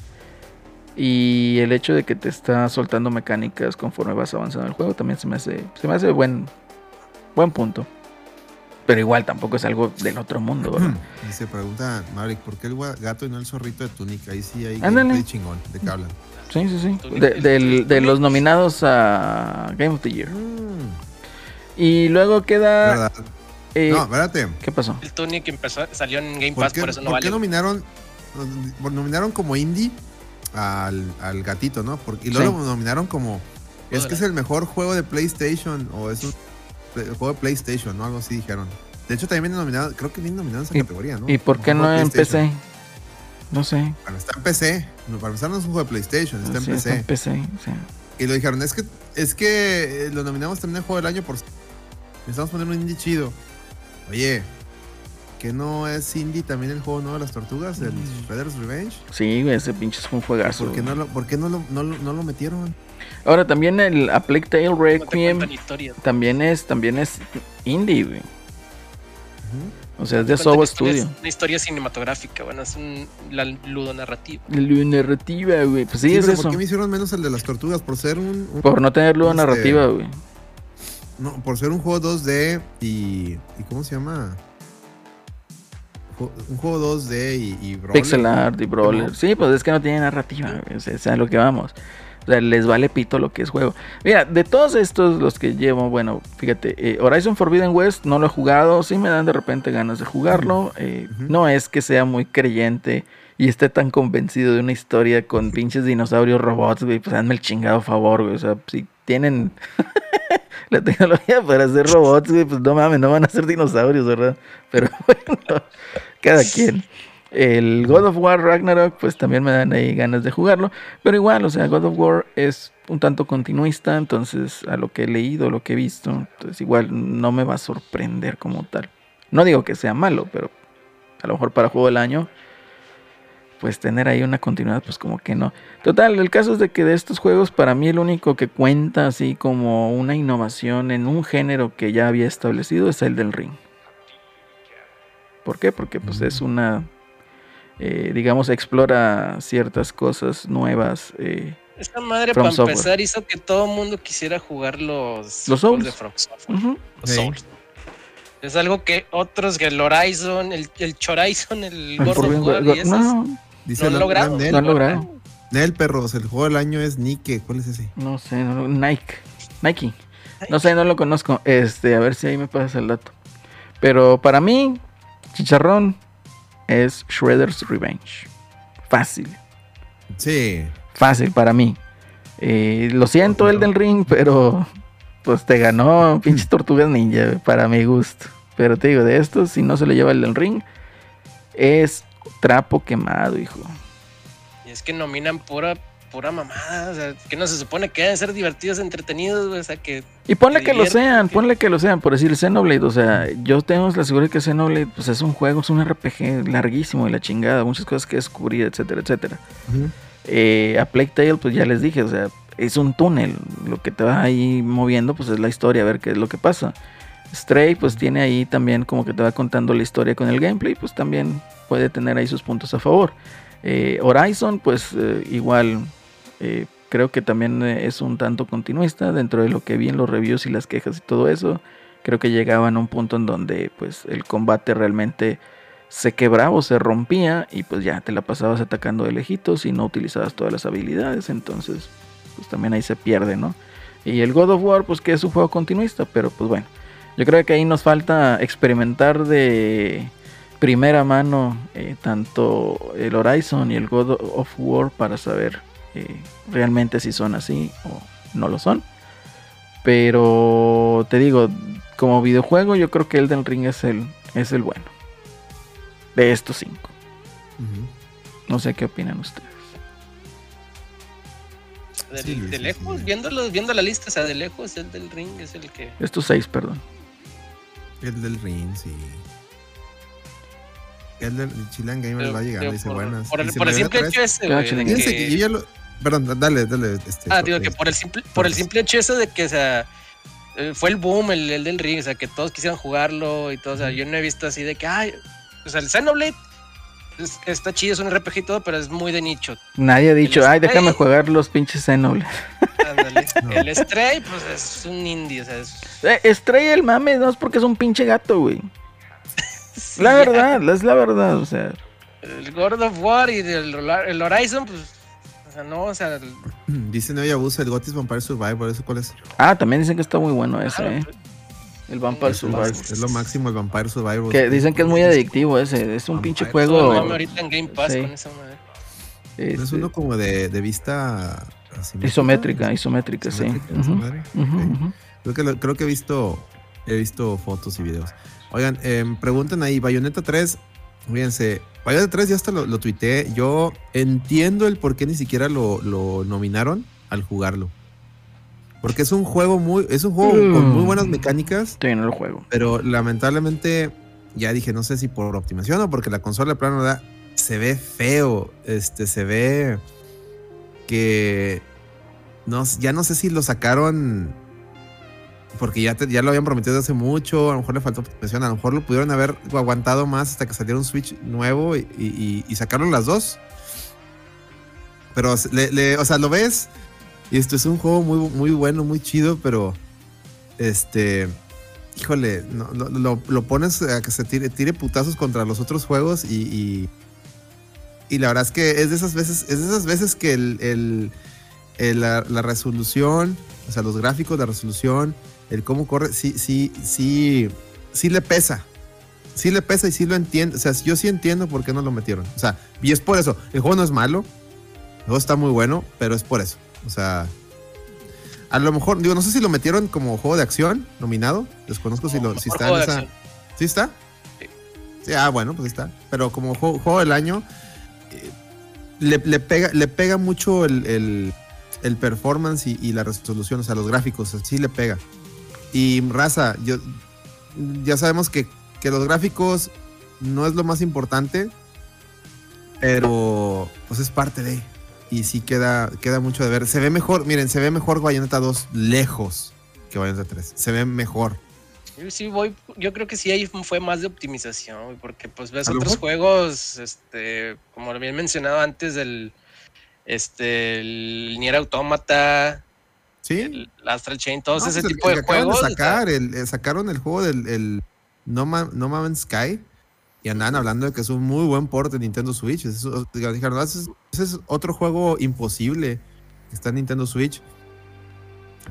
Y el hecho de que te está soltando mecánicas conforme vas avanzando el juego también se me hace, se me hace buen, buen punto. Pero igual tampoco es algo del otro mundo, ¿verdad? Y se pregunta, Maverick, ¿por qué el gato y no el zorrito de Túnica? Ahí sí hay Ándale. gameplay chingón. ¿De qué hablan? Sí, sí, sí. De, del- de los nominados a Game of the Year. Y luego queda... ¿Verdad? eh, No, espérate. ¿Qué pasó? El Tunic empezó, salió en Game ¿Por Pass, qué, por eso no por vale. qué nominaron, nominaron como indie al, al gatito, no? Porque, y luego Sí. lo nominaron como. Es que es el mejor juego de PlayStation o es un play- juego de PlayStation, ¿no? Algo así dijeron. De hecho, también viene nominado, creo que viene nominado en esa ¿Y- categoría, ¿no? ¿Y por qué no en. PC? No sé. Bueno, está en PC. No, para empezar, no es un juego de PlayStation, está en Sí, PC. está en PC, sí. Y lo dijeron, es que, es que eh, lo nominamos también en juego del año por. Necesitamos poner un indie chido. Oye, ¿que no es indie también el juego nuevo de las tortugas? El Mm. Shredder's Revenge. Sí, güey, ese pinche es un juegazo. ¿Por qué no lo, por qué no lo, no no lo metieron? Ahora también el A Plague Tale Requiem también es, también es indie, güey. O sea, es de Sobo Studio. Una historia cinematográfica, bueno, es un, la ludonarrativa. La narrativa, güey. Pues sí, Sí, es pero eso. ¿por qué me hicieron menos el de las tortugas? Por ser un, un- Por no tener ludo Este, narrativa, güey. no, por ser un juego 2D y, y ¿cómo se llama? Un juego 2D y, y brawler. Pixel art y brawler. no? Sí, pues es que no tiene narrativa, güey. O sea, es a lo que vamos. O sea, les vale pito lo que es juego. Mira, de todos estos, los que llevo, bueno, fíjate, eh, Horizon Forbidden West no lo he jugado. Sí me dan de repente ganas de jugarlo. eh. No es que sea muy creyente y esté tan convencido de una historia con pinches dinosaurios robots, güey. Pues hazme el chingado favor, güey. O sea, si tienen la tecnología para hacer robots, güey, pues no mames, no van a ser dinosaurios, ¿verdad? Pero bueno, cada quien. El God of War Ragnarok, pues también me dan ahí ganas de jugarlo. Pero igual, o sea, God of War es un tanto continuista, entonces a lo que he leído, lo que he visto, entonces igual no me va a sorprender como tal. No digo que sea malo, pero a lo mejor para juego del año, pues tener ahí una continuidad, pues como que no. Total, el caso es de que de estos juegos, para mí el único que cuenta así como una innovación en un género que ya había establecido es el del ring. ¿Por qué? Porque pues es una, eh, digamos, explora ciertas cosas nuevas. eh, Esta madre, From para Software. empezar, hizo que todo el mundo quisiera jugar los, Los Souls. de From Software. Los Sí. Souls. Es algo que otros, que el Horizon, el, el Chorizon, el El War, West- y esos, no, Dice Lo han logrado. Nel, no han logrado. Nel, perros, el juego del año es Nike. ¿Cuál es ese? No sé, no, Nike. Nike. No sé, no lo conozco. Este, a ver si ahí me pasas el dato. Pero para mí, Chicharrón es Shredder's Revenge. Fácil. Sí. Fácil para mí. Eh, lo siento el del ring, pero pues te ganó pinches tortugas ninja, para mi gusto. Pero te digo, de estos, si no se lo lleva el del ring, es trapo quemado, hijo. y es que nominan pura, pura mamada. O sea, que no se supone que deben ser divertidos, entretenidos, O sea, que Y ponle que lo sean, que- ponle que lo sean, por decir Xenoblade, o sea, yo tengo la seguridad que Xenoblade pues es un juego, es un RPG larguísimo y la chingada, muchas cosas que descubrir, etcétera, etcétera. Eh, a Plague Tale, pues ya les dije, o sea, es un túnel, lo que te va ahí moviendo pues es la historia, a ver qué es lo que pasa. Stray pues tiene ahí también como que te va contando la historia con el gameplay, pues también puede tener ahí sus puntos a favor. Eh, Horizon pues eh, igual eh, creo que también es un tanto continuista dentro de lo que vi en los reviews y las quejas y todo eso. Creo que llegaban a un punto en donde pues el combate realmente se quebraba o se rompía y pues ya te la pasabas atacando de lejitos y no utilizabas todas las habilidades, entonces pues también ahí se pierde, ¿no? Y el God of War pues que es un juego continuista, pero pues bueno, yo creo que ahí nos falta experimentar de primera mano eh, tanto el Horizon y el God of War para saber eh, realmente si son así o no lo son. Pero te digo, como videojuego yo creo que Elden Ring es el, es el bueno. De estos cinco. No sé qué opinan ustedes. De, Sí, de Luis, sí, lejos, sí. viéndolo, viendo la lista, o sea, de lejos, el del ring es el que. Estos seis, perdón. El del ring, sí. El del el Chilean Gamer pero- va llegando y dice por, buenas. por el, Dice, por el "Me simple hecho ese, güey, Fíjense que- que yo ya lo. Perdón, dale, dale. Este, Ah, digo que por el simple, por el simple hecho eso de que, o sea, eh, fue el boom el, el del ring, o sea, que todos quisieran jugarlo y todo, o sea, yo no he visto así de que, ay, o sea, el Xenoblade es- está chido, es un RPG y todo, pero es muy de nicho. Nadie ha dicho, El ay, déjame jugar los pinches Xenoblade. Ándale. No. El Stray, pues es un indie, o sea, es... Eh, Stray el mame, no es porque es un pinche gato, güey. La verdad, es la verdad, o sea. El God of War y el, el Horizon, pues, o sea, no, o sea, el- Dice Neo Yabusa, el Gotis Vampire Survivor. ¿Eso cuál es? Ah, también dicen que está muy bueno ese, claro, eh. pues, El Vampire Survivor. Es lo máximo el Vampire Survivor. Que dicen que es muy adictivo ese. Es un Vampire pinche juego. ahorita en Game Pass Sí. con esa madre. ¿No es este, uno como de, de vista asimétrica? isométrica, isométrica, sí. ¿Isométrica, ujú. Creo que, lo- creo que he visto he visto fotos y videos. Oigan, em, preguntan ahí, Bayonetta 3, fíjense, Bayonetta 3 ya hasta lo, lo tuiteé. Yo entiendo el por qué ni siquiera lo, lo nominaron al jugarlo. Porque es un juego muy, es un juego con muy buenas mecánicas, Estoy en el juego. pero lamentablemente ya dije, no sé si por optimización o porque la consola de plano da, se ve feo, este, se ve que no, ya no sé si lo sacaron porque ya, te- ya lo habían prometido desde hace mucho, a lo mejor le faltó optimización, a lo mejor lo pudieron haber aguantado más hasta que saliera un Switch nuevo y, y- y sacaron las dos. Pero, le- le- o sea, lo ves y esto es un juego muy, muy bueno, muy chido, pero este, híjole, lo, lo- pones a que se tire, tire putazos contra los otros juegos y, y, la verdad es que es de esas veces, es de esas veces que el- el- la, la resolución, o sea, los gráficos, la resolución, el cómo corre, sí, sí, sí, sí le pesa. Sí le pesa y sí lo entiendo. O sea, yo sí entiendo por qué no lo metieron. O sea, y es por eso. El juego no es malo. El juego está muy bueno, pero es por eso. O sea, a lo mejor, digo, no sé si lo metieron como juego de acción nominado. Desconozco si, lo, si está en esa. ¿Sí está? Sí. Sí, ah, bueno, pues está. Pero como juego, juego del año, eh, le, le pega, le pega mucho el, el- el performance y, y la resolución, o sea, los gráficos, sí le pega. Y raza, yo, ya sabemos que, que los gráficos no es lo más importante, pero pues es parte de. Y sí queda, queda mucho de ver. Se ve mejor, miren, se ve mejor Bayonetta 2 lejos que Bayonetta 3. Se ve mejor. Yo sí voy, yo creo que sí ahí fue más de optimización, porque pues ves otros mejor- juegos, este, como lo habían mencionado antes del, este, el Nier Automata, Sí. el Astral Chain, todos No, ese pues el- tipo el de juegos. sacar, el- eh, sacaron el juego del el no, Ma- no Man's Sky y andaban hablando de que es un muy buen port de Nintendo Switch. Dijeron, "Ah, ese es, ese es otro juego imposible que está en Nintendo Switch.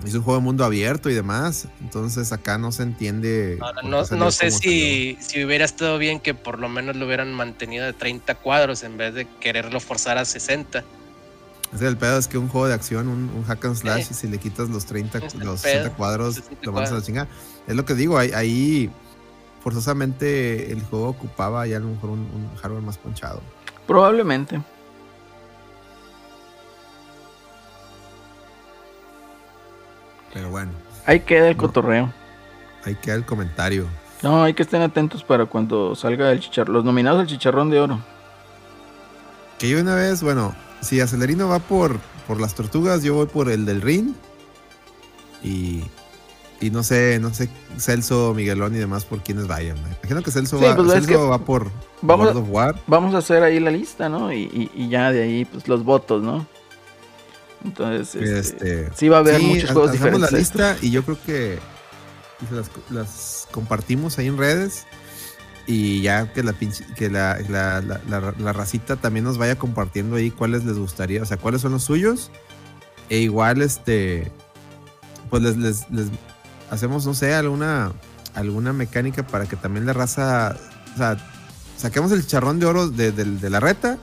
Es un juego de mundo abierto y demás. Entonces acá no se entiende. ahora no, sé si, si hubiera estado bien que por lo menos lo hubieran mantenido de 30 cuadros en vez de quererlo forzar a 60. salió. Ese es el pedo, es que un juego de acción, un, un hack and slash, y si le quitas los 30, Es el los pedo, 60 cuadros, 60 lo mandas a la chingada. Es lo que digo, ahí, ahí forzosamente el juego ocupaba ya a lo mejor un, un hardware más ponchado. Probablemente. Pero bueno, Ahí queda el No. cotorreo. ahí queda el comentario. No, hay que estén atentos para cuando salga el chicharrón. Los nominados al chicharrón de oro. Que yo una vez, bueno, si Acelerino va por, por las tortugas, yo voy por el del ring. Y, y no sé, no sé, Celso, Miguelón y demás por quienes vayan. Me imagino que Celso, Sí, va, pues, es Celso que va por vamos a- of War. Vamos a hacer ahí la lista, ¿no? Y, y- y ya de ahí, pues los votos, ¿no? Entonces, este, Este, sí va a haber sí, muchos juegos diferentes. la lista y yo creo que las, las compartimos ahí en redes. Y ya que la pinche, que la, la, la- la- la racita también nos vaya compartiendo ahí cuáles les gustaría, o sea, cuáles son los suyos. E igual, este, pues les, les, les hacemos, no sé, alguna, alguna mecánica para que también la raza, o sea, saquemos el charrón de oro de, de- de la reta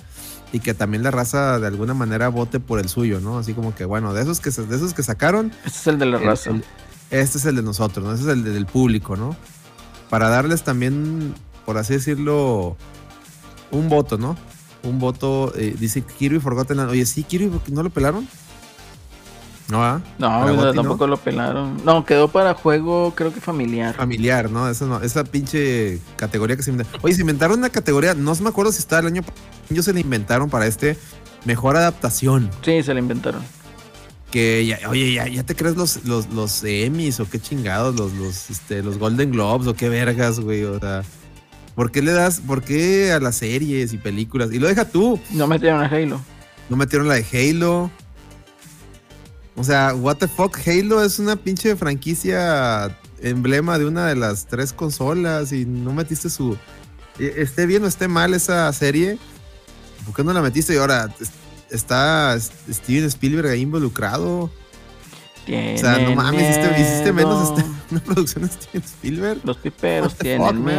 y que también la raza de alguna manera vote por el suyo, ¿no? Así como que, bueno, de esos que, de esos que sacaron, Este es el de la el- raza. el- este es el de nosotros, ¿no? Ese es el de- del público, ¿no? Para darles también, por así decirlo, un voto, ¿no? Un voto, eh, dice Kirby Forgotten Land. Oye, sí, Kirby, ¿por qué ¿no lo pelaron? No, ¿ah? No, tampoco lo pelaron. No, quedó para juego, creo que familiar. Familiar, ¿no? Esa, no, esa pinche categoría que se inventaron. Oye, se inventaron una categoría, no me acuerdo si estaba el año pasado, ellos se la inventaron para este mejor adaptación. Sí, se lo inventaron. Que ya, oye, ya, ya te crees los, los, los Emmys o qué chingados, los, los, este, los Golden Globes o qué vergas, güey. O sea, ¿por qué le das, por qué a las series y películas? Y lo deja tú, No metieron a Halo. no metieron la de Halo. O sea, what the fuck, Halo es una pinche franquicia emblema de una de las tres consolas y no metiste su... eh, Esté bien o esté mal esa serie, ¿por qué no la metiste? Y ahora es- está Steven Spielberg ahí involucrado. O sea, no mames, hiciste, hiciste menos miedo. este- una producción de Steven Spielberg. Los piperos tienen fuck, man?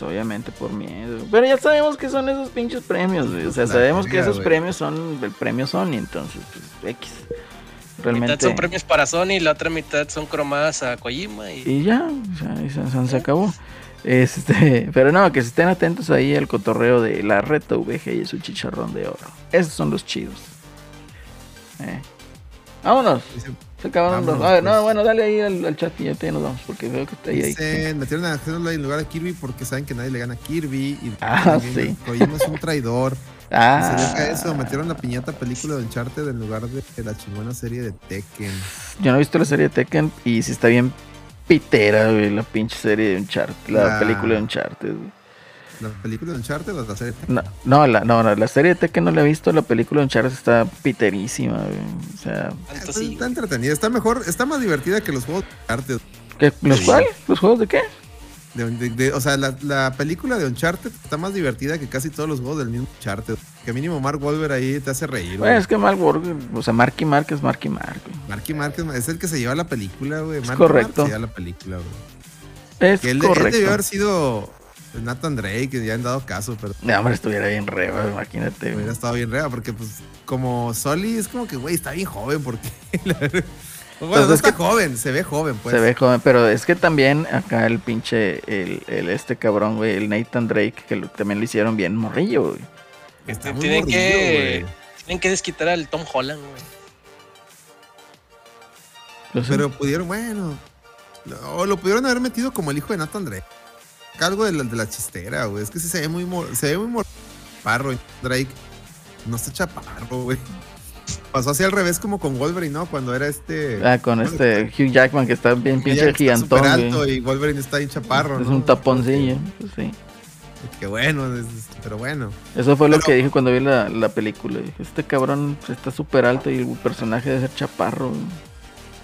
Pues obviamente por miedo. Pero ya sabemos que son esos pinches premios, güey. O sea, La sabemos que esos güey. premios son el premio Sony, entonces, pues, X. mitad Realmente. son premios para Sony y la otra mitad son cromadas a Kojima. Y... Y ya, o sea, y se, se- se acabó. Este, pero no, que se estén atentos ahí al cotorreo de la reta VG y su chicharrón de oro. Esos son los chidos. Eh. Vámonos. Se acabaron los. A ver, no, pues. bueno, dale ahí al, al chat y ya te nos vamos, porque veo que está ahí. ahí. Dicen, metieron a Xenoblade en lugar de Kirby porque saben que nadie le gana a Kirby. Y Ah, sí. Kojima es un traidor. Ah, Y se deja eso, metieron la piñata película de Uncharted en lugar de la chingona serie de Tekken. yo no he visto la serie de Tekken y si está bien pitera, güey, la pinche serie de Uncharted, la Ah. película de Uncharted. güey. ¿La película de Uncharted o la serie? No, no, la, no, no, la serie de Tekken no la he visto, la película de Uncharted está piterísima, güey. O sea, Está, sí. está entretenida, está mejor, está más divertida que los juegos de Uncharted. ¿qué, ¿los Sí. cuál? ¿Los juegos de qué? De- de- de- o sea, la, la película de Uncharted está más divertida que casi todos los juegos del mismo Uncharted. Que mínimo Mark Wolver ahí te hace reír. Bueno, güey. es que Mark Wahlberg, o sea, Marky Mark es Marky Mark, güey. Marky Mark es, es el que se lleva la película, güey. Es Marky correcto. Mark se lleva la película, güey. Es Que él, él correcto. debió haber sido Nathan Drake, que ya han dado caso, pero No, hombre, estuviera bien reba, imagínate, güey. hubiera estado bien rea, porque pues como Soli es como que, güey, está bien joven, porque... bueno, Pues no es está que- joven, se ve joven, pues. Se ve joven, pero es que también acá el pinche, el, el este cabrón, güey, el Nathan Drake, que lo- también lo hicieron bien morrillo, güey. Está muy Tienen morrillo, que, güey. tienen que desquitar al Tom Holland, güey. Pero pudieron, bueno. O lo pudieron haber metido como el hijo de Nathan Drake. Algo de la, de la chistera, güey. Es que sí se ve muy se ve muy mor- parro. Drake no está chaparro, güey. Pasó así al revés como con Wolverine, ¿no? Cuando era este. Ah, con este Hugh Jackman que está bien pinche gigantón, alto y Wolverine está bien chaparro, Es ¿no? un taponcillo, pues sí. Que bueno, es- pero bueno. Eso fue lo que dije cuando vi la, la película. Dije, este cabrón está súper alto y el personaje debe ser chaparro.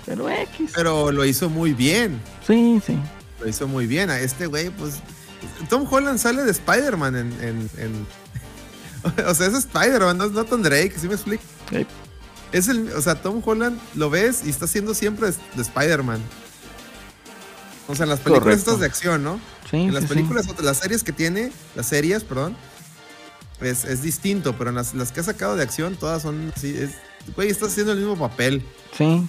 Pero X. Pero lo hizo muy bien. Sí, sí. Lo hizo muy bien. A este güey, pues. Tom Holland sale de Spider-Man en, en- en- O sea, es Spider-Man, no es Nathan Drake, ¿sí me explico? Es el, o sea, Tom Holland lo ves y está haciendo siempre de, de Spider-Man. O sea, en las películas Correcto. estas de acción, ¿no? Sí, En las sí, sí. películas, las series que tiene, las series, perdón, es, es distinto, pero en las, las que ha sacado de acción, todas son así. Es, güey, está haciendo el mismo papel. Sí.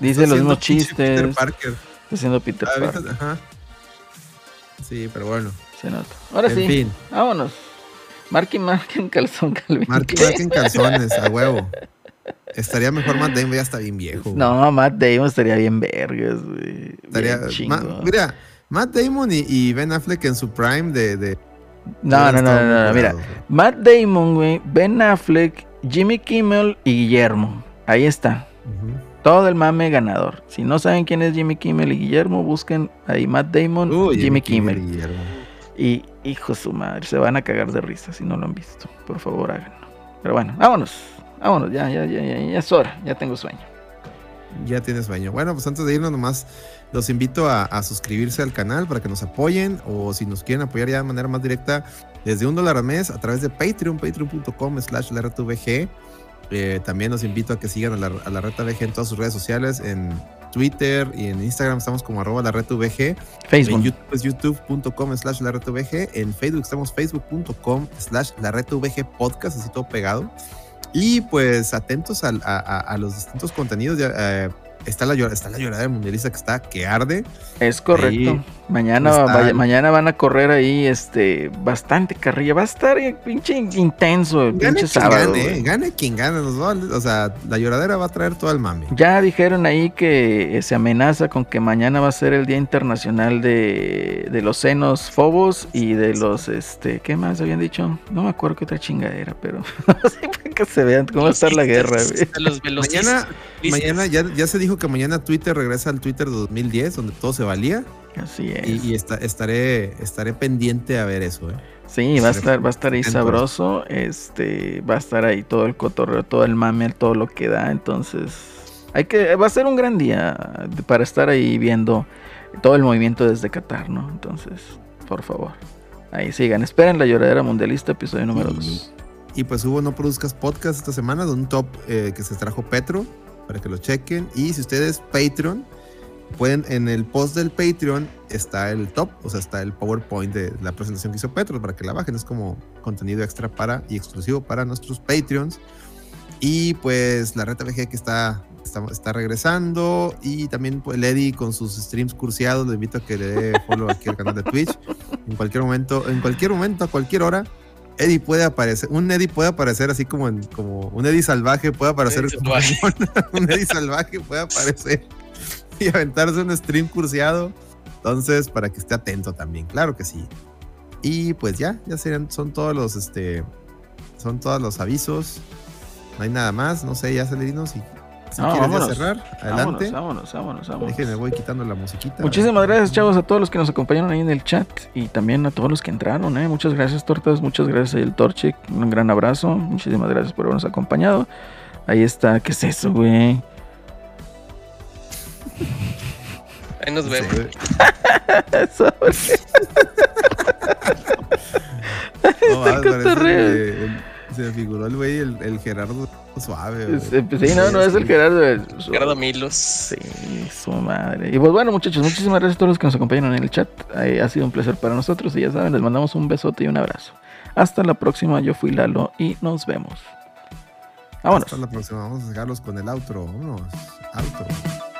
Dice Está los mismos pinche Peter chistes. Parker. Está haciendo Peter Ah, Parker. Ajá. Sí, pero bueno. Se nota. Ahora en sí. fin. Vámonos. Marky Mark en calzón Calvin. Marky Mark en calzones, a huevo. Estaría mejor Matt Damon, ya está bien viejo. güey. No, Matt Damon estaría bien vergas, güey. Estaría, Bien Ma- mira, Matt Damon y, y Ben Affleck en su prime de. de No, no, no, no, mira. güey. Matt Damon, güey, Ben Affleck, Jimmy Kimmel y Guillermo. Ahí está. Ujú. Todo el mame ganador. Si no saben quién es Jimmy Kimmel y Guillermo, busquen ahí Matt Damon, Uy, Jimmy Kimmel. y hijo de su madre, se van a cagar de risa si no lo han visto. Por favor, háganlo. Pero bueno, vámonos. Vámonos, ya, ya, ya, ya, ya es hora. Ya tengo sueño. Ya tiene sueño. Bueno, pues antes de irnos nomás los invito a, a suscribirse al canal para que nos apoyen o si nos quieren apoyar ya de manera más directa desde un dólar al mes a través de Patreon, patreon.com slash. Eh, también los invito a que sigan a la, a la Reta VG en todas sus redes sociales, en Twitter y en Instagram estamos como arroba la Reta VG. En Facebook. YouTube es youtube.com slash la Reta VG. En Facebook estamos facebook.com slash la Reta VG podcast, así todo pegado. Y pues atentos a, a- a los distintos contenidos. Ya, eh, está, la, llora- está la lloradera mundialista que está que arde. Es correcto. Ahí mañana, vaya- mañana van a correr ahí este bastante carrilla. Va a estar eh, pinche intenso el Gane pinche quien sábado. gane, eh, gane quien gane. Va a- o sea, la lloradera va a traer todo el mame. Ya dijeron ahí que eh, se amenaza con que mañana va a ser el Día Internacional de, de los senos fobos y de los, este, ¿qué más habían dicho? No me acuerdo qué otra chingadera, pero así para que se vean cómo va a estar la guerra, los. Mañana, mañana ya, ya se dijo que mañana Twitter regresa al Twitter de 2010, donde todo se valía. Así es. Y, y esta- estaré, estaré pendiente a ver eso. ¿eh? Sí, va a estar, va a estar ahí sabroso, este, va a estar ahí todo el cotorreo, todo el mame, todo lo que da, entonces hay que, va a ser un gran día para estar ahí viendo todo el movimiento desde Qatar, ¿no? Entonces, por favor, ahí sigan, esperen la lloradera mundialista, episodio número Y- 2. Y pues hubo No Produzcas Podcast esta semana de un top eh, que se trajo Petro para que lo chequen. Y si ustedes Patreon, pueden en el post del Patreon está el top, o sea, está el PowerPoint de la presentación que hizo Petro para que la bajen. Es como contenido extra para y exclusivo para nuestros Patreons. Y pues la Reta VG que está, está, está regresando. Y también pues, el Eddie con sus streams cursiados. Lo invito a que le dé follow aquí al canal de Twitch. En cualquier momento, en cualquier momento, a cualquier hora, Eddie puede aparecer, un Eddie puede aparecer así como en, como un Eddie salvaje puede aparecer, Eddie como un Eddie salvaje puede aparecer y aventarse un stream curseado. Entonces, para que esté atento también, claro que sí. Y pues ya, ya serían, son todos los, este, son todos los avisos. No hay nada más, no sé, ya Celerinos, si, si No, quieres ya vámonos. cerrar, adelante. Vámonos, vámonos, vámonos, vámonos. Déjenme, voy quitando la musiquita. Muchísimas gracias, chavos, a todos los que nos acompañaron ahí en el chat y también a todos los que entraron, ¿eh? Muchas gracias, Tortas. Muchas gracias, el Torchic. Un gran abrazo. Muchísimas gracias por habernos acompañado. Ahí está. ¿Qué es eso, güey? Ahí nos vemos. Eso, No, se me figuró el güey, el, el Gerardo suave. güey. Es- eh, Sí, no, no es el Gerardo. el- Gerardo Milos. Sí, su madre. Y pues bueno, muchachos, muchísimas gracias a todos los que nos acompañaron en el chat. Ha sido un placer para nosotros y ya saben, les mandamos un besote y un abrazo. Hasta la próxima, yo fui Lalo y nos vemos. Vámonos. Hasta la próxima. Vamos a dejarlos con el outro. Vámonos. Outro.